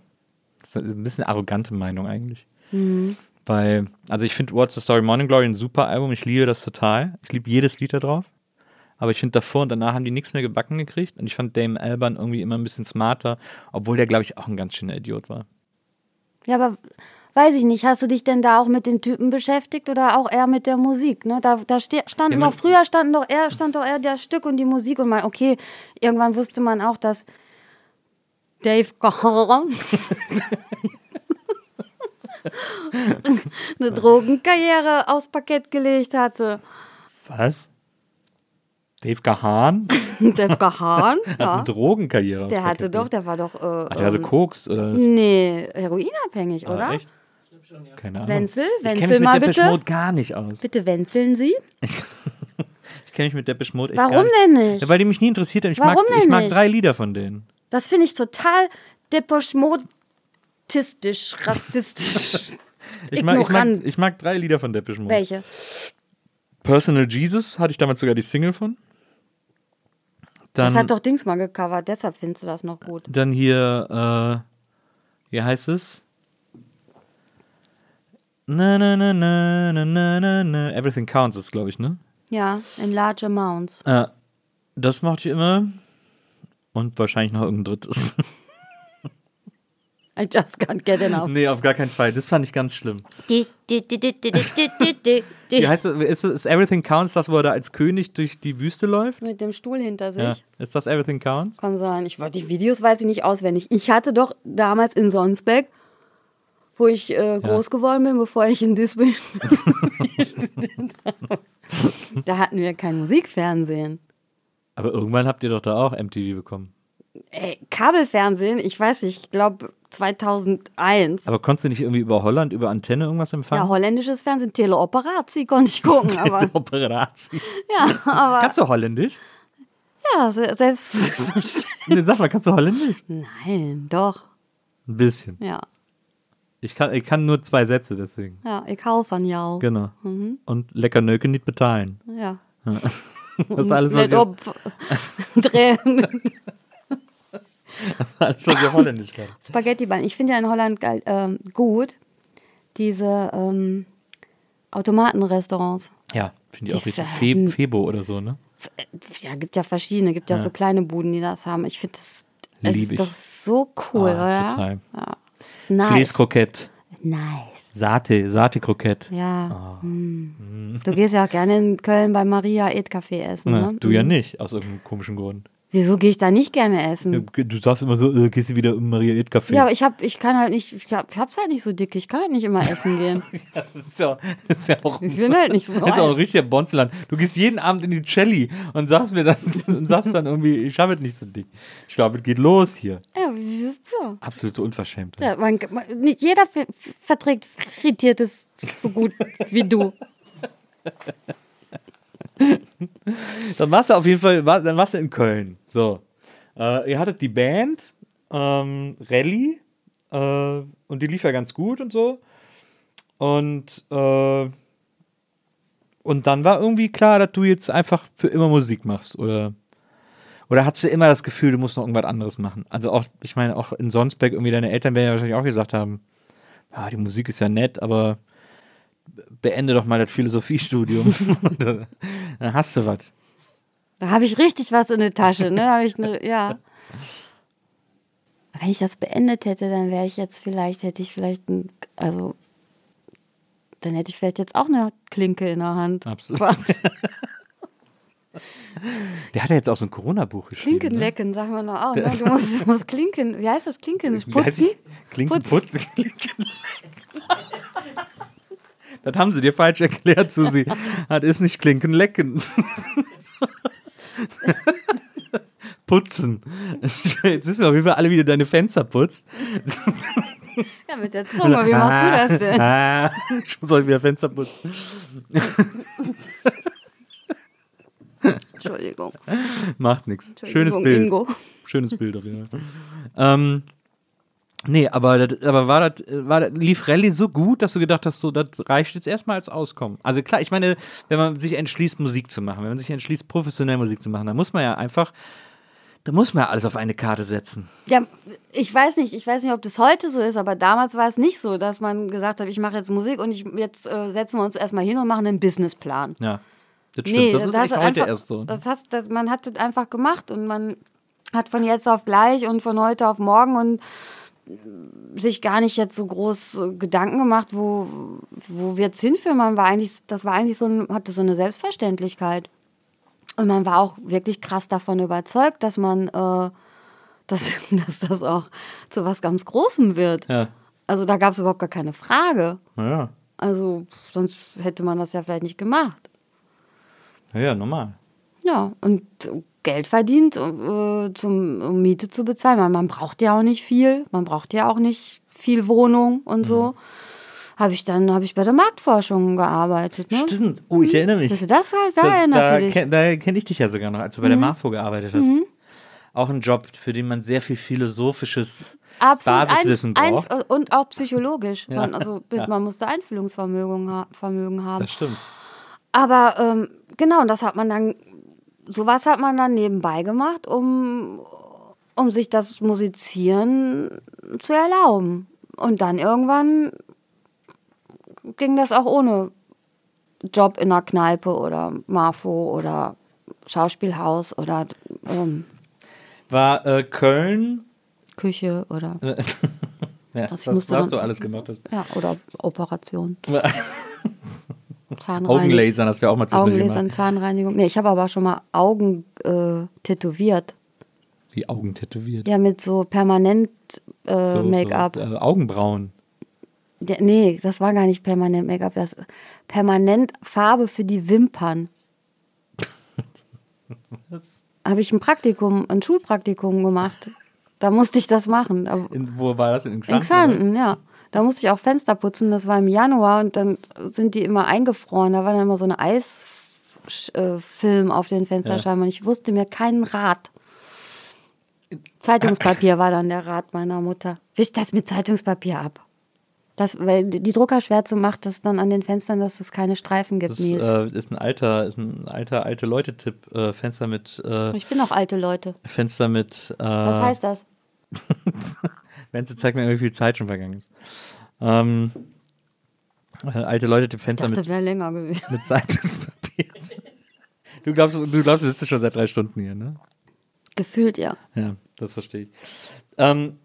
Das ist ein bisschen arrogante Meinung eigentlich. Mhm. Weil, also ich finde What's the Story Morning Glory ein super Album. Ich liebe das total. Ich liebe jedes Lied da drauf. Aber ich finde davor und danach haben die nichts mehr gebacken gekriegt. Und ich fand Dame Alban irgendwie immer ein bisschen smarter, obwohl der, glaube ich, auch ein ganz schöner Idiot war. Ja, aber weiß ich nicht, hast du dich denn da auch mit dem Typen beschäftigt oder auch eher mit der Musik? Ne? Da, da standen Ja, doch, früher standen doch eher, stand doch eher das Stück und die Musik und mal, okay, irgendwann wusste man auch, dass Dave Gahan [laughs] eine Drogenkarriere aufs Parkett gelegt hatte. Was? Dave Gahan [laughs] Dave Gahan, [laughs] hat ja, eine Drogenkarriere. der hatte doch, gelegt. der war doch, äh, Hat der also ähm, Koks oder was? nee, heroinabhängig, Ah, oder? echt? Keine Ahnung. Wenzel, ich Wenzel kenne mich mal mit Depeche bitte. Mode gar nicht aus. Bitte wenzeln Sie. [laughs] Ich kenne mich mit Depeche Mode echt gar Warum nicht. denn nicht? Ja, weil die mich nie interessiert haben. Ich, Warum mag, ich denn mag nicht? drei Lieder von denen. Das finde ich total deposchmotistisch, rassistisch. Ich mag, ich, mag, ich mag drei Lieder von Depeche Mode. Welche? Personal Jesus hatte ich damals sogar die Single von. Das Dann, hat doch Dings mal gecovert, deshalb findest du das noch gut. dann hier, äh, wie heißt es? Na, na, na, na, na, na, na, na. Everything Counts ist, glaube ich, ne? Ja, in large amounts. Äh, das mochte ich immer. Und wahrscheinlich noch irgendein drittes. [laughs] I just can't get enough. Nee, auf gar keinen Fall. Das fand ich ganz schlimm. Wie heißt das? Ist, ist Everything Counts das, wo er da als König durch die Wüste läuft? Mit dem Stuhl hinter sich. Ja. Ist das Everything Counts? Kann sein. Ich, die Videos weiß ich nicht auswendig. Ich hatte doch damals in Sonsbeck wo ich äh, groß ja. geworden bin, bevor ich in Disney [laughs] studiert habe. Da hatten wir kein Musikfernsehen. Aber irgendwann habt ihr doch da auch MTV bekommen. Ey, Kabelfernsehen, ich weiß nicht, ich glaube 2001. Aber konntest du nicht irgendwie über Holland, über Antenne irgendwas Ja, empfangen? holländisches Fernsehen, Teleoperatie konnte ich gucken, [laughs] aber Operation. ja, aber Kannst du Holländisch? ja, se- selbstverständlich. [laughs] Nee, sag mal, kannst du Holländisch? Nein, doch. Ein bisschen. Ja, Ich kann, ich kann nur zwei Sätze, deswegen. ja, ich hau von jou. Genau. Mhm. Und lecker Nöken nicht bezahlen. Ja. [laughs] Das ist alles, was ich, [laughs] alles, was ich auf Holländisch kann. Spaghetti-Ballen. Ich finde ja in Holland ähm, gut diese ähm, Automatenrestaurants. Ja, finde ich auch richtig. Fe Febo oder so, ne? Ja, gibt ja verschiedene. Gibt ja, so kleine Buden, die das haben. Ich finde das, Lieb ist doch so cool, Ah, oder? total. Ja. Nice. Fleeskroket. Nice. Sate, Sate-Krokett. Ja. hm. Du gehst ja auch gerne in Köln bei Maria Ed Café essen, Na, ne? du ja Mhm. nicht, aus irgendeinem komischen Grund. Wieso gehe ich da nicht gerne essen? Du sagst immer so, äh, gehst du wieder im Maria Ed Café. Ja, aber ich hab, ich kann halt nicht, ich, hab, ich hab's halt nicht so dick, ich kann halt nicht immer essen gehen. [laughs] das ist ja, das ist ja auch, Ich bin halt nicht so. das ist ja auch ein richtiger Bonzland. Du gehst jeden Abend in die Celli und sagst mir dann, [laughs] und sagst dann irgendwie, ich habe es nicht so dick. Ich glaube, es geht los hier. Ja, ja. Absolute Unverschämtheit. ja man, man, nicht jeder ver- verträgt Frittiertes so gut wie du. [laughs] [laughs] Dann warst du auf jeden Fall, war, dann warst du in Köln. So. Äh, ihr hattet die Band, ähm, Rallye, äh, und die lief ja ganz gut und so. Und, äh, und dann war irgendwie klar, dass du jetzt einfach für immer Musik machst, oder? Oder hattest du immer das Gefühl, du musst noch irgendwas anderes machen? Also auch, ich meine, auch in Sonsbeck, irgendwie deine Eltern werden ja wahrscheinlich auch gesagt haben, ja, die Musik ist ja nett, aber beende doch mal das Philosophiestudium. [laughs] dann hast du was. Da habe ich richtig was in der Tasche, ne? Hab ich ne, ja. Wenn ich das beendet hätte, dann wäre ich jetzt vielleicht, hätte ich vielleicht ein, also, dann hätte ich vielleicht jetzt auch eine Klinke in der Hand. Absolut. Was? [laughs] Der hat ja jetzt auch so ein Corona-Buch geschrieben. Klinken ne? lecken, sagen wir noch auch. Ne? Du musst, du musst Klinken, wie heißt das? Klinken putzen? Klinken Putzen. [laughs] Das haben sie dir falsch erklärt, Susi. Das ist nicht Klinken lecken. Putzen. Jetzt wissen wir jeden Fall alle, wie du deine Fenster putzt. Ja, mit der Zunge, wie machst du das denn? [laughs] Ah, ich muss euch wieder Fenster putzen. Entschuldigung. Macht nichts. Schönes Bild. Ingo. Schönes Bild auf jeden Fall. ähm, Nee, aber, das, aber war das, war das, lief Rallye so gut, dass du gedacht hast, so, das reicht jetzt erstmal als Auskommen? Also klar, ich meine, wenn man sich entschließt, Musik zu machen, wenn man sich entschließt, professionell Musik zu machen, dann muss man ja einfach, da muss man ja alles auf eine Karte setzen. Ja, ich weiß nicht, ich weiß nicht, ob das heute so ist, aber damals war es nicht so, dass man gesagt hat, ich mache jetzt Musik und ich, jetzt äh, setzen wir uns erstmal hin und machen einen Businessplan. Ja. Das stimmt. Nee, das, ist hast echt heute einfach, erst so. Das hast, das, man hat das einfach gemacht und man hat von jetzt auf gleich und von heute auf morgen und sich gar nicht jetzt so groß Gedanken gemacht, wo, wo wird's hinführen. Man war eigentlich, das war eigentlich so, ein, hatte so eine Selbstverständlichkeit. Und man war auch wirklich krass davon überzeugt, dass man, äh, dass, [laughs] dass das auch zu was ganz Großem wird. Ja. Also da gab es überhaupt gar keine Frage. Ja. Also sonst hätte man das ja vielleicht nicht gemacht. Ja, ja, normal. Ja, und Geld verdient, äh, zum, um Miete zu bezahlen. Man, man braucht ja auch nicht viel. Man braucht ja auch nicht viel Wohnung und so. Habe ich dann habe ich bei der Marktforschung gearbeitet. Ne? Stimmt. Oh, ich erinnere mich. Das, das, da Das- erinnerst da du dich. kenn- da kenne ich dich ja sogar noch, als du bei der MAFO gearbeitet hast. Auch ein Job, für den man sehr viel philosophisches Absolut Basiswissen ein, braucht. Ein, und auch psychologisch. Ja. Man, also, [laughs] Ja. man musste Einfühlungsvermögen Vermögen haben. Das stimmt. Aber ähm, genau, und das hat man dann, sowas hat man dann nebenbei gemacht, um, um sich das Musizieren zu erlauben. Und dann irgendwann ging das auch ohne Job in einer Kneipe oder Marfo oder Schauspielhaus oder ähm, War äh, Köln, Küche oder [laughs] ja, was, was du alles gemacht hast. ja oder Operation. [laughs] Zahnreinigung. Augenlasern hast du ja auch mal zwischendurch Augenlasern. Zahnreinigung. Nee, ich habe aber schon mal Augen äh, tätowiert. Die Augen tätowiert. Ja, mit so permanent äh, So- Make-up. So, äh, Augenbrauen. Der- nee, das war gar nicht permanent Make-up. Das permanent Farbe für die Wimpern. [laughs] Habe ich ein Praktikum, ein Schulpraktikum gemacht. Da musste ich das machen. In, wo war das? In In Xanten? Xanten, ja. Da musste ich auch Fenster putzen. Das war im Januar und dann sind die immer eingefroren. Da war dann immer so eine Eisfilm auf den Fensterscheiben und ich wusste mir keinen Rat. Zeitungspapier war dann der Rat meiner Mutter. Wisch das mit Zeitungspapier ab. Das, weil die Druckerschwärze macht das dann an den Fenstern, dass es keine Streifen gibt, Das äh, ist ein alter, ist ein alter, alte Leute-Tipp. Äh, Fenster mit, äh, ich bin auch alte Leute. Fenster mit. Äh, Was heißt das? [laughs] Wenzel zeigt mir, wie viel Zeit schon vergangen ist. Ähm, äh, alte Leute-Tipp, Ich Fenster dachte, mit, wäre länger gewesen. mit Zeitungspapier. Du glaubst, du glaubst, du sitzt schon seit drei Stunden hier, ne? Gefühlt ja. Ja, das verstehe ich. Ähm,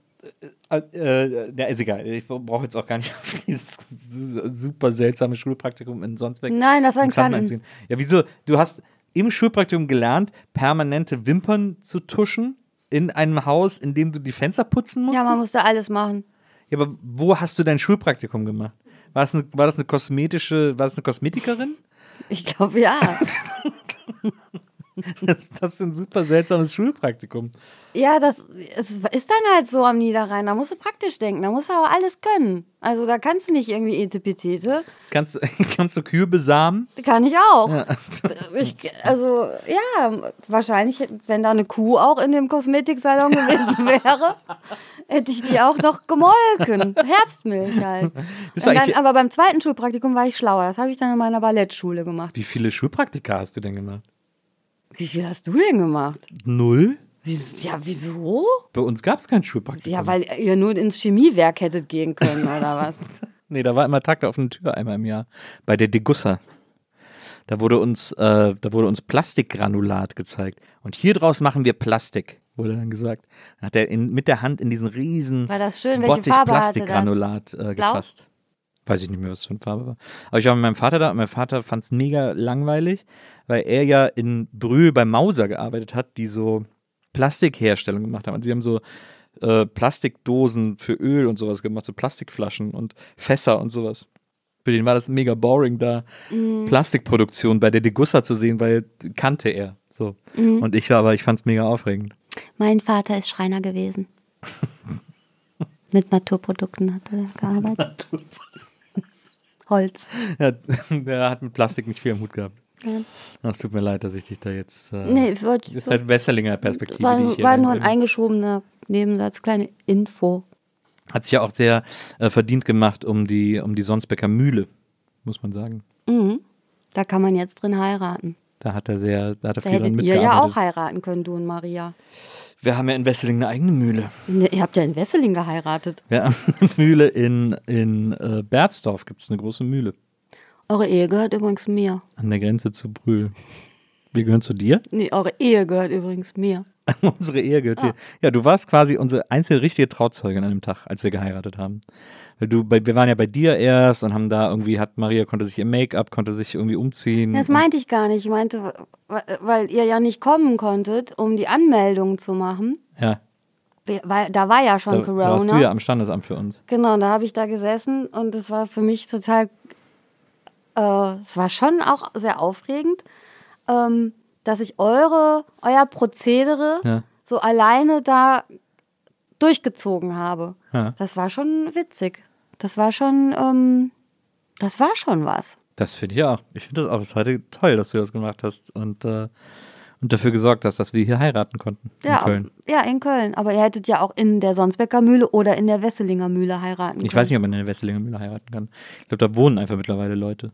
äh, äh, ja, ist egal. Ich brauche jetzt auch gar nicht [laughs] auf dieses super seltsame Schulpraktikum in Sonsbeck. Nein, das war in Xanten Xanten. einziehen. Ja, wieso? Du hast im Schulpraktikum gelernt, permanente Wimpern zu tuschen in einem Haus, in dem du die Fenster putzen musstest? Ja, man musste alles machen. Ja, aber wo hast du dein Schulpraktikum gemacht? War das eine, war das eine kosmetische, war das eine Kosmetikerin? Ich glaube ja. Das, [laughs] das ist ein super seltsames Schulpraktikum. Ja, das ist dann halt so am Niederrhein. Da musst du praktisch denken, da musst du auch alles können. Also da kannst du nicht irgendwie Etepetete. Kannst, [laughs] kannst du Kühe besamen? Kann ich auch. [laughs] Ich, also ja, wahrscheinlich, wenn da eine Kuh auch in dem Kosmetiksalon [laughs] gewesen wäre, hätte ich die auch noch gemolken. Herbstmilch halt. Dann, aber beim zweiten Schulpraktikum war ich schlauer. Das habe ich dann in meiner Ballettschule gemacht. Wie viele Schulpraktika hast du denn gemacht? Wie viel hast du denn gemacht? Null? Ja, wieso? Bei uns gab es kein Schulpraktikum. Ja, weil ihr nur ins Chemiewerk hättet gehen können, oder was? [laughs] Nee, da war immer Tag der offenen Tür einmal im Jahr. Bei der Degussa. Da wurde uns, äh, da wurde uns Plastikgranulat gezeigt. Und hier draus machen wir Plastik, wurde dann gesagt. Dann hat er in, mit der Hand in diesen riesen War das schön? Bottich Farbe hatte das? Plastikgranulat äh, gefasst. Weiß ich nicht mehr, was das für eine Farbe war. Aber ich war mit meinem Vater da und mein Vater fand es mega langweilig, weil er ja in Brühl bei Mauser gearbeitet hat, die so Plastikherstellung gemacht haben. Also die haben so äh, Plastikdosen für Öl und sowas gemacht, so Plastikflaschen und Fässer und sowas. Für den war das mega boring, da Mhm. Plastikproduktion bei der Degussa zu sehen, weil kannte er. So. Mhm. Und ich war, aber ich fand es mega aufregend. Mein Vater ist Schreiner gewesen. [laughs] Mit Naturprodukten hat er gearbeitet. Holz. Ja, der [laughs] hat mit Plastik nicht viel am Hut gehabt. Ja. Es tut mir leid, dass ich dich da jetzt. Äh, Nee, ich wollte. das ist halt Wesserlinger Perspektive, war, die ich hier war nur ein eingeschobener Nebensatz, kleine Info. Hat sich ja auch sehr äh, verdient gemacht um die, um die Sonsbecker Mühle, muss man sagen. Da kann man jetzt drin heiraten. Da hat er sehr, da hat er Da viel hättet ihr ja auch heiraten können, du und Maria. Wir haben ja in Wesseling eine eigene Mühle. Ne, Ihr habt ja in Wesseling geheiratet. Eine [laughs] Mühle in, in äh, Berzdorf, gibt es eine große Mühle. Eure Ehe gehört übrigens mir. An der Grenze zu Brühl. Wir gehören zu dir? Nee, eure Ehe gehört übrigens mir. [laughs] unsere Ehe gehört dir. Ja, du warst quasi unsere einzige richtige Trauzeugin an dem Tag, als wir geheiratet haben. Weil du, bei, wir waren ja bei dir erst und haben da irgendwie, hat Maria konnte sich ihr Make-up, konnte sich irgendwie umziehen. Das meinte ich gar nicht. Ich meinte, weil ihr ja nicht kommen konntet, um die Anmeldung zu machen. ja, Weil, da war ja schon da, da Corona. warst du ja am Standesamt für uns. Genau, da habe ich da gesessen und es war für mich total, äh, es war schon auch sehr aufregend, ähm, dass ich eure, euer Prozedere Ja. so alleine da durchgezogen habe. Ja. Das war schon witzig. Das war schon, ähm, das war schon was. Das finde ich auch. Ich finde das auch bis heute toll, dass du das gemacht hast und, äh, und dafür gesorgt hast, dass wir hier heiraten konnten Ja, in Köln. ja, in Köln. Aber ihr hättet ja auch in der Sonsbecker Mühle oder in der Wesselinger Mühle heiraten können. Ich weiß nicht, ob man in der Wesselinger Mühle heiraten kann. Ich glaube, da wohnen einfach mittlerweile Leute.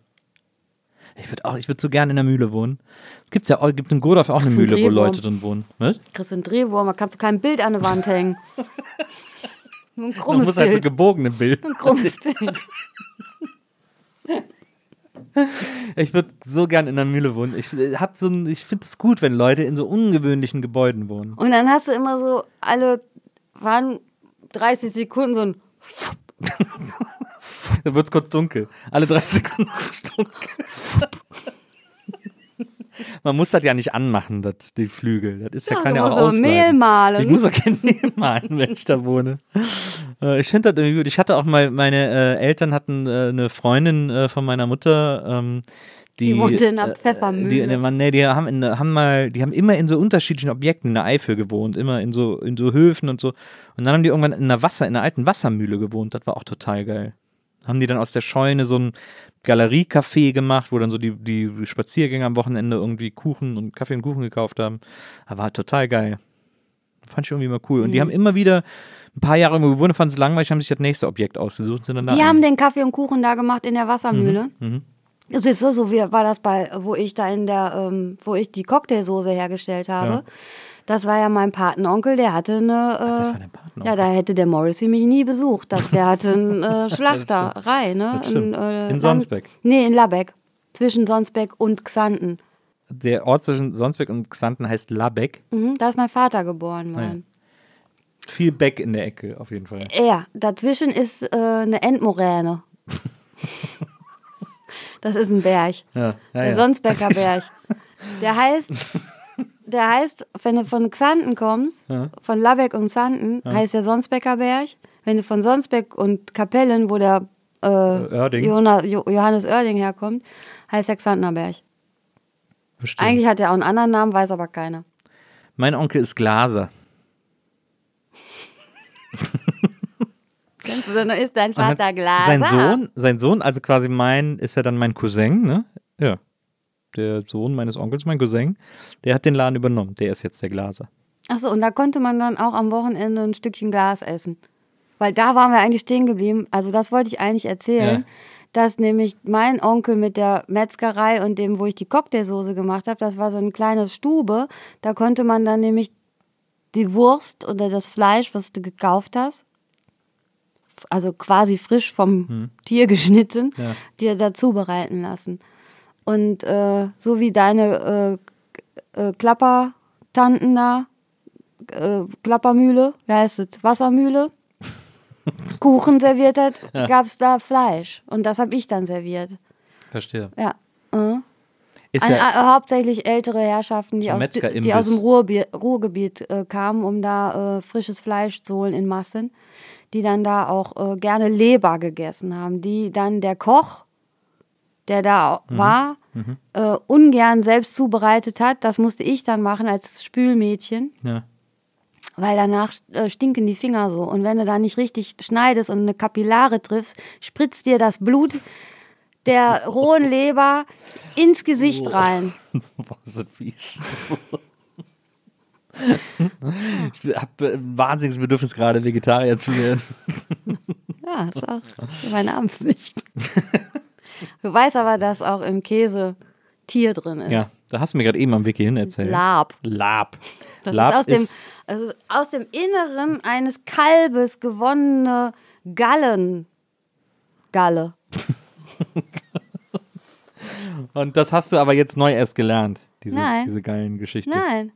Ich würde auch, ich würde so gerne in der Mühle wohnen. Gibt's ja auch, gibt in Godorf auch eine Mühle, wo. Leute drin wohnen. Was? Kriegst du einen Drehwurm, da kannst du kein Bild an der Wand hängen. [laughs] Nur ein krummes muss halt so Bild. gebogene Bild. ein krummes [laughs] Bild. Ich würde so gern in der Mühle wohnen. Ich hab so ein, ich finde es gut, wenn Leute in so ungewöhnlichen Gebäuden wohnen. Und dann hast du immer so alle, waren 30 Sekunden so ein [laughs] [laughs] Da wird es kurz dunkel. Alle drei [laughs] Sekunden wird es dunkel. [laughs] Man muss das ja nicht anmachen, das, die Flügel. Das ist ja, Ja, ja auch. Mehl mahlen. Ich muss auch kein Mehl malen, wenn ich da wohne. Äh, ich finde das irgendwie gut. Ich hatte auch mal, meine äh, Eltern hatten äh, eine Freundin äh, von meiner Mutter, ähm, die, Die wohnte in einer äh, Pfeffermühle. Die, die, nee, die haben, in, haben mal, die haben immer in so unterschiedlichen Objekten in der Eifel gewohnt, immer in so, in so Höfen und so. Und dann haben die irgendwann in einer Wasser, in einer alten Wassermühle gewohnt. Das war auch total geil. Haben die dann aus der Scheune so ein Galeriecafé gemacht, wo dann so die, die Spaziergänger am Wochenende irgendwie Kuchen und Kaffee und Kuchen gekauft haben. Aber war total geil. Fand ich irgendwie mal cool. Und Mhm. die haben immer wieder ein paar Jahre irgendwo gewohnt, fanden es langweilig, haben sich das nächste Objekt ausgesucht. Sind dann da Die haben den Kaffee und Kuchen da gemacht in der Wassermühle. Mhm, Es ist so, so wie war das bei, wo ich da in der, ähm, wo ich die Cocktailsoße hergestellt habe. Ja. Das war ja mein Patenonkel, der hatte eine, das war äh, dein Patenonkel. ja, da hätte der Morrissey mich nie besucht. Das, der hatte eine äh, [laughs] Schlachterei, ne? Stimmt. äh, In Sonsbeck. Nee, in Labeck. Zwischen Sonsbeck und Xanten. Der Ort zwischen Sonsbeck und Xanten heißt Labeck. Mhm, da ist mein Vater geboren Ah, ja. worden. Viel Beck in der Ecke, auf jeden Fall. Ja, dazwischen ist äh, eine Endmoräne. [laughs] das ist ein Berg. Ja, ja, Der ja. Sonsbecker [laughs] Berg. Der heißt, der heißt, wenn du von Xanten kommst, Ja. von Labeck und Xanten, heißt der Sonsbecker Berg. Wenn du von Sonsbeck und Kapellen, wo der äh, Oerding. Johannes Oerding herkommt, heißt der Xantener Berg. Verstehe. Eigentlich hat er auch einen anderen Namen, weiß aber keiner. Mein Onkel ist Glaser. Kennst du, so, ist dein Vater Glaser? Sein Sohn, sein Sohn, also quasi mein, ist ja dann mein Cousin, ne? Ja. Der Sohn meines Onkels, mein Cousin, der hat den Laden übernommen. Der ist jetzt der Glaser. Achso, und da konnte man dann auch am Wochenende ein Stückchen Glas essen. Weil da waren wir eigentlich stehen geblieben. Also das wollte ich eigentlich erzählen. Ja. Dass nämlich mein Onkel mit der Metzgerei und dem, wo ich die Cocktailsoße gemacht habe, das war so eine kleine Stube. Da konnte man dann nämlich die Wurst oder das Fleisch, was du gekauft hast, also quasi frisch vom Tier [laughs] geschnitten, Ja. dir dazu bereiten lassen. Und äh, so wie deine äh, äh, Klappertanten da, äh, Klappermühle, wie heißt es, Wassermühle, [laughs] Kuchen serviert hat, gab es da Fleisch. Und das habe ich dann serviert. Verstehe. Ja. Ist Ein, ja, äh, hauptsächlich ältere Herrschaften, die, aus, die aus dem Ruhrgebiet, Ruhrgebiet äh, kamen, um da äh, frisches Fleisch zu holen in Massen, die dann da auch äh, gerne Leber gegessen haben, die dann der Koch, der da Mhm. war, Äh, ungern selbst zubereitet hat. Das musste ich dann machen als Spülmädchen, ja. weil danach äh, stinken die Finger so. Und wenn du da nicht richtig schneidest und eine Kapillare triffst, spritzt dir das Blut der rohen Leber ins Gesicht rein. [laughs] Boah, ist das fies. [laughs] Ich habe ein wahnsinniges Bedürfnis gerade, Vegetarier zu werden. Ja, ist auch meine Absicht. [laughs] Du weißt aber, dass auch im Käse Tier drin ist. Ja, da hast du mir gerade eben am Weg hierhin erzählt. Lab. Lab. Das Lab ist, aus dem, ist also aus dem Inneren eines Kalbes gewonnene Gallen. Galle. [laughs] und das hast du aber jetzt neu erst gelernt, diese, Nein. diese geilen Geschichte. Nein.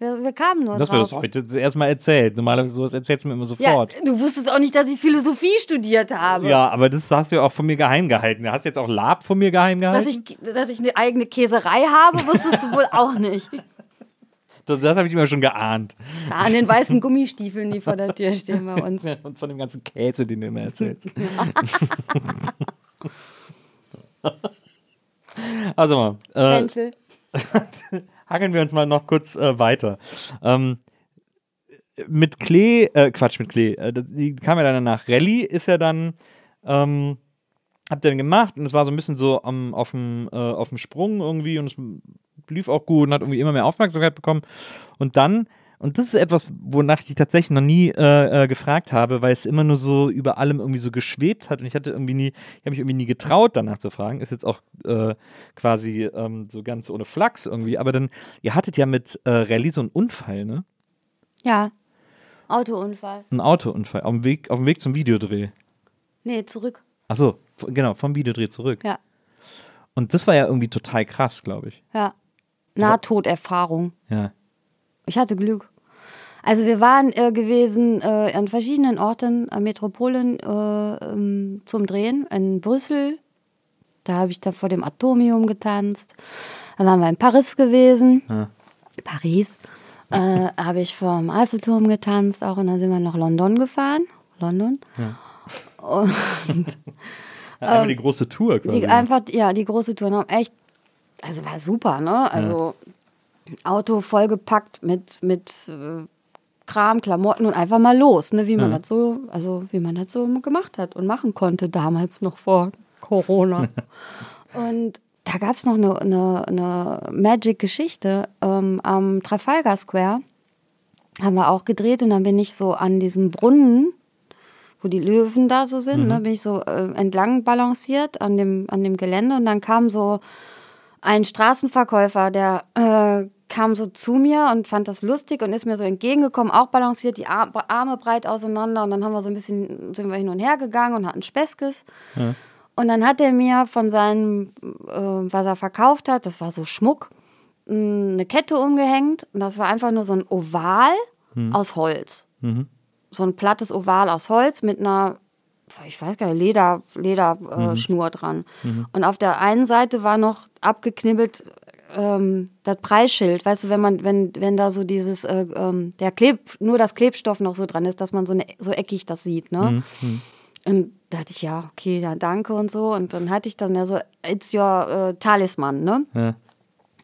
Wir, wir kamen nur hast mir das drauf. heute erstmal erzählt. Normalerweise sowas erzählst du mir immer sofort. Ja, du wusstest auch nicht, dass ich Philosophie studiert habe. Ja, aber das hast du ja auch von mir geheim gehalten. Du hast jetzt auch Lab von mir geheim gehalten. Dass ich, dass ich eine eigene Käserei habe, wusstest du wohl auch nicht. [laughs] das das habe ich immer schon geahnt. Ja, an den weißen Gummistiefeln, die vor der Tür stehen bei uns. Ja, [laughs] Und von dem ganzen Käse, den du immer erzählst. [laughs] also mal, äh, Pencil. Hageln wir uns mal noch kurz äh, weiter. Ähm, mit Klee, äh, Quatsch, mit Klee, äh, die kam ja dann nach Rallye, ist ja dann, ähm, habt ihr dann gemacht und es war so ein bisschen so auf, dem, äh, Sprung irgendwie und es lief auch gut und hat irgendwie immer mehr Aufmerksamkeit bekommen. Und dann, und das ist etwas, wonach ich dich tatsächlich noch nie äh, äh, gefragt habe, weil es immer nur so über allem irgendwie so geschwebt hat und ich hatte irgendwie nie, ich habe mich irgendwie nie getraut, danach zu fragen. Ist jetzt auch äh, quasi ähm, so ganz ohne Flachs irgendwie, aber dann, ihr hattet ja mit äh, Rallye so einen Unfall, ne? Ja. Autounfall. Einen Autounfall auf dem Weg, auf dem Weg zum Videodreh. Nee, zurück. Achso, genau, vom Videodreh zurück. Ja. Und das war ja irgendwie total krass, glaube ich. Ja. Nahtoderfahrung. Ja. Ich hatte Glück. Also wir waren äh, gewesen äh, an verschiedenen Orten, äh, Metropolen äh, ähm, zum Drehen. In Brüssel, da habe ich da vor dem Atomium getanzt. Dann waren wir in Paris gewesen. Paris. Äh, [laughs] habe ich vom Eiffelturm getanzt auch und dann sind wir nach London gefahren. London. [laughs] Einmal die große Tour quasi. Ähm, Die, einfach, ja, die große Tour. Echt, also war super, ne? Also Auto vollgepackt mit, mit äh, Kram, Klamotten und einfach mal los, ne? Wie man das so, also wie man das so gemacht hat und machen konnte, damals noch vor Corona. [laughs] und da gab es noch eine, eine, eine Magic-Geschichte ähm, am Trafalgar Square. Haben wir auch gedreht und dann bin ich so an diesem Brunnen wo die Löwen da so sind, ne, bin ich so äh, entlang balanciert an dem, an dem Gelände und dann kam so ein Straßenverkäufer, der äh, kam so zu mir und fand das lustig und ist mir so entgegengekommen, auch balanciert, die Ar Arme breit auseinander und dann haben wir so ein bisschen, sind wir hin und her gegangen und hatten Speskes. Und dann hat er mir von seinem, äh, was er verkauft hat, das war so Schmuck, mh, eine Kette umgehängt und das war einfach nur so ein Oval aus Holz. So ein plattes Oval aus Holz mit einer, ich weiß gar nicht, Leder, Lederschnur äh, Schnur dran. Und auf der einen Seite war noch abgeknibbelt ähm, das Preisschild. Weißt du, wenn man, wenn, wenn da so dieses, äh, ähm, der Kleb, nur das Klebstoff noch so dran ist, dass man so, eine, so eckig das sieht, ne? Und da hatte ich, ja, okay, ja, danke und so. Und dann hatte ich dann ja so, it's your äh, Talisman, ne? Ja.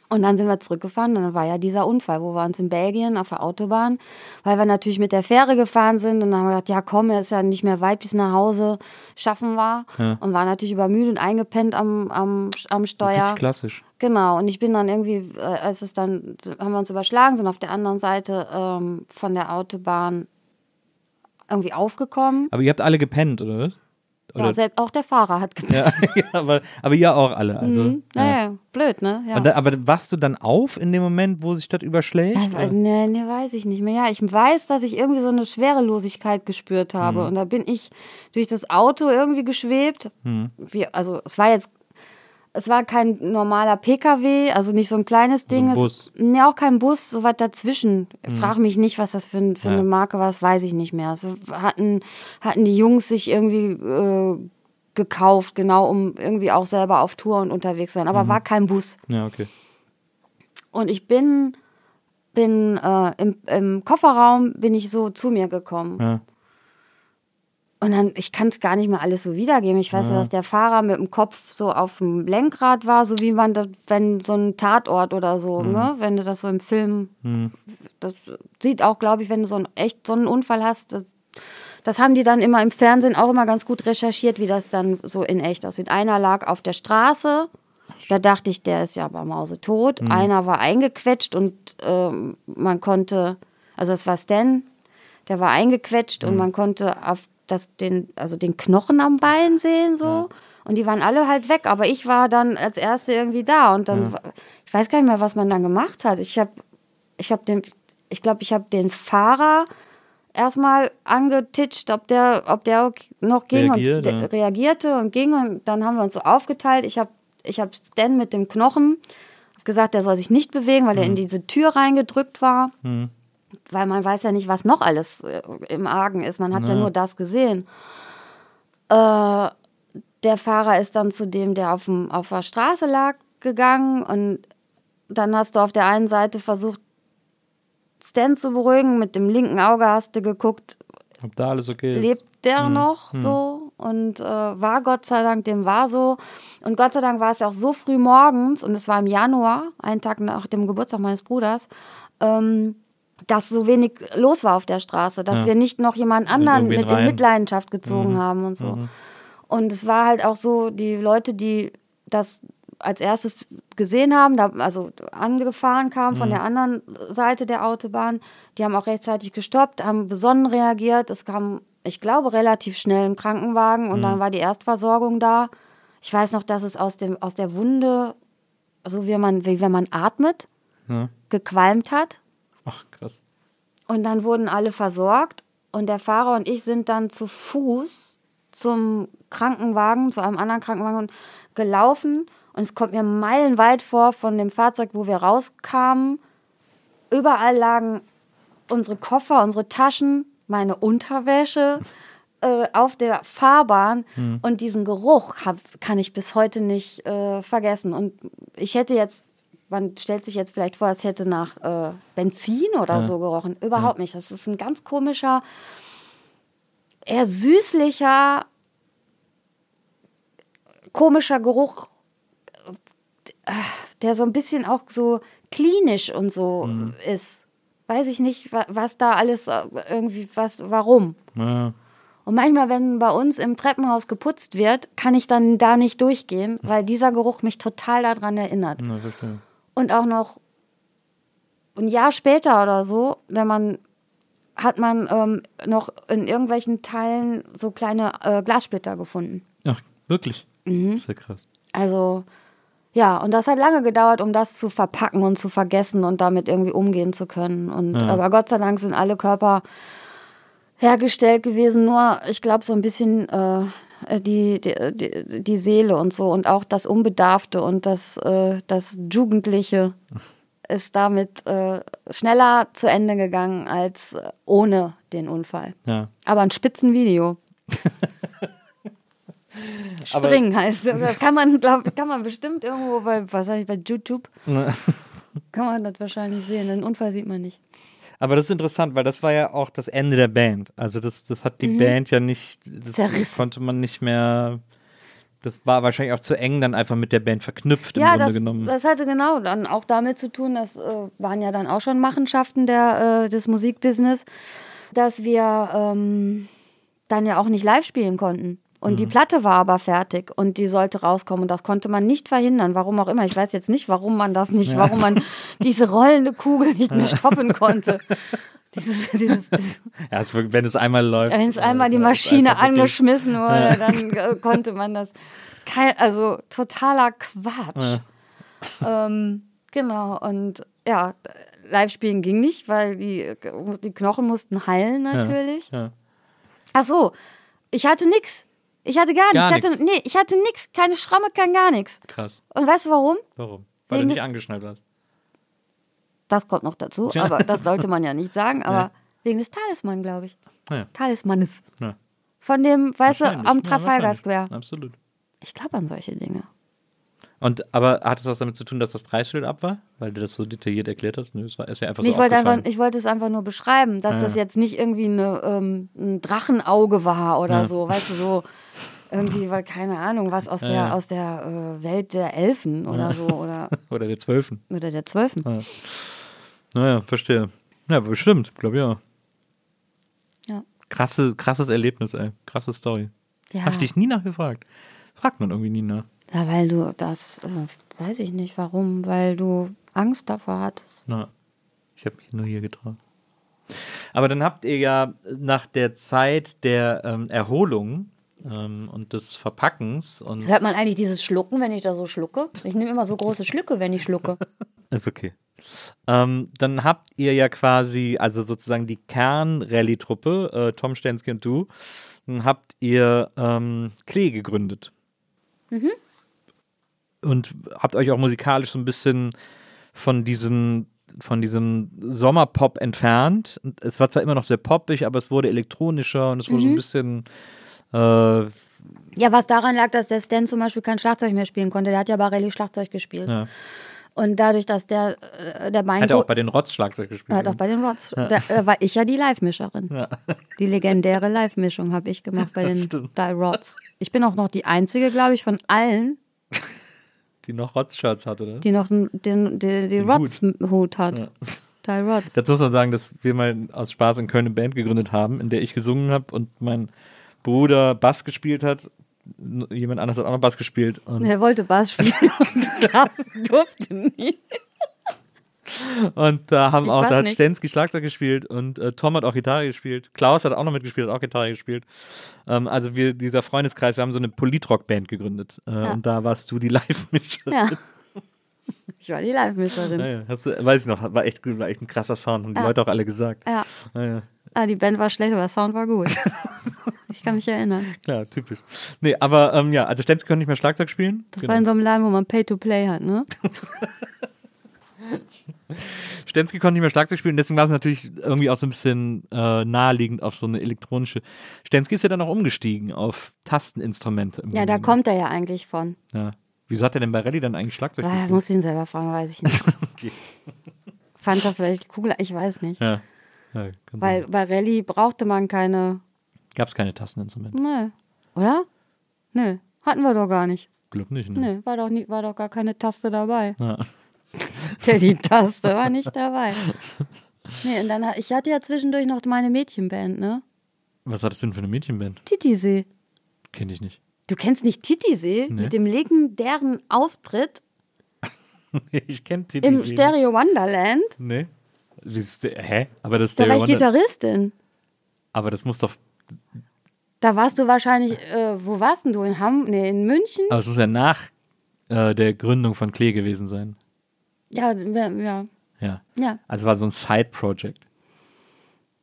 Und dann sind wir zurückgefahren und dann war ja dieser Unfall, wo wir uns in Belgien auf der Autobahn, weil wir natürlich mit der Fähre gefahren sind und dann haben wir gedacht, ja komm, es ist ja nicht mehr weit bis nach Hause, schaffen wir. Und waren natürlich übermüdet und eingepennt am, am, am Steuer. Klassisch. Genau, und ich bin dann irgendwie, äh, als es dann, haben wir uns überschlagen, sind auf der anderen Seite ähm, von der Autobahn irgendwie aufgekommen. Aber ihr habt alle gepennt, oder? was? Ja, Oder? selbst auch der Fahrer hat gepennt. Ja, [laughs] ja aber, aber ihr auch alle. Also, Mhm. ja. Naja, blöd, ne? Ja. Da, aber wachst du dann auf in dem Moment, wo sich das überschlägt? Nee, nee, weiß ich nicht mehr. Ja, ich weiß, dass ich irgendwie so eine Schwerelosigkeit gespürt habe. Mhm. Und da bin ich durch das Auto irgendwie geschwebt. Mhm. Wie, also es war jetzt, es war kein normaler PKW, also nicht so ein kleines Ding. ein Es- Bus. Mhm. Nee, auch kein Bus, so was dazwischen. Frag mich nicht, was das für, ein- für Ja. eine Marke war, das weiß ich nicht mehr. Also hatten, hatten die Jungs sich irgendwie äh, gekauft, genau, um irgendwie auch selber auf Tour und unterwegs zu sein. Mhm. Aber war kein Bus. Ja, okay. Und ich bin, bin äh, im, im Kofferraum bin ich so zu mir gekommen. Ja. Und dann, ich kann es gar nicht mehr alles so wiedergeben. Ich weiß, nur, dass der Fahrer mit dem Kopf so auf dem Lenkrad war, so wie man das, wenn so ein Tatort oder so, ne? Wenn du das so im Film, das sieht auch, glaube ich, wenn du so einen echt so einen Unfall hast, das, das haben die dann immer im Fernsehen auch immer ganz gut recherchiert, wie das dann so in echt aussieht. Einer lag auf der Straße Da dachte ich, der ist ja aber mausetot. Mhm. Einer war eingequetscht und ähm, man konnte, also es war Stan, der war eingequetscht Mhm. und man konnte auf das, den, also den Knochen am Bein sehen so. Und die waren alle halt weg, aber ich war dann als Erste irgendwie da und dann, wa- ich weiß gar nicht mehr, was man dann gemacht hat. Ich habe, ich habe den, ich glaube, ich habe den Fahrer erstmal angetitscht, ob der, ob der noch ging Reagiert, und ja. reagierte und ging und dann haben wir uns so aufgeteilt. Ich habe, ich habe Stan mit dem Knochen gesagt, der soll sich nicht bewegen, weil er in diese Tür reingedrückt war. Weil man weiß ja nicht, was noch alles äh, im Argen ist. Man hat ja, nur das gesehen. Äh, der Fahrer ist dann zu dem, der auf, dem, auf der Straße lag, gegangen und dann hast du auf der einen Seite versucht, Stan zu beruhigen. Mit dem linken Auge hast du geguckt, Ob da alles okay ist. lebt der noch so und äh, war Gott sei Dank, dem war so. Und Gott sei Dank war es ja auch so früh morgens und es war im Januar, einen Tag nach dem Geburtstag meines Bruders, ähm, dass so wenig los war auf der Straße, dass Ja. wir nicht noch jemand anderen mit in rein. Mhm. Mitleidenschaft gezogen haben und so. Und es war halt auch so, die Leute, die das als erstes gesehen haben, da, also angefahren kamen Mhm. von der anderen Seite der Autobahn, die haben auch rechtzeitig gestoppt, haben besonnen reagiert. Es kam, ich glaube, relativ schnell ein Krankenwagen und Mhm. dann war die Erstversorgung da. Ich weiß noch, dass es aus, dem, aus der Wunde, so wie man, wie wenn man atmet, gequalmt hat. Ach, krass. Und dann wurden alle versorgt und der Fahrer und ich sind dann zu Fuß zum Krankenwagen, zu einem anderen Krankenwagen gelaufen. Und es kommt mir meilenweit vor von dem Fahrzeug, wo wir rauskamen. Überall lagen unsere Koffer, unsere Taschen, meine Unterwäsche äh, auf der Fahrbahn. Und diesen Geruch hab, kann ich bis heute nicht äh, vergessen. Und ich hätte jetzt, man stellt sich jetzt vielleicht vor, es hätte nach äh, Benzin oder so gerochen. Überhaupt nicht. Das ist ein ganz komischer, eher süßlicher, komischer Geruch, der so ein bisschen auch so klinisch und so ist. Weiß ich nicht, wa- was da alles äh, irgendwie, was, warum. Ja. Und manchmal, wenn bei uns im Treppenhaus geputzt wird, kann ich dann da nicht durchgehen, [laughs] weil dieser Geruch mich total daran erinnert. Na, verstehe. Und auch noch ein Jahr später oder so, wenn man hat man ähm, noch in irgendwelchen Teilen so kleine äh, Glassplitter gefunden. Ach, wirklich? Mhm. Ja krass. Also ja, und das hat lange gedauert, um das zu verpacken und zu vergessen und damit irgendwie umgehen zu können. Und aber Gott sei Dank sind alle Körper hergestellt gewesen. Nur, ich glaube, so ein bisschen äh, die, die, die, die Seele und so und auch das Unbedarfte und das, äh, das Jugendliche [laughs] ist damit äh, schneller zu Ende gegangen als äh, ohne den Unfall. Ja. Aber ein Spitzenvideo. [laughs] Aber- Springen heißt es. Das kann man, glaub, kann man bestimmt irgendwo bei, was ich, bei YouTube, [laughs] kann man das wahrscheinlich sehen. Den Unfall sieht man nicht. Aber das ist interessant, weil das war ja auch das Ende der Band. Also das, das hat die Band ja nicht, das Mhm. Zerrissen. konnte man nicht mehr, das war wahrscheinlich auch zu eng dann einfach mit der Band verknüpft im Ja, Grunde das, genommen. das hatte genau dann auch damit zu tun, das äh, waren ja dann auch schon Machenschaften der, äh, des Musikbusiness, dass wir ähm, dann ja auch nicht live spielen konnten. Und Mhm. die Platte war aber fertig und die sollte rauskommen und das konnte man nicht verhindern, warum auch immer. Ich weiß jetzt nicht, warum man das nicht, warum man [laughs] diese rollende Kugel nicht mehr stoppen konnte. Dieses, [laughs] dieses, dieses, ja, es, wenn es einmal läuft. wenn es einmal die äh, ist Maschine angeschmissen wurde, dann äh, konnte man das. Kein, also totaler Quatsch. Ähm, genau, und ja, live spielen ging nicht, weil die, die Knochen mussten heilen natürlich. Ja. Ach so, ich hatte nix. Ich hatte gar, Gar nichts. Ich hatte, nee, ich hatte nix. Keine Schramme, kein gar nichts. Krass. Und weißt du warum? Warum? Weil Wegen du nicht angeschnallt hast. Das kommt noch dazu, Ja. aber das sollte man ja nicht sagen. [laughs] Aber Ja. wegen des Talisman, glaube ich. Ja. Talismanes. Von dem, weißt du, am Trafalgar. Square. Absolut. Ich glaube an solche Dinge. Und aber hat es was damit zu tun, dass das Preisschild ab war? Weil du das so detailliert erklärt hast? Nö, es war ist ja einfach Nee, so ich, wollte einfach, ich wollte es einfach nur beschreiben, dass Ja, das ja. jetzt nicht irgendwie eine, ähm, ein Drachenauge war oder Ja. so, weißt du, so irgendwie, weil keine Ahnung, was aus der, ja. aus der äh, Welt der Elfen oder so oder, [laughs] Oder der Zwölfen. oder der Zwölfen. Naja, verstehe. Ja, bestimmt, glaube ja. Ja. Krasse, krasses Erlebnis, ey. Krasse Story. Ja. Hab ich dich nie nachgefragt. Fragt man irgendwie nie nach. Ja, weil du das, äh, weiß ich nicht warum, weil du Angst davor hattest. Na, ich habe mich nur hier getraut. Aber dann habt ihr ja nach der Zeit der ähm, Erholung ähm, und des Verpackens und Hört man eigentlich dieses Schlucken, wenn ich da so schlucke? Ich nehme immer so große Schlücke, wenn ich schlucke. [laughs] Ist okay. Ähm, dann habt ihr ja quasi, also sozusagen die Kern-Rallye-Truppe, äh, Tom Stensky und du, dann habt ihr ähm, Klee gegründet. Und habt euch auch musikalisch so ein bisschen von diesem, von diesem Sommerpop entfernt. Und es war zwar immer noch sehr poppig, aber es wurde elektronischer und es wurde so ein bisschen äh, Ja, was daran lag, dass der Stan zum Beispiel kein Schlagzeug mehr spielen konnte. Der hat ja Barelli Schlagzeug gespielt. Ja. Und dadurch, dass der, äh, der Bein hat er auch bei den Rotz Schlagzeug gespielt. hat auch bei den Rods. Da, da war ich ja die Live-Mischerin. Die legendäre Live-Mischung habe ich gemacht bei [laughs] den. Die Rods. Ich bin auch noch die einzige, glaube ich, von allen, die noch Rotz-Shirts hatte, ne? die noch den, den, den, den Den Hut. Rods-Hut hat. Die Rods. Dazu muss man sagen, dass wir mal aus Spaß in Köln eine Band gegründet haben, in der ich gesungen habe und mein Bruder Bass gespielt hat. Jemand anderes hat auch noch Bass gespielt. Er wollte Bass spielen und [laughs] [laughs] durfte nie. Und da haben Ich auch, da hat nicht. Stensky Schlagzeug gespielt und äh, Tom hat auch Gitarre gespielt. Klaus hat auch noch mitgespielt, hat auch Gitarre gespielt. Ähm, also wir, dieser Freundeskreis, wir haben so eine Politrock-Band gegründet. Äh, Und da warst du die [laughs] Live-Mischerin. Ja. Ich war die Live-Mischerin. Ja, ja, du, weiß ich noch, war echt gut, war echt ein krasser Sound, haben die Ja. Leute auch alle gesagt. Ja. Ja, ja. Ah, die Band war schlecht, aber der Sound war gut. [laughs] Ich kann mich erinnern. Klar, typisch. Nee, aber ähm, ja, also Stensky konnte nicht mehr Schlagzeug spielen. Das war in so einem Laden, wo man Pay-to-Play hat, ne? [laughs] [laughs] Stensky konnte nicht mehr Schlagzeug spielen, deswegen war es natürlich irgendwie auch so ein bisschen äh, naheliegend auf so eine elektronische. Stensky ist ja dann auch umgestiegen auf Tasteninstrumente. Ja, da Grunde kommt er ja eigentlich von. Ja. Wieso hat er denn bei Rallye dann eigentlich Schlagzeug Ah, gespielt? muss ihn selber fragen, weiß ich nicht. [laughs] Okay. Fand er vielleicht cooler, ich weiß nicht. Ja. ja Weil sein. bei Rallye brauchte man keine. Gab es keine Tasteninstrumente? Nö. Oder? Nö. Hatten wir doch gar nicht. Glaub nicht, ne? Nö, war doch, nie, war doch gar keine Taste dabei. Ja. [laughs] Der die Taste war nicht dabei. Nee, und dann ich hatte ja zwischendurch noch meine Mädchenband, ne? Was hattest du denn für eine Mädchenband? Titisee. Kenn ich nicht. Du kennst nicht Titisee Nee. mit dem legendären Auftritt [laughs] ich kenn TTC. im Stereo Wonderland? Nee. Hä? Aber das, ist Da war ich Gitarristin. Aber das muss doch. Da warst du wahrscheinlich, äh, wo warst denn du? In Hamm, nee, in München? Aber es muss ja nach äh, der Gründung von Klee gewesen sein. Ja, ja, ja. Ja. Also war so ein Side-Project.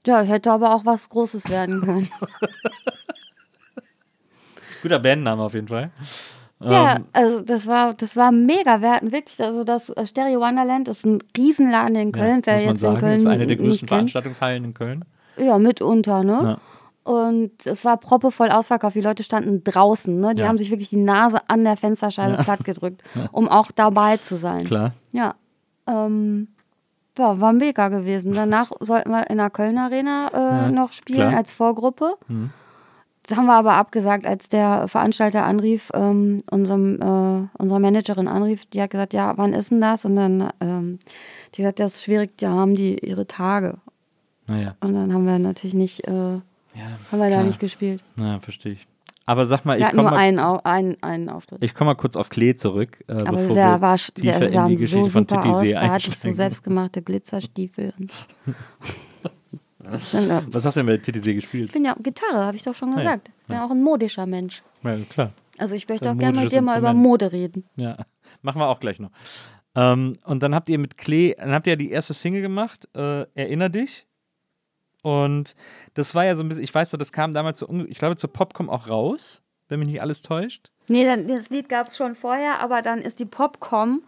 ja, hätte aber auch was Großes werden können. [laughs] Guter Bandname auf jeden Fall. ja, Ähm, also das war, das war mega. Wir hatten wirklich, also das äh, Stereo Wonderland ist ein Riesenladen in Köln. ja, wer muss man jetzt sagen, in Köln ist eine der größten. Veranstaltungshallen in Köln. Ja, mitunter, ne? Ja. Und es war proppevoll ausverkauft. Die Leute standen draußen, ne? Die Ja. haben sich wirklich die Nase an der Fensterscheibe platt gedrückt, [laughs] um auch dabei zu sein. Klar. Ja. Ähm, ja, war mega gewesen. Danach [laughs] sollten wir in der Köln Arena äh, Ja, noch spielen klar. Mhm. als Vorgruppe. Das haben wir aber abgesagt, als der Veranstalter anrief, ähm, unserem, äh, unsere Managerin anrief, die hat gesagt, ja, wann ist denn das? Und dann, ähm, die hat gesagt, das ist schwierig, da haben die ihre Tage. Naja. Und dann haben wir natürlich nicht, äh, haben Ja, wir da klar. nicht gespielt. Naja, verstehe ich. Aber sag mal, Wir ich komme mal, einen, einen, einen Auftritt. ich komm mal kurz auf Klee zurück, äh, aber bevor der wir war, tiefer der in die so Geschichte von super aus. Titisee Da hattest du einsteigen. selbstgemachte Glitzerstiefel. [laughs] Äh, Was hast du denn bei Titisee gespielt? ich bin ja Gitarre, habe ich doch schon ja. gesagt. Ich bin ja auch ein modischer Mensch. Ja, klar. Also ich möchte auch gerne mit dir mal über. Mode reden. Ja, [laughs] machen wir auch gleich noch. Ähm, und dann habt ihr mit Klee, dann habt ihr ja die erste Single gemacht, äh, Erinner dich. Und das war ja so ein bisschen, ich weiß noch, das kam damals so, ich glaube, zur Popcom auch raus, wenn mich nicht alles täuscht. Nee, dann, das Lied gab es schon vorher, aber dann ist die Popcom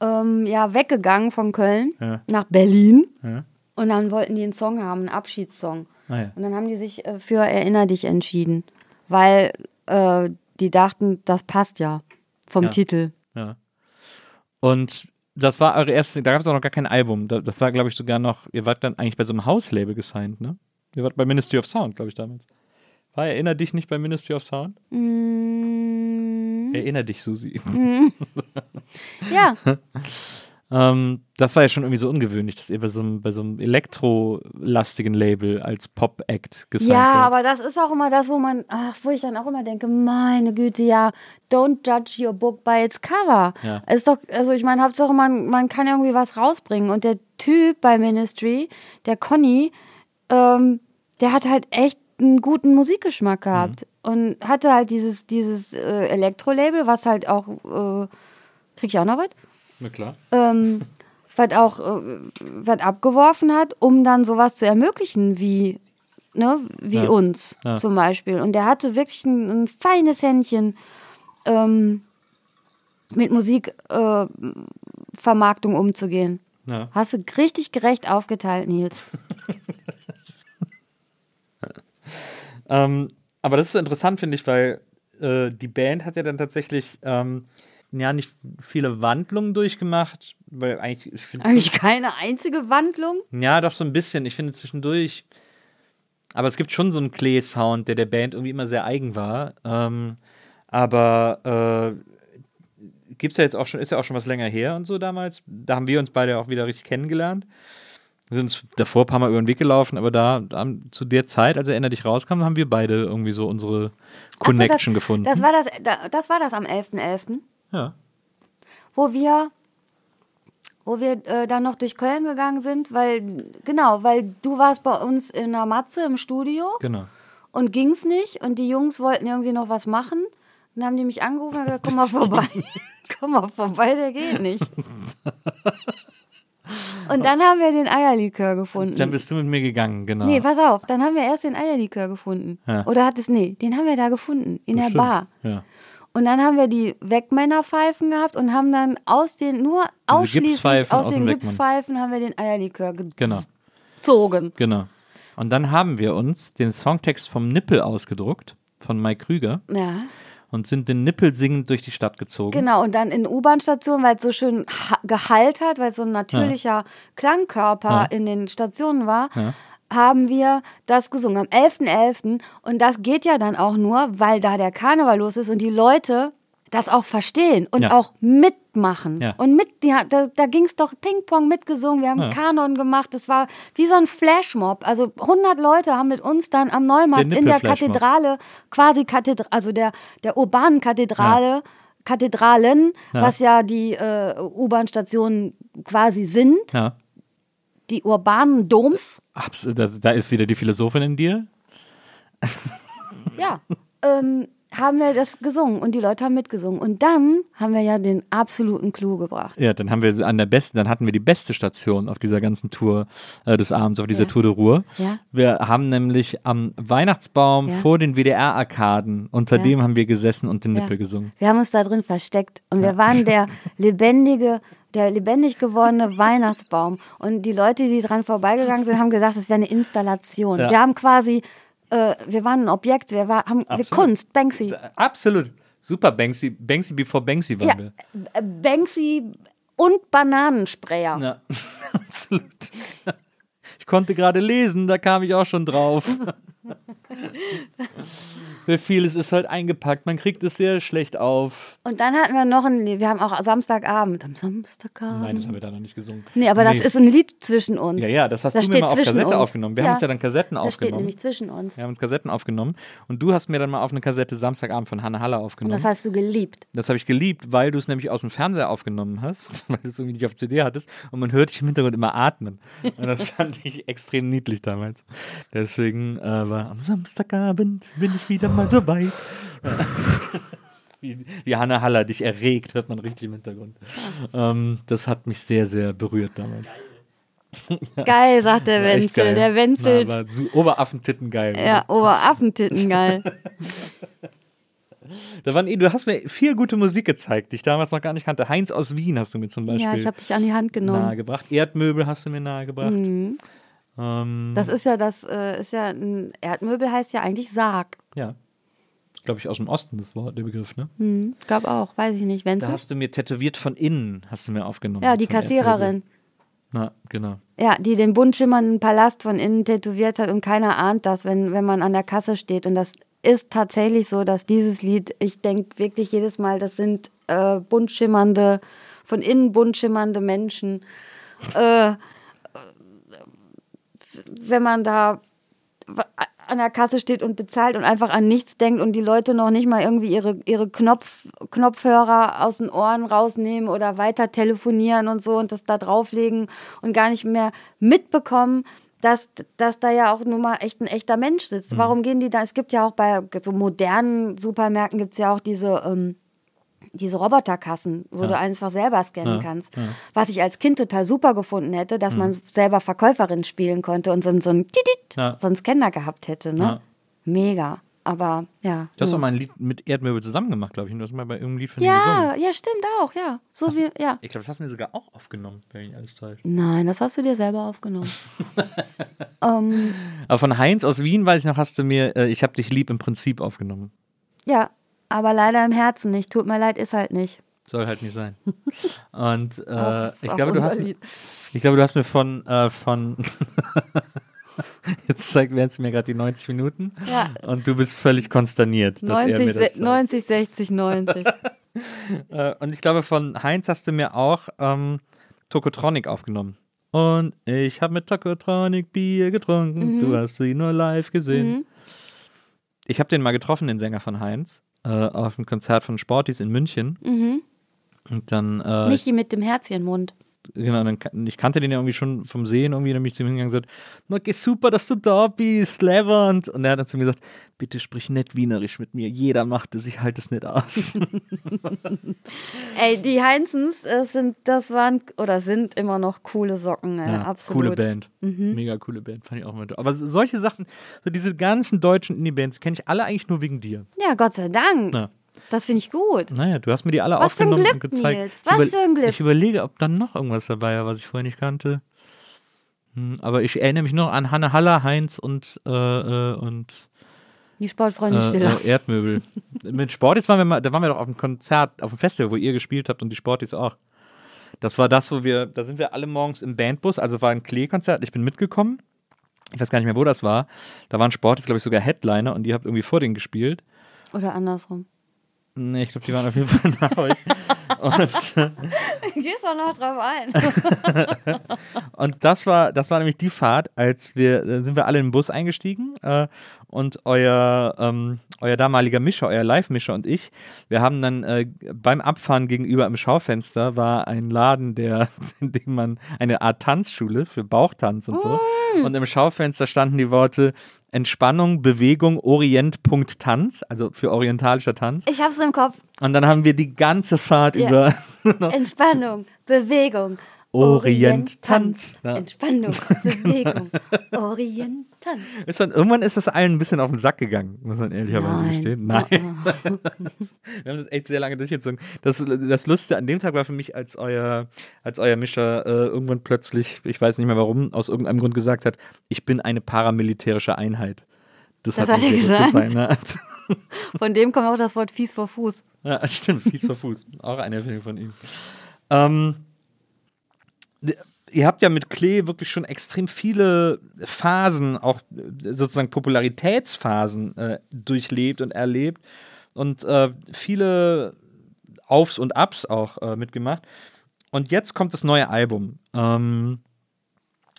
ähm, ja weggegangen von Köln Ja. nach Berlin. Ja. Und dann wollten die einen Song haben, einen Abschiedssong. Naja. Und dann haben die sich äh, für Erinner dich entschieden, weil äh, die dachten, das passt ja vom Ja. Titel. Ja. Und das war eure erste, da gab es auch noch gar kein Album. Da- Das war, glaube ich, sogar noch, ihr wart dann eigentlich bei so einem Hauslabel gesigned, ne? Ihr wart bei Ministry of Sound, glaube ich, damals. War Erinner dich nicht bei Ministry of Sound? Mm, Erinner dich, Susi. [laughs] ja, [laughs] Ähm, das war ja schon irgendwie so ungewöhnlich, dass ihr bei so einem, bei so einem elektrolastigen Label als Pop-Act gesigned Ja, seid. aber das ist auch immer das, wo man, ach, wo ich dann auch immer denke, meine Güte, ja, don't judge your book by its cover. Ja. Es Ist doch, also ich meine, Hauptsache man, man kann irgendwie was rausbringen. Und der Typ bei Ministry, der Conny, ähm, der hat halt echt einen guten Musikgeschmack gehabt und hatte halt dieses, dieses äh, Elektro-Label, was halt auch, äh, krieg ich auch noch was? Na klar. ähm, was auch äh, was abgeworfen hat, um dann sowas zu ermöglichen wie ne, wie Ja. uns Ja. zum Beispiel. Und der hatte wirklich ein, ein feines Händchen ähm, mit Musikvermarktung äh, umzugehen. Ja. Hast du richtig gerecht aufgeteilt, Nils. [laughs] [laughs] Ähm, aber das ist interessant, finde ich, weil äh, die Band hat ja dann tatsächlich ähm, ja nicht viele Wandlungen durchgemacht, weil eigentlich, ich finde Eigentlich keine einzige Wandlung. Ja, doch so ein bisschen. Ich finde zwischendurch. Aber es gibt schon so einen Klee-Sound, der der Band irgendwie immer sehr eigen war. Ähm, aber äh, gibt's ja jetzt auch schon, ist ja auch schon was länger her und so damals. Da haben wir uns beide auch wieder richtig kennengelernt. Wir sind uns davor ein paar Mal über den Weg gelaufen, aber da, da zu der Zeit, als Erinner dich rauskam, haben wir beide irgendwie so unsere Ach so, Connection das, gefunden. Das war das, da- das war das am 11.11., ja. wo wir wo wir äh, dann noch durch Köln gegangen sind, weil genau, weil du warst bei uns in der Matze im Studio Genau. und ging's nicht und die Jungs wollten irgendwie noch was machen. Dann haben die mich angerufen und gesagt, komm mal vorbei. [laughs] komm mal vorbei, der geht nicht. Und dann haben wir den Eierlikör gefunden. Dann bist du mit mir gegangen, genau. nee, pass auf, dann haben wir erst den Eierlikör gefunden. Ja. Oder hat es, nee, den haben wir da gefunden, in der Stimmt. Bar. Ja. Und dann haben wir die Wegmännerpfeifen gehabt und haben dann aus den, nur ausschließlich aus aus den. Gipspfeifen haben wir den Eierlikör Genau. gezogen. Genau. Und dann haben wir uns den Songtext vom Nippel ausgedruckt, von Mike Krüger, Ja. und sind den Nippel singend durch die Stadt gezogen. Genau, und dann in U-Bahn-Stationen, weil es so schön Gehalt hat, weil es so ein natürlicher Klangkörper Ja. in den Stationen war, Ja. Haben wir das gesungen am 11.11. Und das geht ja dann auch nur, weil da der Karneval los ist und die Leute das auch verstehen und Ja. auch mitmachen. Ja. Und mit, ja, da, da ging es doch Ping-Pong mitgesungen, wir haben Ja. Kanon gemacht, das war wie so ein Flashmob. Also 100 Leute haben mit uns dann am Neumarkt Der in der. Kathedrale, quasi Kathedrale, also der, der urbanen Kathedrale, Kathedralen, was ja die äh, U-Bahn-Stationen quasi sind. Die urbanen Doms. Abs das, da ist wieder die Philosophin in dir. Ja. ähm, haben wir das gesungen und die Leute haben mitgesungen. Und dann haben wir ja den absoluten Clou gebracht. Ja, dann haben wir an der besten, dann hatten wir die beste Station auf dieser ganzen Tour äh, des Abends, auf dieser Ja. Tour de Ruhr. Ja. Wir haben nämlich am Weihnachtsbaum Ja. vor den WDR-Arkaden, unter dem haben wir gesessen und den. Nippel gesungen. Wir haben uns da drin versteckt und wir waren der [laughs] lebendige, der lebendig gewordene [laughs] Weihnachtsbaum. Und die Leute, die dran vorbeigegangen sind, haben gesagt, es wäre eine Installation. Ja. Wir haben quasi, äh, wir waren ein Objekt, wir war, haben wir. Kunst, Banksy. Absolut. Super Banksy, Banksy before Banksy waren Ja, wir. äh, Banksy und Bananensprayer. Ja, [laughs] absolut. Ich konnte gerade lesen, da kam ich auch schon drauf. [laughs] [laughs] Für vieles ist halt eingepackt, man kriegt es sehr schlecht auf. Und dann hatten wir noch ein Lied, wir haben auch Samstagabend, am Samstagabend. Nein, das haben wir da noch nicht gesungen. Nee, aber das Nee. ist ein Lied zwischen uns. Ja, ja, das hast Das du mir steht mal auf Kassette uns. aufgenommen. Wir Ja. haben uns ja dann Kassetten Das steht aufgenommen. nämlich zwischen uns. Wir haben uns Kassetten aufgenommen und du hast mir dann mal auf eine Kassette Samstagabend von Hanne Haller Und aufgenommen. das hast du geliebt. Das habe ich geliebt, weil du es nämlich aus dem Fernseher aufgenommen hast, [laughs] weil du es irgendwie nicht auf CD hattest und man hört dich im Hintergrund immer atmen. Und das fand ich extrem niedlich damals. Deswegen äh, war am Samstagabend bin ich wieder mal so weit. [laughs] Wie, wie Hanne Haller dich erregt, hört man richtig im Hintergrund. Ähm, das hat mich sehr, sehr berührt damals. [laughs] Geil, sagt der Wenzel. Der. Na, so Oberaffentitten geil. ja, Oberaffentitten, geil. [laughs] Da waren, du hast mir viel gute Musik gezeigt, die ich damals noch gar nicht kannte. Heinz aus Wien hast du mir zum Beispiel ja, ich habe dich an die Hand genommen. nahegebracht. Erdmöbel hast du mir nahegebracht. Mhm. Ähm, Das ist ja das, äh, ist ja ein Erdmöbel heißt ja eigentlich Sarg. ja. Glaube ich aus dem Osten das Wort, der Begriff, ne? Hm, ich glaube auch, weiß ich nicht. Da Wenzel? hast du mir tätowiert von innen, hast du mir aufgenommen. Ja, die Kassiererin. Erdmöbel. Na, genau. Ja, die den bunt schimmernden Palast von innen tätowiert hat und keiner ahnt das, wenn, wenn man an der Kasse steht. Und das ist tatsächlich so, dass dieses Lied, ich denke wirklich jedes Mal, das sind äh, bunt schimmernde von innen bunt schimmernde Menschen. Äh, wenn man da an der Kasse steht und bezahlt und einfach an nichts denkt und die Leute noch nicht mal irgendwie ihre, ihre Knopf, Knopfhörer aus den Ohren rausnehmen oder weiter telefonieren und so und das da drauflegen und gar nicht mehr mitbekommen, dass, dass da ja auch nun mal echt ein echter Mensch sitzt. Warum gehen die da? Es gibt ja auch bei so modernen Supermärkten gibt es ja auch diese ähm, diese Roboterkassen, wo du einfach selber scannen Ja, kannst. Was ich als Kind total super gefunden hätte, dass man selber Verkäuferin spielen konnte und so, so, ein, Ja. so einen Scanner gehabt hätte. Ne? Ja. Mega. Aber ja. Du hast ja. doch mal ein Lied mit Erdmöbel zusammen gemacht, glaube ich. Und du hast mal bei irgendeinem Lied von ja, ja, stimmt auch, ja. So wie, ja. Ich glaube, das hast du mir sogar auch aufgenommen, wenn ich alles täusche. Nein, das hast du dir selber aufgenommen. [laughs] ähm, Aber von Heinz aus Wien, weiß ich noch, hast du mir äh, Ich hab dich lieb im Prinzip aufgenommen. ja, aber leider im Herzen nicht. Tut mir leid, ist halt nicht. Soll halt nicht sein. Und [laughs] äh, ist ich glaube, du hast ich glaube, du hast mir von, äh, von [laughs] jetzt zeigt es mir gerade die 90 Minuten Ja. und du bist völlig konsterniert, dass er 90, mir das se- 90, 60, 90. Äh, und ich glaube, von Heinz hast du mir auch ähm, Tokotronic aufgenommen. Und ich habe mit Tokotronic Bier getrunken. Mhm. Du hast sie nur live gesehen. Ich habe den mal getroffen, den Sänger von Heinz, äh, auf einem Konzert von Sportis in München. Mhm. Und dann, äh, Michi mit dem Herzchenmund. Genau, dann, ich kannte den ja irgendwie schon vom Sehen irgendwie, dann bin ich zu ihm hingegangen und gesagt, okay, super, dass du da bist, Levant. Und er hat dann zu mir gesagt, bitte sprich nicht wienerisch mit mir, jeder macht es, ich halte es nicht aus. [laughs] Ey, die Heinzens äh, sind, das waren oder sind immer noch coole Socken, ey, Ja, absolut. Coole Band. Mega coole Band, fand ich auch immer toll. Aber so- solche Sachen, so diese ganzen deutschen Indie-Bands, kenne ich alle eigentlich nur wegen dir. Ja, Gott sei Dank. Ja. Das finde ich gut. Naja, du hast mir die alle Was aufgenommen Glück, und gezeigt. Nils. Was für ein Glück. Ich überlege, ob dann noch irgendwas dabei war, was ich vorher nicht kannte. Hm, aber ich erinnere mich noch an Hanne Haller, Heinz und, äh, äh, und Die Sportfreunde äh, Stiller. äh, Erdmöbel. [laughs] Mit Sportis waren wir mal, da waren wir doch auf einem Konzert, auf einem Festival, wo ihr gespielt habt und die Sportis auch. Das war das, wo wir, da sind wir alle morgens im Bandbus, also war ein Klee-Konzert, ich bin mitgekommen. Ich weiß gar nicht mehr, wo das war. Da waren Sportis, glaube ich, sogar Headliner und ihr habt irgendwie vor denen gespielt. Oder andersrum. Nee, ich glaube, die waren auf jeden Fall nach euch. Und, [laughs] Gehst doch noch drauf ein. [laughs] und das war, das war nämlich die Fahrt, als wir, da sind wir alle in den Bus eingestiegen äh, und euer, ähm, euer damaliger Mischer, euer Live-Mischer und ich, wir haben dann äh, beim Abfahren gegenüber im Schaufenster war ein Laden, der, [laughs] in dem man eine Art Tanzschule für Bauchtanz und so. Und im Schaufenster standen die Worte Entspannung, Bewegung, Orient, Punkt, Tanz, also für orientalischer Tanz. Ich hab's im Kopf. Und dann haben wir die ganze Fahrt Ja. über [laughs] Entspannung, Bewegung. Orient, Tanz. Ja. Entspannung, [laughs] Bewegung. Orient, Tanz. Ist dann, irgendwann ist das allen ein bisschen auf den Sack gegangen, muss man ehrlicherweise Nein. gestehen. Nein. [laughs] Wir haben das echt sehr lange durchgezogen. Das, das Lustige an dem Tag war für mich, als euer, als euer Mischer äh, irgendwann plötzlich, ich weiß nicht mehr warum, aus irgendeinem Grund gesagt hat, ich bin eine paramilitärische Einheit. Das, Das hat er gesagt? gefallen. [laughs] Von dem kommt auch das Wort fies vor Fuß. Ja, stimmt, fies vor Fuß. Auch eine Erfindung von ihm. Ähm, ihr habt ja mit Klee wirklich schon extrem viele Phasen, auch äh, sozusagen Popularitätsphasen äh, durchlebt und erlebt und äh, viele Aufs und Ups auch äh, mitgemacht. Und jetzt kommt das neue Album. Ähm,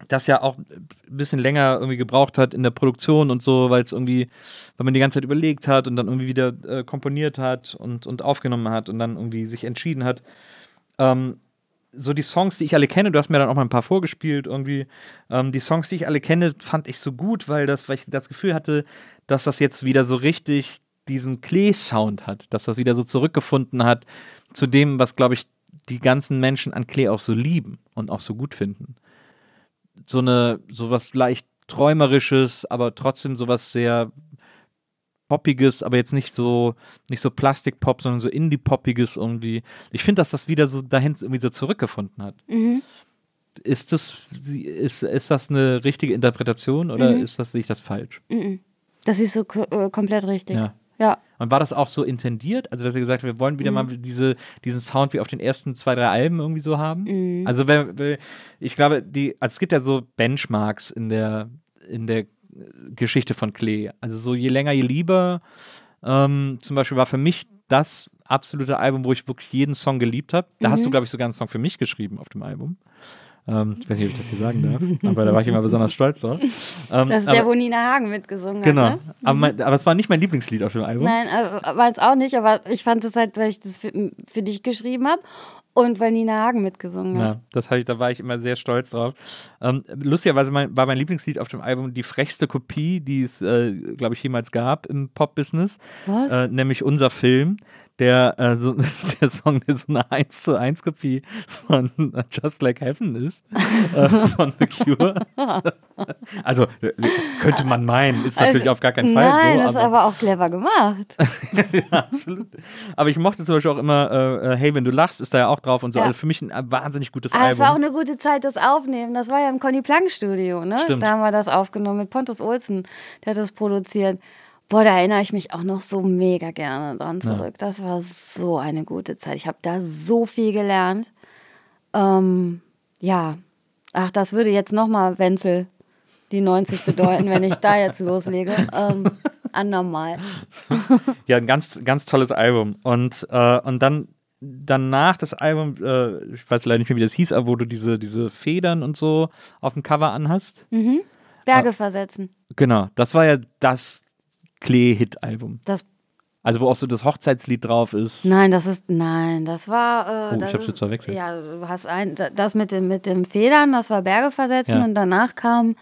das ja auch ein bisschen länger irgendwie gebraucht hat in der Produktion und so, weil es irgendwie, weil man die ganze Zeit überlegt hat und dann irgendwie wieder äh, komponiert hat und, und aufgenommen hat und dann irgendwie sich entschieden hat. Ähm, so die Songs, die ich alle kenne, du hast mir dann auch mal ein paar vorgespielt irgendwie. Ähm, die Songs, die ich alle kenne, fand ich so gut, weil das, weil ich das Gefühl hatte, dass das jetzt wieder so richtig diesen Klee-Sound hat, dass das wieder so zurückgefunden hat zu dem, was, glaube ich, die ganzen Menschen an Klee auch so lieben und auch so gut finden so eine, sowas leicht träumerisches, aber trotzdem sowas sehr poppiges, aber jetzt nicht so, nicht so Plastikpop, sondern so Indie-poppiges irgendwie. Ich finde, dass das wieder so dahin irgendwie so zurückgefunden hat. Mhm. Ist das, ist, ist das eine richtige Interpretation oder Mhm. ist das, sehe ich das falsch? Das ist so äh, komplett richtig. Ja. Ja. Und war das auch so intendiert? Also, dass ihr gesagt habt, wir wollen wieder mal diese, diesen Sound wie auf den ersten zwei, drei Alben irgendwie so haben? Also, wenn, wenn- ich glaube, die, also es gibt ja so Benchmarks in der, in der Geschichte von Klee. Also, so je länger, je lieber. Ähm, zum Beispiel war für mich das absolute Album, wo ich wirklich jeden Song geliebt habe. Da Mhm. hast du, glaube ich, sogar einen Song für mich geschrieben auf dem Album. Ähm, ich weiß nicht, ob ich das hier sagen darf, aber da war ich immer besonders stolz drauf. Ähm, Das ist aber, der, wo Nina Hagen mitgesungen Genau. hat. Ne? Aber, mein, aber es war nicht mein Lieblingslied auf dem Album. Nein, also, war es auch nicht, aber ich fand es halt, weil ich das für, für dich geschrieben habe und weil Nina Hagen mitgesungen hat. Ja, das ich, da war ich immer sehr stolz drauf. Ähm, lustigerweise mein, war mein Lieblingslied auf dem Album die frechste Kopie, die es, äh, glaube ich, jemals gab im Pop-Business. Was? Äh, nämlich unser Film, der, äh, so, [laughs] der Song, der so eine 1 zu 1 Kopie von Just Like Heaven ist, äh, von The Cure. [laughs] also äh, könnte man meinen, ist natürlich Also, auf gar keinen Fall Nein, so. das ist aber auch clever gemacht. [laughs] ja, absolut. Aber ich mochte zum Beispiel auch immer äh, äh, Hey, wenn du lachst, ist da ja auch drauf und so. Ja. Also für mich ein äh, wahnsinnig gutes Ah, es war auch Album. eine gute Zeit, das Aufnehmen. Das war ja im Conny Plank Studio, ne? Stimmt. Da haben wir das aufgenommen mit Pontus Olsen, der hat das produziert. Boah, da erinnere ich mich auch noch so mega gerne dran zurück. Das war so eine gute Zeit. Ich habe da so viel gelernt. Ähm, ja, ach, das würde jetzt nochmal Wenzel die 90 bedeuten, wenn ich da jetzt loslege. [laughs] Ähm, andermal. [laughs] Ja, ein ganz, ganz tolles Album. Und, äh, und dann danach das Album, äh, ich weiß leider nicht mehr, wie das hieß, aber wo du diese, diese Federn und so auf dem Cover anhast. Mhm. Berge versetzen. Genau, das war ja das Klee-Hit-Album. Das, Also wo auch so das Hochzeitslied drauf ist. nein, das ist, nein, das war. Äh, Oh, ich das hab's ist- jetzt verwechselt. Ja, du hast ein, da- das mit dem, mit dem Federn, das war Berge versetzen Ja. und danach kam.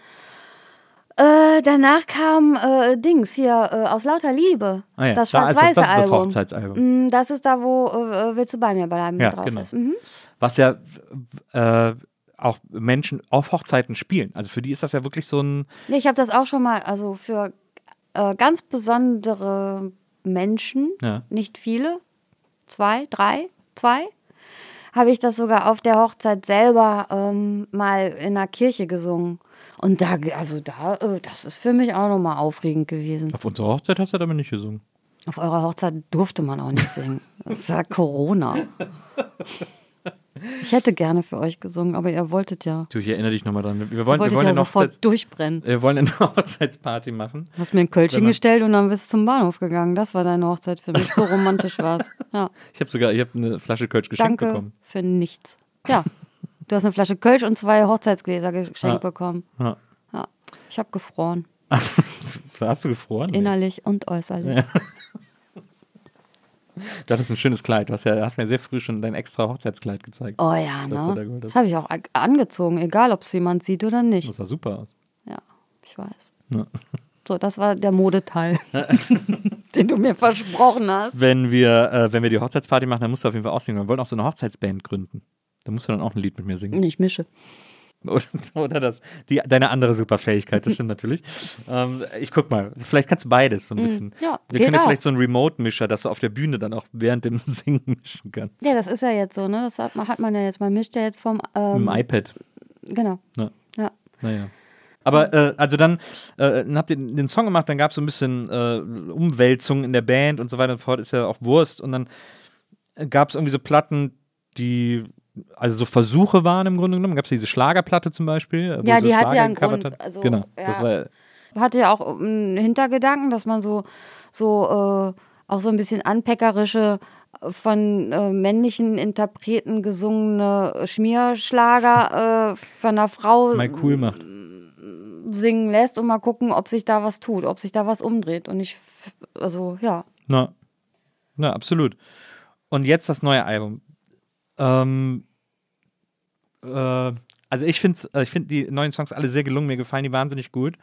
Äh, danach kam äh, Dings hier äh, aus lauter Liebe. Ah ja, das schwarz-weiße das, das ist das Album. Hochzeitsalbum. Mm, Das ist da, wo äh, Willst du bei mir bleiben Ja, drauf genau. ist. Mhm. Was ja äh, auch Menschen auf Hochzeiten spielen. Also für die ist das ja wirklich so ein, Ja, Ich habe das auch schon mal, also für äh, ganz besondere Menschen, Ja. nicht viele, zwei, drei, zwei, habe ich das sogar auf der Hochzeit selber ähm, mal in einer Kirche gesungen. Und da, also da, äh, das ist für mich auch nochmal aufregend gewesen. auf unserer Hochzeit hast du damit nicht gesungen. Auf eurer Hochzeit durfte man auch nicht singen. Das war Corona. [laughs] Ich hätte gerne für euch gesungen, aber ihr wolltet ja. Du, ich erinnere dich nochmal dran. Wir wollen, wir wollen, ja eine sofort Hochzeits durchbrennen. wir wollen eine [laughs] Hochzeitsparty machen. Du hast mir ein man- gestellt und dann bist du zum Bahnhof gegangen. Das war deine Hochzeit für mich. So [laughs] romantisch war es. Ja, Ich habe sogar, ich habe eine Flasche Kölsch geschenkt danke bekommen. für nichts. Ja, du hast eine Flasche Kölsch und zwei Hochzeitsgläser geschenkt Ja. bekommen. Ja. Ja, ich habe gefroren. [laughs] Hast du gefroren? Nee. Innerlich und äußerlich. Du hattest ein schönes Kleid. Du hast, ja, hast mir sehr früh schon dein extra Hochzeitskleid gezeigt. Oh ja, ne? Gute. Das habe ich auch angezogen, egal ob es jemand sieht oder nicht. Das sah super aus. Ja, ich weiß. Ja. So, das war der Modeteil, [laughs] den du mir versprochen hast. Wenn wir, äh, wenn wir die Hochzeitsparty machen, dann musst du auf jeden Fall auch singen. Wir wollen auch so eine Hochzeitsband gründen. Da musst du dann auch ein Lied mit mir singen. Ich mische. [laughs] Oder, oder das, die, deine andere Superfähigkeit, das stimmt [laughs] natürlich. Ähm, ich guck mal, vielleicht kannst du beides so ein bisschen. Mm, ja, wir können ja vielleicht so einen Remote-Mischer, dass du auf der Bühne dann auch während dem [laughs] Singen mischen kannst. Ja, das ist ja jetzt so, ne? Das hat, man- hat man ja jetzt. Man mischt ja jetzt vom. Mit dem Ähm, iPad. genau. Ne? Ja. Naja. Aber äh, also dann, äh, dann habt ihr den Song gemacht, dann gab es so ein bisschen äh, Umwälzung in der Band und so weiter und fort, ist ja auch Wurst. Und dann gab es irgendwie so Platten, die also so Versuche waren im Grunde genommen. Gab es diese Schlagerplatte zum Beispiel? Ja, die hat ja einen Grund. hat? Also, genau, das ja. war hatte ja auch einen Hintergedanken, dass man so, so äh, auch so ein bisschen anpeckerische äh, von äh, männlichen Interpreten gesungene Schmierschlager äh, von einer Frau mal cool macht. singen lässt und mal gucken, ob sich da was tut, ob sich da was umdreht. Und ich, also ja, Na, na, absolut. Und jetzt das neue Album. Ähm, äh, also ich finde äh, ich find die neuen Songs alle sehr gelungen, mir gefallen die wahnsinnig gut.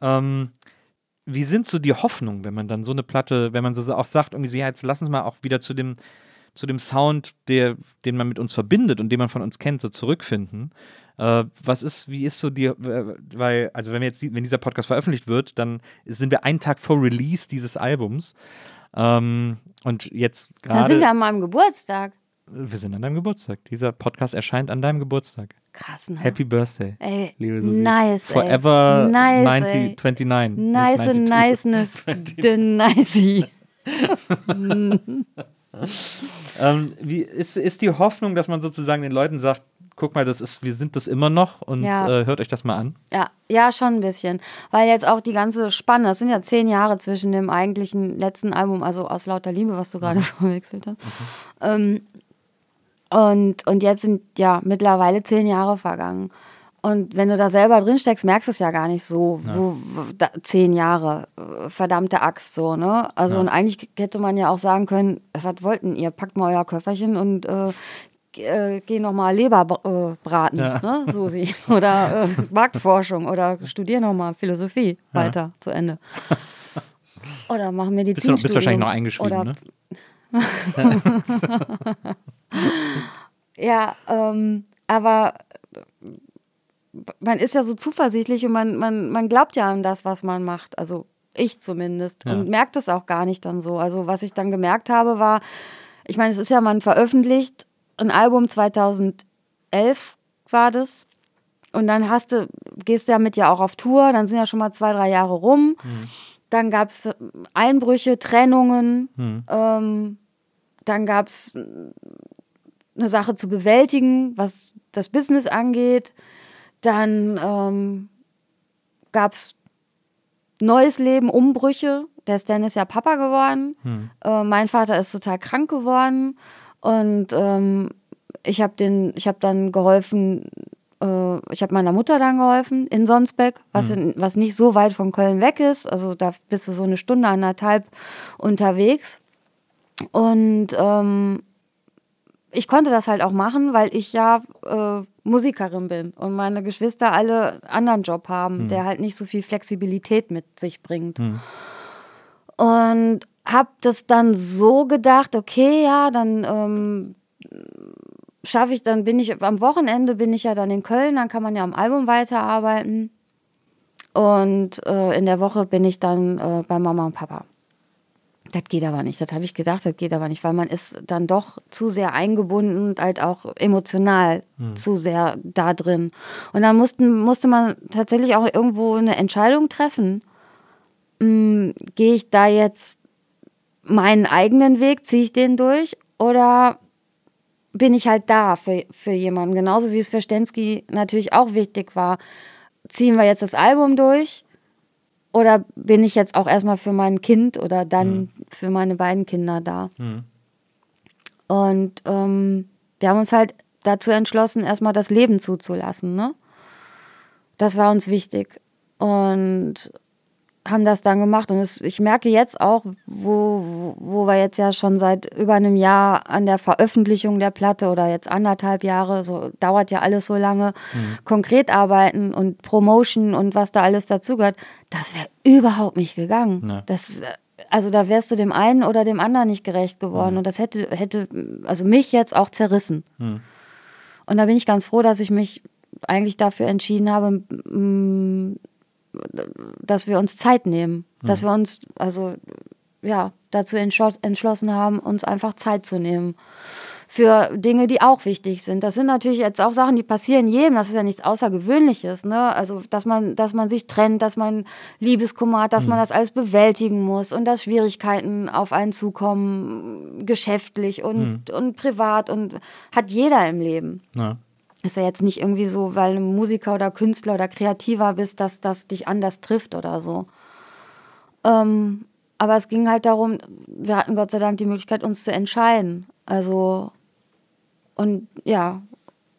Ähm, wie sind so die Hoffnungen, wenn man dann so eine Platte, wenn man so auch sagt, irgendwie so, ja, jetzt lass uns mal auch wieder zu dem, zu dem Sound, der, den man mit uns verbindet und den man von uns kennt, so zurückfinden. Äh, was ist, wie ist so die, äh, weil, also wenn wir jetzt, wenn dieser Podcast veröffentlicht wird, dann sind wir einen Tag vor Release dieses Albums. Ähm, und jetzt dann sind gerade, wir an meinem Geburtstag. Wir sind an deinem Geburtstag. Dieser Podcast erscheint an deinem Geburtstag. Krass, ne? Happy Birthday. Ey, Liebe Susi. nice, ey. Forever Nice, 90, ey. 29. nicht Nice 92. niceness, [laughs] the nicey. [laughs] Ähm, wie ist, ist die Hoffnung, dass man sozusagen den Leuten sagt, guck mal, das ist, wir sind das immer noch und Ja. äh, hört euch das mal an. Ja, ja, schon ein bisschen. Weil jetzt auch die ganze Spanne, das sind ja zehn Jahre zwischen dem eigentlichen letzten Album, also aus lauter Liebe, was du gerade [laughs] verwechselt hast. Ähm, und, und jetzt sind ja mittlerweile zehn Jahre vergangen. Und wenn du da selber drin steckst, merkst du es ja gar nicht so, wo, wo, da, zehn Jahre, äh, verdammte Axt so, ne? Also und eigentlich hätte man ja auch sagen können, was wollten ihr? Packt mal euer Köfferchen und äh, äh, geh noch mal Leber äh, braten, Ja. ne? Susi. [laughs] Oder äh, Marktforschung oder studier noch mal Philosophie weiter zu Ende. Oder mach Medizin. Bist du, bist wahrscheinlich noch eingeschrieben, oder ne? [laughs] [laughs] Ja, ähm, aber man ist ja so zuversichtlich und man, man, man glaubt ja an das, was man macht. Also ich zumindest. Ja. Und merkt es auch gar nicht dann so. Also was ich dann gemerkt habe, war, ich meine, es ist ja, man veröffentlicht ein Album 2011 war das. Und dann hast du, gehst damit ja auch auf Tour, dann sind ja schon mal zwei, drei Jahre rum. Dann gab es Einbrüche, Trennungen. Ähm, dann gab es eine Sache zu bewältigen, was das Business angeht. Dann ähm, gab es neues Leben, Umbrüche. Der Stan ist ja Papa geworden. Äh, mein Vater ist total krank geworden. Und ähm, ich habe den, ich habe dann geholfen, äh, ich habe meiner Mutter dann geholfen in Sonsbeck, was, in, was nicht so weit von Köln weg ist. Also da bist du so eine Stunde, anderthalb unterwegs. Und ähm, ich konnte das halt auch machen, weil ich ja äh, Musikerin bin und meine Geschwister alle anderen Job haben, der halt nicht so viel Flexibilität mit sich bringt. Und habe das dann so gedacht, okay, ja, dann ähm, schaffe ich, dann bin ich am Wochenende bin ich ja dann in Köln, dann kann man ja am Album weiterarbeiten. Und äh, in der Woche bin ich dann äh, bei Mama und Papa. Das geht aber nicht. Das habe ich gedacht, das geht aber nicht, weil man ist dann doch zu sehr eingebunden und halt auch emotional zu sehr da drin. Und dann mussten, musste man tatsächlich auch irgendwo eine Entscheidung treffen. Hm, Gehe ich da jetzt meinen eigenen Weg, ziehe ich den durch oder bin ich halt da für, für jemanden? Genauso wie es für Stensky natürlich auch wichtig war. Ziehen wir jetzt das Album durch oder bin ich jetzt auch erstmal für mein Kind oder dann für meine beiden Kinder da? Und ähm, wir haben uns halt dazu entschlossen, erstmal das Leben zuzulassen. Ne? Das war uns wichtig. Und haben das dann gemacht. Und es, ich merke jetzt auch, wo, wo, wir jetzt ja schon seit über einem Jahr an der Veröffentlichung der Platte oder jetzt anderthalb Jahre, so dauert ja alles so lange, konkret arbeiten und Promotion und was da alles dazugehört, das wäre überhaupt nicht gegangen. Ja. Das, äh, also da wärst du dem einen oder dem anderen nicht gerecht geworden. Und das hätte, hätte also mich jetzt auch zerrissen. Und da bin ich ganz froh, dass ich mich eigentlich dafür entschieden habe, dass wir uns Zeit nehmen, dass wir uns also ja dazu entschloss, entschlossen haben, uns einfach Zeit zu nehmen für Dinge, die auch wichtig sind. Das sind natürlich jetzt auch Sachen, die passieren jedem. Das ist ja nichts Außergewöhnliches, ne? Also dass man, dass man sich trennt, dass man Liebeskummer hat, dass man das alles bewältigen muss und dass Schwierigkeiten auf einen zukommen, geschäftlich und und privat und hat jeder im Leben Ja. ist ja jetzt nicht irgendwie so, weil du Musiker oder Künstler oder Kreativer bist, dass das dich anders trifft oder so. Ähm, aber es ging halt darum, wir hatten Gott sei Dank die Möglichkeit, uns zu entscheiden. Also, und ja,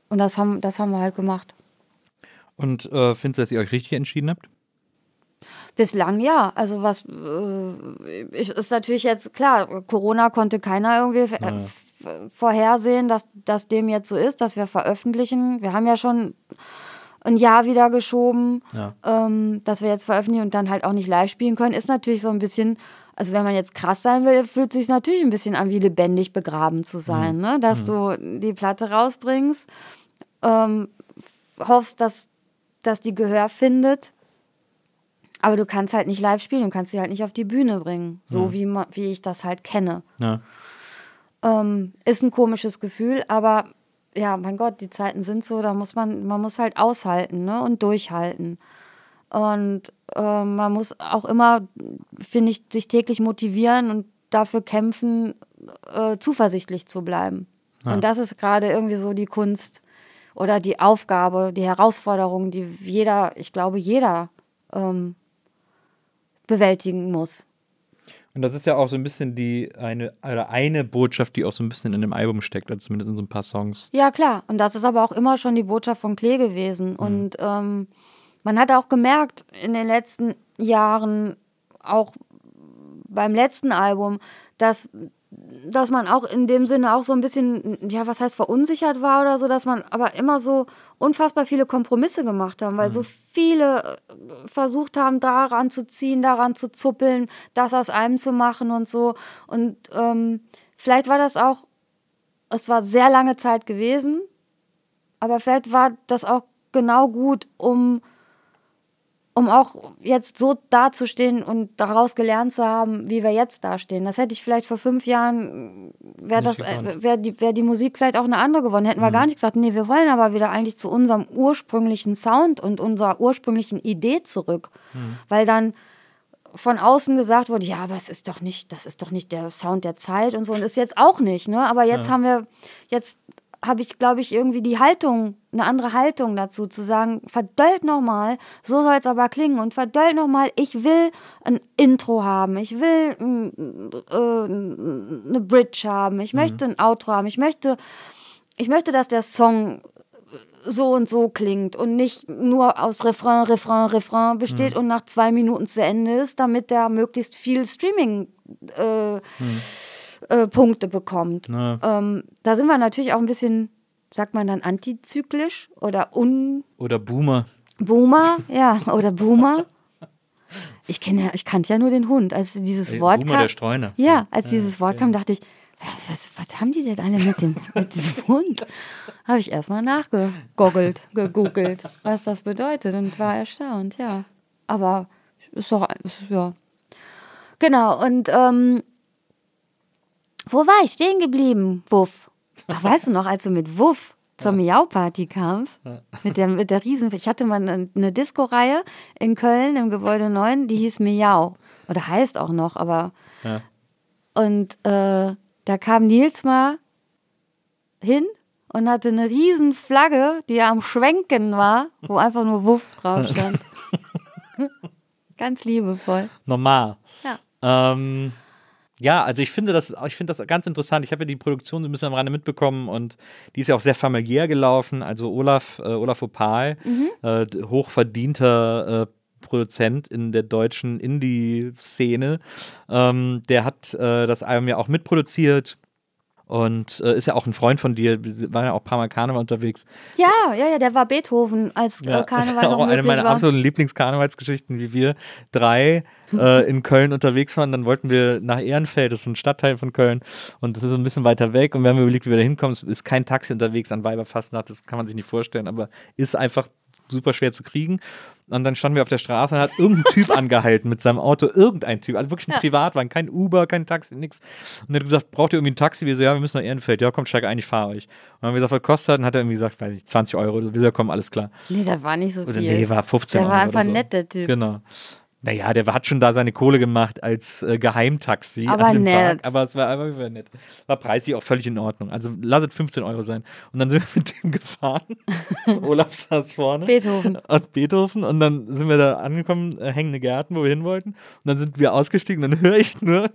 und das haben, das haben wir halt gemacht. Und äh, findest du, dass ihr euch richtig entschieden habt? Bislang ja. Also was äh, ist natürlich jetzt klar, Corona konnte keiner irgendwie äh, f- vorhersehen, dass das dem jetzt so ist, dass wir veröffentlichen. Wir haben ja schon ein Jahr wieder geschoben, Ja. ähm, dass wir jetzt veröffentlichen und dann halt auch nicht live spielen können, ist natürlich so ein bisschen, also wenn man jetzt krass sein will, fühlt sich natürlich ein bisschen an, wie lebendig begraben zu sein, ne? Dass du die Platte rausbringst, ähm, hoffst, dass, dass die Gehör findet, aber du kannst halt nicht live spielen, du kannst sie halt nicht auf die Bühne bringen, so wie, ma- wie ich das halt kenne. Ja. Ähm, ist ein komisches Gefühl, aber ja, mein Gott, die Zeiten sind so, da muss man, man muss halt aushalten ne? und durchhalten. Und äh, man muss auch immer, finde ich, sich täglich motivieren und dafür kämpfen, äh, zuversichtlich zu bleiben. Und das ist gerade irgendwie so die Kunst oder die Aufgabe, die Herausforderung, die jeder, ich glaube, jeder ähm, bewältigen muss. Und das ist ja auch so ein bisschen die eine, oder eine Botschaft, die auch so ein bisschen in dem Album steckt, also zumindest in so ein paar Songs. Ja, klar. Und das ist aber auch immer schon die Botschaft von Klee gewesen. Und ähm, man hat auch gemerkt in den letzten Jahren, auch beim letzten Album, dass, dass man auch in dem Sinne auch so ein bisschen, ja, was heißt verunsichert war oder so, dass man aber immer so unfassbar viele Kompromisse gemacht haben, weil so viele äh, versucht haben, daran zu ziehen, daran zu zuppeln, das aus einem zu machen und so. Und ähm, vielleicht war das auch, es war sehr lange Zeit gewesen, aber vielleicht war das auch genau gut, um um auch jetzt so dazustehen und daraus gelernt zu haben, wie wir jetzt dastehen. Das hätte ich vielleicht vor fünf Jahren, wäre das, äh, wäre die, wär die Musik vielleicht auch eine andere geworden. Hätten wir gar nicht gesagt, nee, wir wollen aber wieder eigentlich zu unserem ursprünglichen Sound und unserer ursprünglichen Idee zurück. Weil dann von außen gesagt wurde, ja, aber es ist doch nicht, das ist doch nicht der Sound der Zeit und so und ist jetzt auch nicht, ne? Aber jetzt haben wir, jetzt habe ich, glaube ich, irgendwie die Haltung, eine andere Haltung dazu, zu sagen, verdöllt nochmal, so soll es aber klingen und verdöllt nochmal, ich will ein Intro haben, ich will äh, eine Bridge haben, ich möchte ein Outro haben, ich möchte, ich möchte, dass der Song so und so klingt und nicht nur aus Refrain, Refrain, Refrain besteht und nach zwei Minuten zu Ende ist, damit der möglichst viel Streaming äh, äh, Punkte bekommt. Ne? Ähm, da sind wir natürlich auch ein bisschen, sagt man dann antizyklisch oder un Oder Boomer. Boomer, ja, oder Boomer. Ich kenne ja, ich kannte ja nur den Hund. Als dieses Äh, Wort Boomer, kam, der Streuner. ja, als dieses Wort kam, dachte ich, was, was haben die denn alle mit, dem, mit diesem Hund? Habe ich erstmal nachgegoogelt, gegoogelt, was das bedeutet und war erstaunt, ja. Aber ist doch, ist, ja. Genau, und ähm, wo war ich stehen geblieben, Wuff? Ach, weißt du noch, als du mit Wuff zur Miau-Party kamst? Mit der, mit der Riesen... Ich hatte mal eine, eine Disco-Reihe in Köln im Gebäude 9, die hieß Miau. Oder heißt auch noch, aber... Ja. Und äh, da kam Nils mal hin und hatte eine riesen Flagge, die ja am Schwenken war, wo einfach nur Wuff drauf stand. [laughs] Ganz liebevoll. Normal. Ja. Ähm, ja, also ich finde das, ich finde das ganz interessant. Ich habe ja die Produktion so ein bisschen am Rande mitbekommen und die ist ja auch sehr familiär gelaufen. Also Olaf, äh, Olaf Opal, äh, d- hochverdienter äh, Produzent in der deutschen Indie-Szene, ähm, der hat äh, das Album ja auch mitproduziert. Und äh, ist ja auch ein Freund von dir, wir waren ja auch ein paar Mal Karneval unterwegs. Ja, ja, ja, der war Beethoven, als Ja, äh, Karneval ist ja noch auch eine meiner war. absoluten Lieblingskarnevalsgeschichten, wie wir drei äh, in Köln unterwegs waren. Dann wollten wir nach Ehrenfeld, das ist ein Stadtteil von Köln und das ist ein bisschen weiter weg. Und wir haben überlegt, wie wir da hinkommen. Es ist kein Taxi unterwegs an Weiberfastnacht, das kann man sich nicht vorstellen, aber ist einfach super schwer zu kriegen. Und dann standen wir auf der Straße und hat irgendein Typ [laughs] angehalten mit seinem Auto, irgendein Typ, also wirklich ein Privatwagen, kein Uber, kein Taxi, nix. Und er hat gesagt, braucht ihr irgendwie ein Taxi? Wir so, ja, wir müssen nach Ehrenfeld. Ja, komm, steig ein, ich fahre euch. Und dann haben wir gesagt, was kostet? das? Und hat er irgendwie gesagt, weiß nicht, 20 Euro. Wir so, komm, alles klar. Nee, da war nicht so Oder viel. nee, war 15 der Euro war einfach so. nett, der Typ. Genau. Naja, der hat schon da seine Kohle gemacht als äh, Geheimtaxi Aber an dem nett. Tag. Aber es war einfach war nett. War preislich auch völlig in Ordnung. Also lass es 15 Euro sein. Und dann sind wir [laughs] mit dem gefahren. [laughs] Olaf saß vorne. Beethoven. Aus Beethoven. Und dann sind wir da angekommen, äh, hängende Gärten, wo wir hin wollten. Und dann sind wir ausgestiegen. Und dann höre ich nur,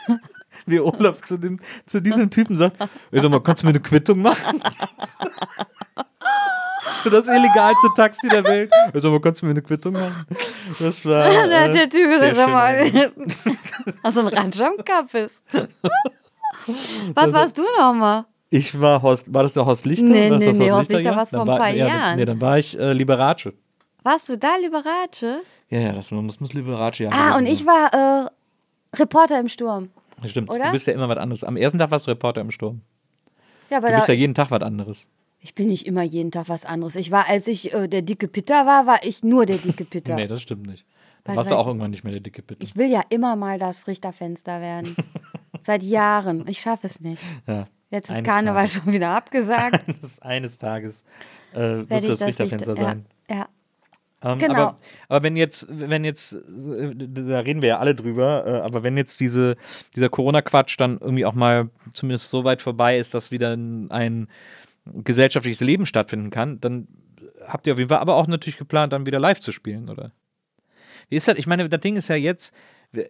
[laughs] wie Olaf zu, dem, zu diesem Typen sagt: Ey, sag mal, kannst du mir eine Quittung machen? Für das illegalste Taxi der Welt. Sag mal, kannst du mir eine Quittung machen? Das war. [laughs] Da hat äh, der Typ gesagt, sag mal, hast [laughs] du einen Ratsch am Kappes? [laughs] Was warst du nochmal? Ich war Horst, war das der Horst Lichter? Nee, War nee, nee, Horst Lichter war's Dann vor ein war- paar ja, Jahren. Nee, dann war ich äh, Liberace. Warst du da, Liberace? Ja, ja, das muss, muss Liberace ja Ah, und ich war äh, Reporter im Sturm. Stimmt, oder? du bist ja immer was anderes. Am ersten Tag warst du Reporter im Sturm. Ja, aber Du bist ja jeden Tag was anderes. Ich bin nicht immer jeden Tag was anderes. Ich war, als ich äh, der dicke Pitter war, war ich nur der dicke Pitter. [laughs] Nee, das stimmt nicht. Dann warst du auch irgendwann nicht mehr der dicke Bitte. Ich will ja immer mal das Richterfenster werden. [laughs] Seit Jahren. Ich schaffe es nicht. Ja. Jetzt ist Karneval Tages. schon wieder abgesagt. [laughs] Das eines Tages äh, wirst du das Richterfenster Richter- sein. Ja, ja. Ähm, Genau. aber, aber wenn jetzt, wenn jetzt, da reden wir ja alle drüber, äh, aber wenn jetzt diese, dieser Corona-Quatsch dann irgendwie auch mal zumindest so weit vorbei ist, dass wieder ein, ein gesellschaftliches Leben stattfinden kann, dann habt ihr auf jeden Fall aber auch natürlich geplant, dann wieder live zu spielen, oder? Wie ist das? Ich meine, das Ding ist ja jetzt,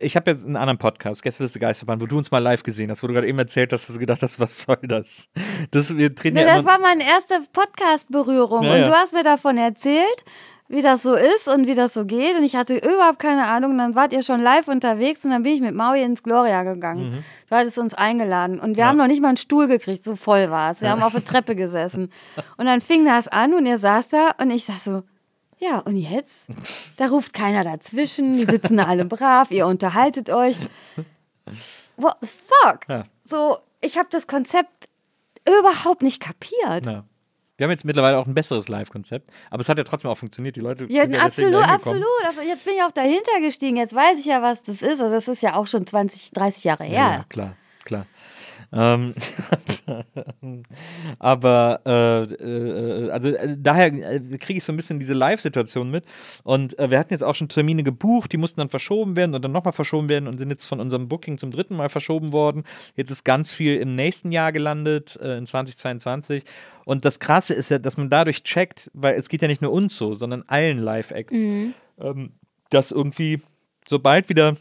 ich habe jetzt einen anderen Podcast, Gästeliste Geisterbahn, wo du uns mal live gesehen hast, wo du gerade eben erzählt hast, dass du gedacht hast, was soll das? das wir treten Nee, ja das war meine erste Podcast-Berührung. Ja, und ja. du hast mir davon erzählt, wie das so ist und wie das so geht. Und ich hatte überhaupt keine Ahnung. Und dann wart ihr schon live unterwegs und dann bin ich mit Maui ins Gloria gegangen. Du hattest uns eingeladen. Und wir Mhm. Ja. haben noch nicht mal einen Stuhl gekriegt, so voll war es. Wir haben auf der Treppe gesessen. [laughs] Und dann fing das an und ihr saß da und ich sag so, ja, und jetzt? Da ruft keiner dazwischen, die sitzen alle brav, ihr unterhaltet euch. What the fuck? Ja. So, ich habe das Konzept überhaupt nicht kapiert. ja. Wir haben jetzt mittlerweile auch ein besseres Live-Konzept, aber es hat ja trotzdem auch funktioniert. Die Leute Ja, sind ja absolut, absolut. Also jetzt bin ich auch dahinter gestiegen. Jetzt weiß ich ja, was das ist. Also das ist ja auch schon 20, 30 Jahre her. Ja, ja klar. Ähm, [laughs] aber äh, äh, also äh, daher äh, kriege ich so ein bisschen diese Live-Situation mit. Und äh, wir hatten jetzt auch schon Termine gebucht, die mussten dann verschoben werden und dann nochmal verschoben werden und sind jetzt von unserem Booking zum dritten Mal verschoben worden. Jetzt ist ganz viel im nächsten Jahr gelandet, in 2022. Und das Krasse ist ja, dass man dadurch checkt, weil es geht ja nicht nur uns so, sondern allen Live-Acts, ähm, dass irgendwie, sobald wieder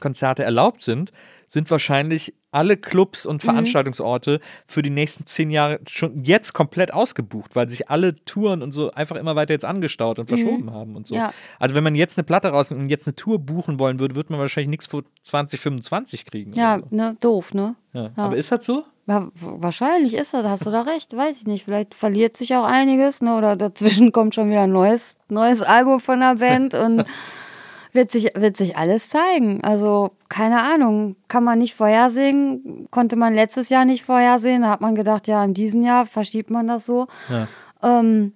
Konzerte erlaubt sind, sind wahrscheinlich alle Clubs und Veranstaltungsorte für die nächsten zehn Jahre schon jetzt komplett ausgebucht, weil sich alle Touren und so einfach immer weiter jetzt angestaut und verschoben haben und so. Ja. Also wenn man jetzt eine Platte rausnimmt und jetzt eine Tour buchen wollen würde, würde man wahrscheinlich nichts vor 2025 kriegen. Ja, so. ne, doof, ne? ja. Aber ist das so? Ja, wahrscheinlich ist das, hast du da recht, weiß ich nicht. Vielleicht verliert sich auch einiges, ne? Oder dazwischen [laughs] kommt schon wieder ein neues, neues Album von der Band und [laughs] wird sich, wird sich alles zeigen. Also, keine Ahnung, kann man nicht vorhersehen, konnte man letztes Jahr nicht vorhersehen. Da hat man gedacht, ja, in diesem Jahr verschiebt man das so. Ja. Ähm,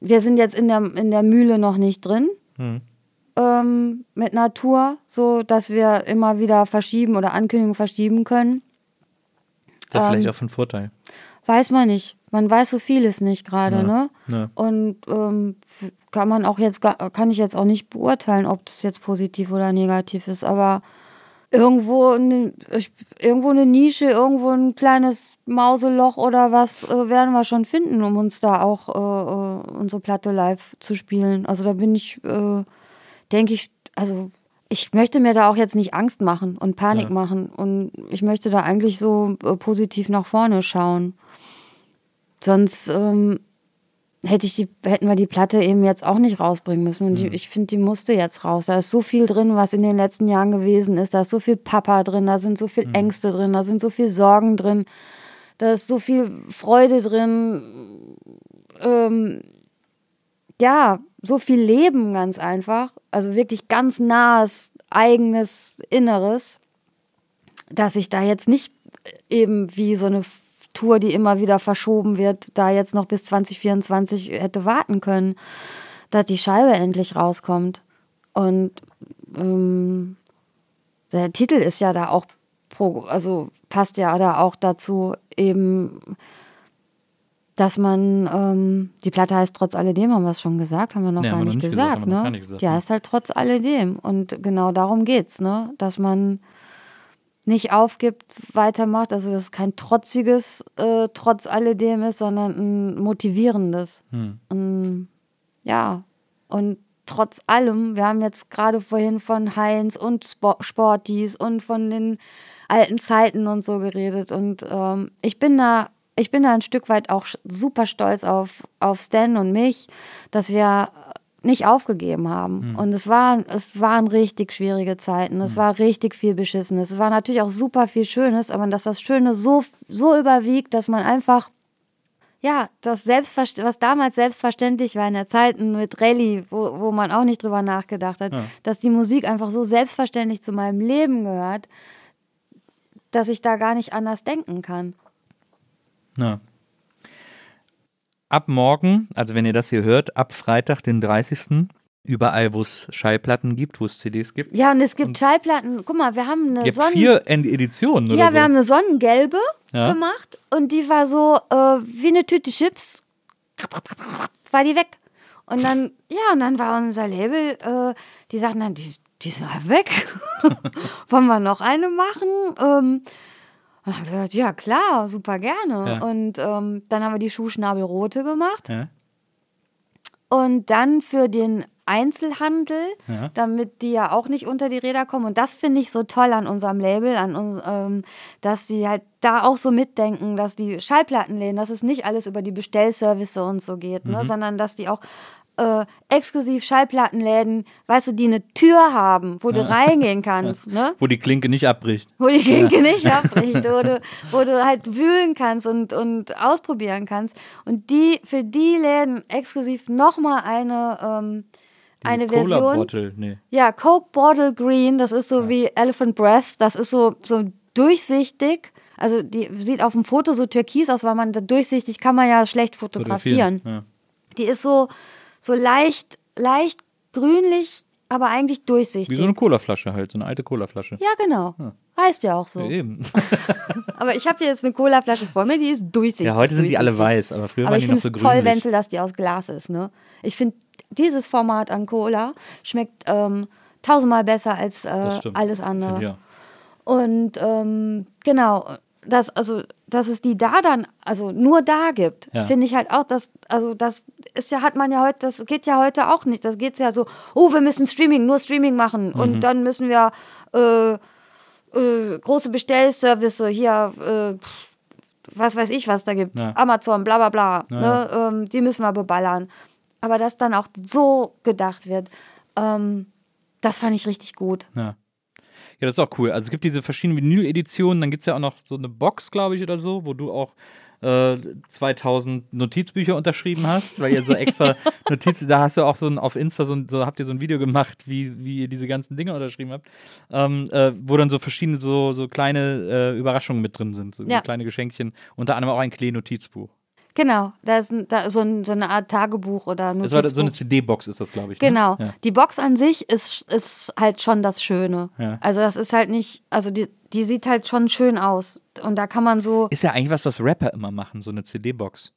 wir sind jetzt in der, in der Mühle noch nicht drin. Hm. Ähm, mit Natur, so dass wir immer wieder verschieben oder Ankündigungen verschieben können. Ist ja vielleicht Ähm, auch von Vorteil. Weiß man nicht. Man weiß so vieles nicht gerade, Ja, ne? ja. Und ähm, kann man auch jetzt kann ich jetzt auch nicht beurteilen, ob das jetzt positiv oder negativ ist, aber irgendwo eine, irgendwo eine Nische, irgendwo ein kleines Mauseloch oder was äh, werden wir schon finden, um uns da auch äh, äh, unsere Platte live zu spielen. Also da bin ich, äh, denke ich, also ich möchte mir da auch jetzt nicht Angst machen und Panik Ja. machen und ich möchte da eigentlich so äh, positiv nach vorne schauen. Sonst ähm, hätte ich die, hätten wir die Platte eben jetzt auch nicht rausbringen müssen. Und die, ich finde, die musste jetzt raus. Da ist so viel drin, was in den letzten Jahren gewesen ist. Da ist so viel Papa drin, da sind so viel Ängste drin, da sind so viel Sorgen drin, da ist so viel Freude drin. Ähm, ja, so viel Leben ganz einfach. Also wirklich ganz nahes, eigenes Inneres, dass ich da jetzt nicht eben wie so eine Tour, die immer wieder verschoben wird, da jetzt noch bis 2024 hätte warten können, dass die Scheibe endlich rauskommt. Und ähm, der Titel ist ja da auch, pro, also passt ja da auch dazu, eben, dass man, ähm, die Platte heißt trotz alledem, haben wir es schon gesagt, haben wir noch Nee, gar nicht gesagt, gesagt, noch ne? gar nicht gesagt, die ne. heißt halt trotz alledem. Und genau darum geht's, ne? Dass man nicht aufgibt, weitermacht, also dass es kein trotziges äh, trotz alledem ist, sondern ein motivierendes. Hm. Ähm, ja, und trotz allem, wir haben jetzt gerade vorhin von Heinz und Spo- Sporties und von den alten Zeiten und so geredet und ähm, ich bin da ich bin da ein Stück weit auch super stolz auf, auf Stan und mich, dass wir nicht aufgegeben haben. Und es, war, es waren richtig schwierige Zeiten. Es war richtig viel Beschissenes. Es war natürlich auch super viel Schönes, aber dass das Schöne so, so überwiegt, dass man einfach, ja, das Selbstverst was damals selbstverständlich war in der Zeit mit Rallye, wo, wo man auch nicht drüber nachgedacht hat, dass die Musik einfach so selbstverständlich zu meinem Leben gehört, dass ich da gar nicht anders denken kann. Ja. Ab morgen, also wenn ihr das hier hört, ab Freitag, den 30. Überall, wo es Schallplatten gibt, wo es CDs gibt. Ja, und es gibt Schallplatten. Guck mal, wir haben eine Sonnen vier Ed- Editionen Ja, so. wir haben eine sonnengelbe Ja. gemacht und die war so äh, wie eine Tüte Chips. War die weg. Und dann, [laughs] ja, und dann war unser Label, äh, die sagten dann, die, die ist weg. [laughs] Wollen wir noch eine machen? Ähm, Und hab ich gesagt, ja klar, super gerne. Ja. Und ähm, dann haben wir die Schuhschnabelrote gemacht. Ja. Und dann für den Einzelhandel, Ja. damit die ja auch nicht unter die Räder kommen. Und das finde ich so toll an unserem Label, an uns, ähm, dass die halt da auch so mitdenken, dass die Schallplattenläden, dass es nicht alles über die Bestellservice und so geht, Mhm. ne, sondern dass die auch äh, exklusiv Schallplattenläden, weißt du, die eine Tür haben, wo du reingehen kannst, ne? Wo die Klinke nicht abbricht. wo die Klinke nicht abbricht, wo du, [laughs] wo du halt wühlen kannst und, und ausprobieren kannst. Und die für die Läden exklusiv nochmal eine, ähm, eine Cola Version. Bottle, nee. Ja, Coke Bottle Green, das ist so wie Elephant Breath, das ist so, so durchsichtig. Also die sieht auf dem Foto so türkis aus, weil man da durchsichtig kann man ja schlecht fotografieren. Ja. Die ist so, so leicht, leicht grünlich, aber eigentlich durchsichtig. Wie so eine Colaflasche halt, so eine alte Colaflasche. ja, genau. Heißt ja auch so. Eben. [laughs] [laughs] Aber ich habe hier jetzt eine Colaflasche vor mir, die ist durchsichtig. Ja, heute sind die alle weiß, aber früher Aber waren ich die noch finde so es toll, grünlich. Wenzel, dass die aus Glas ist. Ne? Ich finde, dieses Format an Cola schmeckt ähm, tausendmal besser als äh, alles andere. ich auch. Und ähm, genau, das, also, dass es die da dann, also nur da gibt, Ja. finde ich halt auch, dass, also das ist ja, hat man ja heute, das geht ja heute auch nicht. Das geht ja so, oh, wir müssen Streaming, nur Streaming machen Mhm. und dann müssen wir äh, äh, große Bestellservice hier, äh, was weiß ich, was da gibt, Ja. Amazon, bla bla bla, Ja, ne? Ähm, die müssen wir beballern. Aber dass dann auch so gedacht wird, ähm, das fand ich richtig gut. Ja. Ja, das ist auch cool. Also es gibt diese verschiedenen Vinyl-Editionen, dann gibt es ja auch noch so eine Box, glaube ich, oder so, wo du auch äh, 2000 Notizbücher unterschrieben hast, weil ihr so extra [laughs] Notizen, da hast du auch so ein, auf Insta so, ein, so habt ihr so ein Video gemacht, wie, wie ihr diese ganzen Dinge unterschrieben habt, ähm, äh, wo dann so verschiedene so, so kleine äh, Überraschungen mit drin sind, so Ja. kleine Geschenkchen, unter anderem auch ein Klee-Notizbuch. Genau, da ist ein, da so, ein, so eine Art Tagebuch oder Das war Notizbuch. so eine CD-Box ist das, glaube ich. Ne? Genau. Ja. Die Box an sich ist, ist halt schon das Schöne. Ja. Also das ist halt nicht, also die, die sieht halt schon schön aus. Und da kann man so. Ist ja eigentlich was, was Rapper immer machen, so eine CD-Box.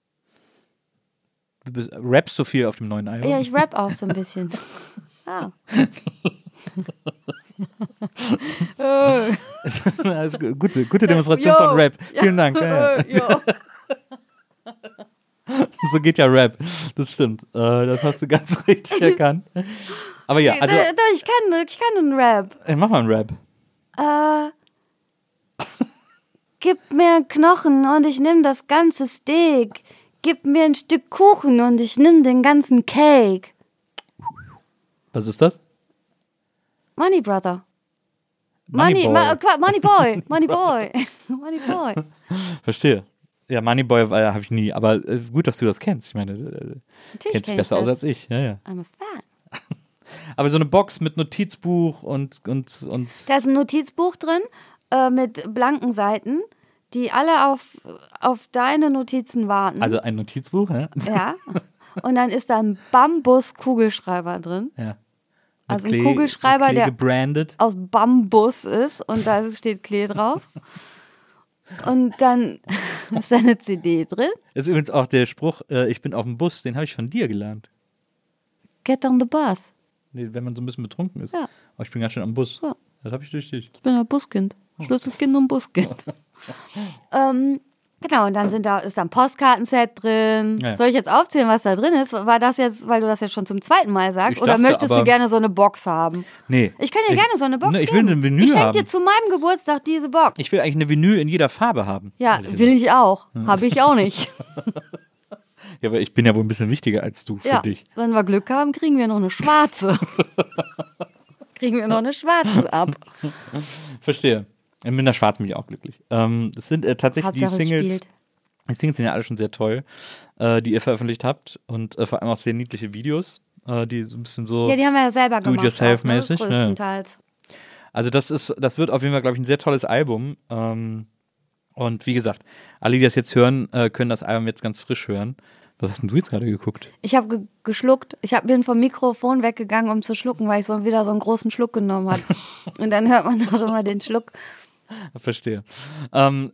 Du bist, rappst so viel auf dem neuen Album? Ja, ich rap auch so ein bisschen. [laughs] ah. [laughs] gute, gute Demonstration von Rap. Vielen Dank. Ja, ja. [laughs] [laughs] So geht ja Rap. Das stimmt. Äh, das hast du ganz [laughs] richtig erkannt. Aber ja, also Doch, ich kann, ich kann einen Rap. äh, mach mal einen Rap. Äh, gib mir Knochen und ich nimm das ganze Steak. Gib mir ein Stück Kuchen und ich nimm den ganzen Cake. Was ist das? Money Brother. Money Money, Boy. Ma, Money Boy. Money [laughs] Boy. Money Boy. Verstehe. Ja, Moneyboy äh, habe ich nie, aber äh, gut, dass du das kennst. Ich meine, äh, kennst dich besser aus als ich. Ja, ja. I'm a fan. [laughs] Aber so eine Box mit Notizbuch und und und Da ist ein Notizbuch drin äh, mit blanken Seiten, die alle auf, auf deine Notizen warten. also ein Notizbuch, ja? ja. Und dann ist da ein Bambus-Kugelschreiber drin. ja. Also ein Kugelschreiber, Klee der- gebrandet. aus Bambus ist und da steht Klee drauf. Und dann ist da eine CD drin. Ist übrigens auch der Spruch, äh, ich bin auf dem Bus, den habe ich von dir gelernt. Get on the bus. Nee, wenn man so ein bisschen betrunken ist. Ja. Aber ich bin ganz schön am Bus. Ja. Das habe ich durch dich. Ich bin ein Buskind. Schlüsselkind und Buskind. [laughs] ähm, genau, und dann sind da, ist da ein Postkartenset drin. Ja. Soll ich jetzt aufzählen, was da drin ist? War das jetzt, weil du das jetzt schon zum zweiten Mal sagst? Ich Oder dachte, möchtest du gerne so eine Box haben? Nee. Ich kann dir gerne so eine Box Nee, ich geben. will eine Vinyl Ich schenke haben. dir zu meinem Geburtstag diese Box. Ich will eigentlich eine Vinyl in jeder Farbe haben. ja, will ich auch. Habe ich auch nicht. [laughs] Ja, aber ich bin ja wohl ein bisschen wichtiger als du für ja, dich. wenn wir Glück haben, kriegen wir noch eine schwarze. [laughs] kriegen wir noch eine schwarze ab. Verstehe. Mit einer Schwarzen bin ich auch glücklich. Ähm, das sind äh, tatsächlich die Hauptsache es Singles. Die Singles sind ja alle schon sehr toll, äh, die ihr veröffentlicht habt. Und äh, vor allem auch sehr niedliche Videos, äh, die so ein bisschen so. Ja, die haben wir ja selber gemacht. Do-it-yourself-mäßig, auch, ne? ja. Größtenteils. Also das ist, das wird auf jeden Fall, glaube ich, ein sehr tolles Album. Ähm, und wie gesagt, alle, die das jetzt hören, äh, können das Album jetzt ganz frisch hören. Was hast denn du jetzt gerade geguckt? Ich habe ge geschluckt. Ich hab, bin vom Mikrofon weggegangen, um zu schlucken, weil ich so wieder so einen großen Schluck genommen habe. [laughs] Und dann hört man doch immer den Schluck. [laughs] Verstehe. Ähm,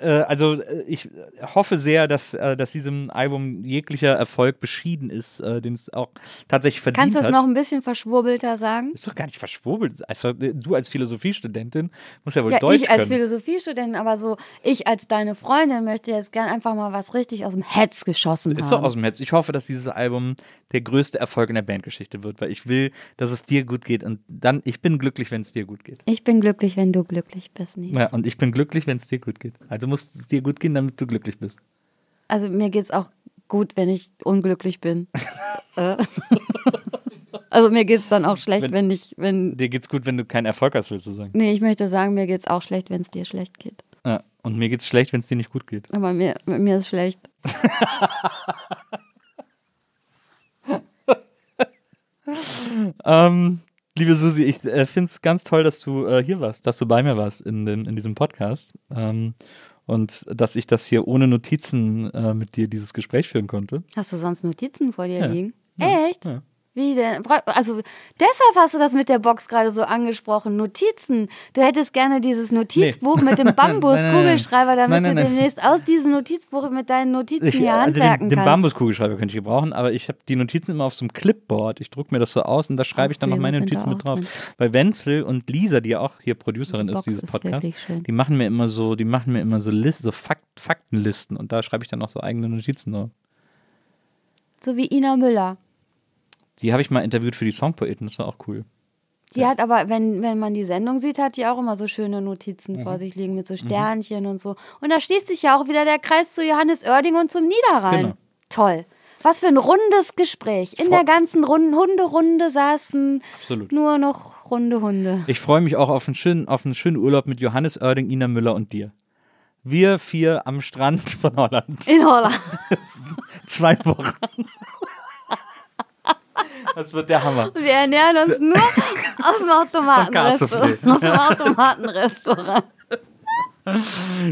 äh, also äh, ich hoffe sehr, dass, äh, dass diesem Album jeglicher Erfolg beschieden ist, äh, den es auch tatsächlich verdient Kannst du das hat. noch ein bisschen verschwurbelter sagen? ist doch gar nicht verschwurbelt. Einfach, äh, du als Philosophiestudentin musst ja wohl Ja, Deutsch ich als. Philosophiestudentin, aber so, ich als deine Freundin möchte jetzt gern einfach mal was richtig aus dem Hetz geschossen Ist doch haben. aus dem Herz. Ich hoffe, dass dieses Album der größte Erfolg in der Bandgeschichte wird, weil ich will, dass es dir gut geht und dann, ich bin glücklich, wenn es dir gut geht. Ich bin glücklich, wenn du glücklich bist, Nils. Ja, und ich bin glücklich, wenn es dir gut geht. Also muss es dir gut gehen, damit du glücklich bist. Also mir geht's auch gut, wenn ich unglücklich bin. [laughs] Äh. [laughs] also mir geht's dann auch schlecht, Wenn- wenn, ich, wenn. Dir geht's gut, wenn du keinen Erfolg hast, willst du sagen. Nee, ich möchte sagen, mir geht's auch schlecht, wenn es dir schlecht geht. Ja, und mir geht's schlecht, wenn es dir nicht gut geht. Aber mir, mir ist schlecht. [laughs] Ähm, liebe Susi, ich äh, finde es ganz toll, dass du äh, hier warst, dass du bei mir warst in, dem, in diesem Podcast. Ähm, und dass ich das hier ohne Notizen äh, mit dir dieses Gespräch führen konnte. Hast du sonst Notizen vor dir Ja. liegen? Echt? Ja. Wie denn? Also deshalb hast du das mit der Box gerade so angesprochen. Notizen. Du hättest gerne dieses Notizbuch mit dem. [laughs] Bambus-Kugelschreiber, damit Nein, nein, du nein. demnächst aus diesem Notizbuch mit deinen Notizen Ich, hier also handwerken den, den kannst. Bambuskugelschreiber könnte ich gebrauchen, aber ich habe die Notizen immer auf so einem Clipboard. Ich drucke mir das so aus und da schreibe ich dann noch meine Notizen mit drauf. drin. Weil Wenzel und Lisa, die ja auch hier Producerin Die ist dieses Podcasts, die machen mir immer so, die machen mir immer so Listen, so Fakt, Faktenlisten und da schreibe ich dann auch so eigene Notizen drauf. So wie Ina Müller. Die habe ich mal interviewt für die Songpoeten, das war auch cool. Die hat aber, wenn, wenn man die Sendung sieht, hat die auch immer so schöne Notizen Mhm. vor sich liegen mit so Sternchen und so. Und da schließt sich ja auch wieder der Kreis zu Johannes Oerding und zum Niederrhein. Genau. Toll. Was für ein rundes Gespräch. In Fro- der ganzen Runden, Hunderunde saßen Absolut. nur noch runde Hunde. Ich freue mich auch auf einen, schönen, auf einen schönen Urlaub mit Johannes Oerding, Ina Müller und dir. Wir vier am Strand von Holland. In Holland. [laughs] Zwei Wochen. Das wird der Hammer. Wir ernähren uns nur aus dem Automatenrestaurant. Cassoufflé. Aus dem Automatenrestaurant.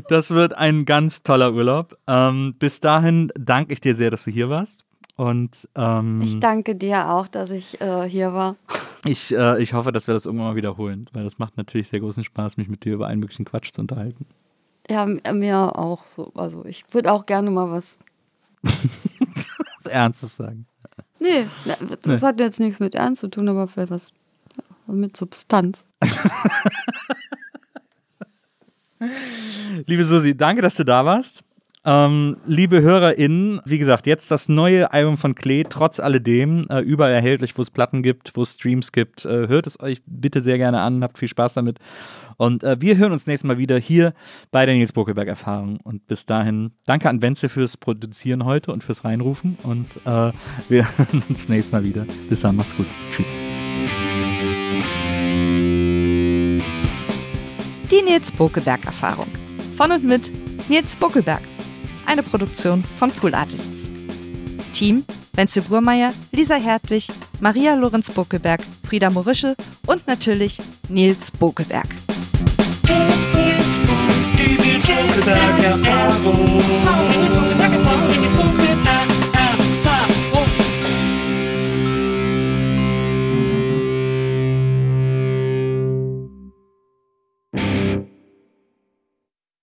Das wird ein ganz toller Urlaub. Ähm, bis dahin danke ich dir sehr, dass du hier warst. Und ähm, Ich danke dir auch, dass ich äh, hier war. ich, äh, ich hoffe, dass wir das irgendwann mal wiederholen, weil das macht natürlich sehr großen Spaß, mich mit dir über allen möglichen Quatsch zu unterhalten. Ja, m- mir auch so. Also ich würde auch gerne mal was. [laughs] Ernstes sagen. Nee, das hat jetzt nichts mit Ernst zu tun, aber vielleicht was mit Substanz. [laughs] Liebe Susi, danke, dass du da warst. Ähm, liebe HörerInnen, wie gesagt, jetzt das neue Album von Klee, trotz alledem, äh, überall erhältlich, wo es Platten gibt, wo es Streams gibt. Äh, hört es euch bitte sehr gerne an, habt viel Spaß damit. Und äh, wir hören uns nächstes Mal wieder hier bei der Nils Bokelberg Erfahrung. Und bis dahin, danke an Wenzel fürs Produzieren heute und fürs Reinrufen. Und äh, wir [laughs] hören uns nächstes Mal wieder. Bis dann, macht's gut. Tschüss. Die Nils Bokelberg Erfahrung. Von und mit Nils Bokelberg. Eine Produktion von Pool Artists. Team Wenzel Burmeier, Lisa Hertwig, Maria Lorenz Bokelberg, Frieda Morische und natürlich Nils Bokelberg. Die Bokelberg Erfahrung.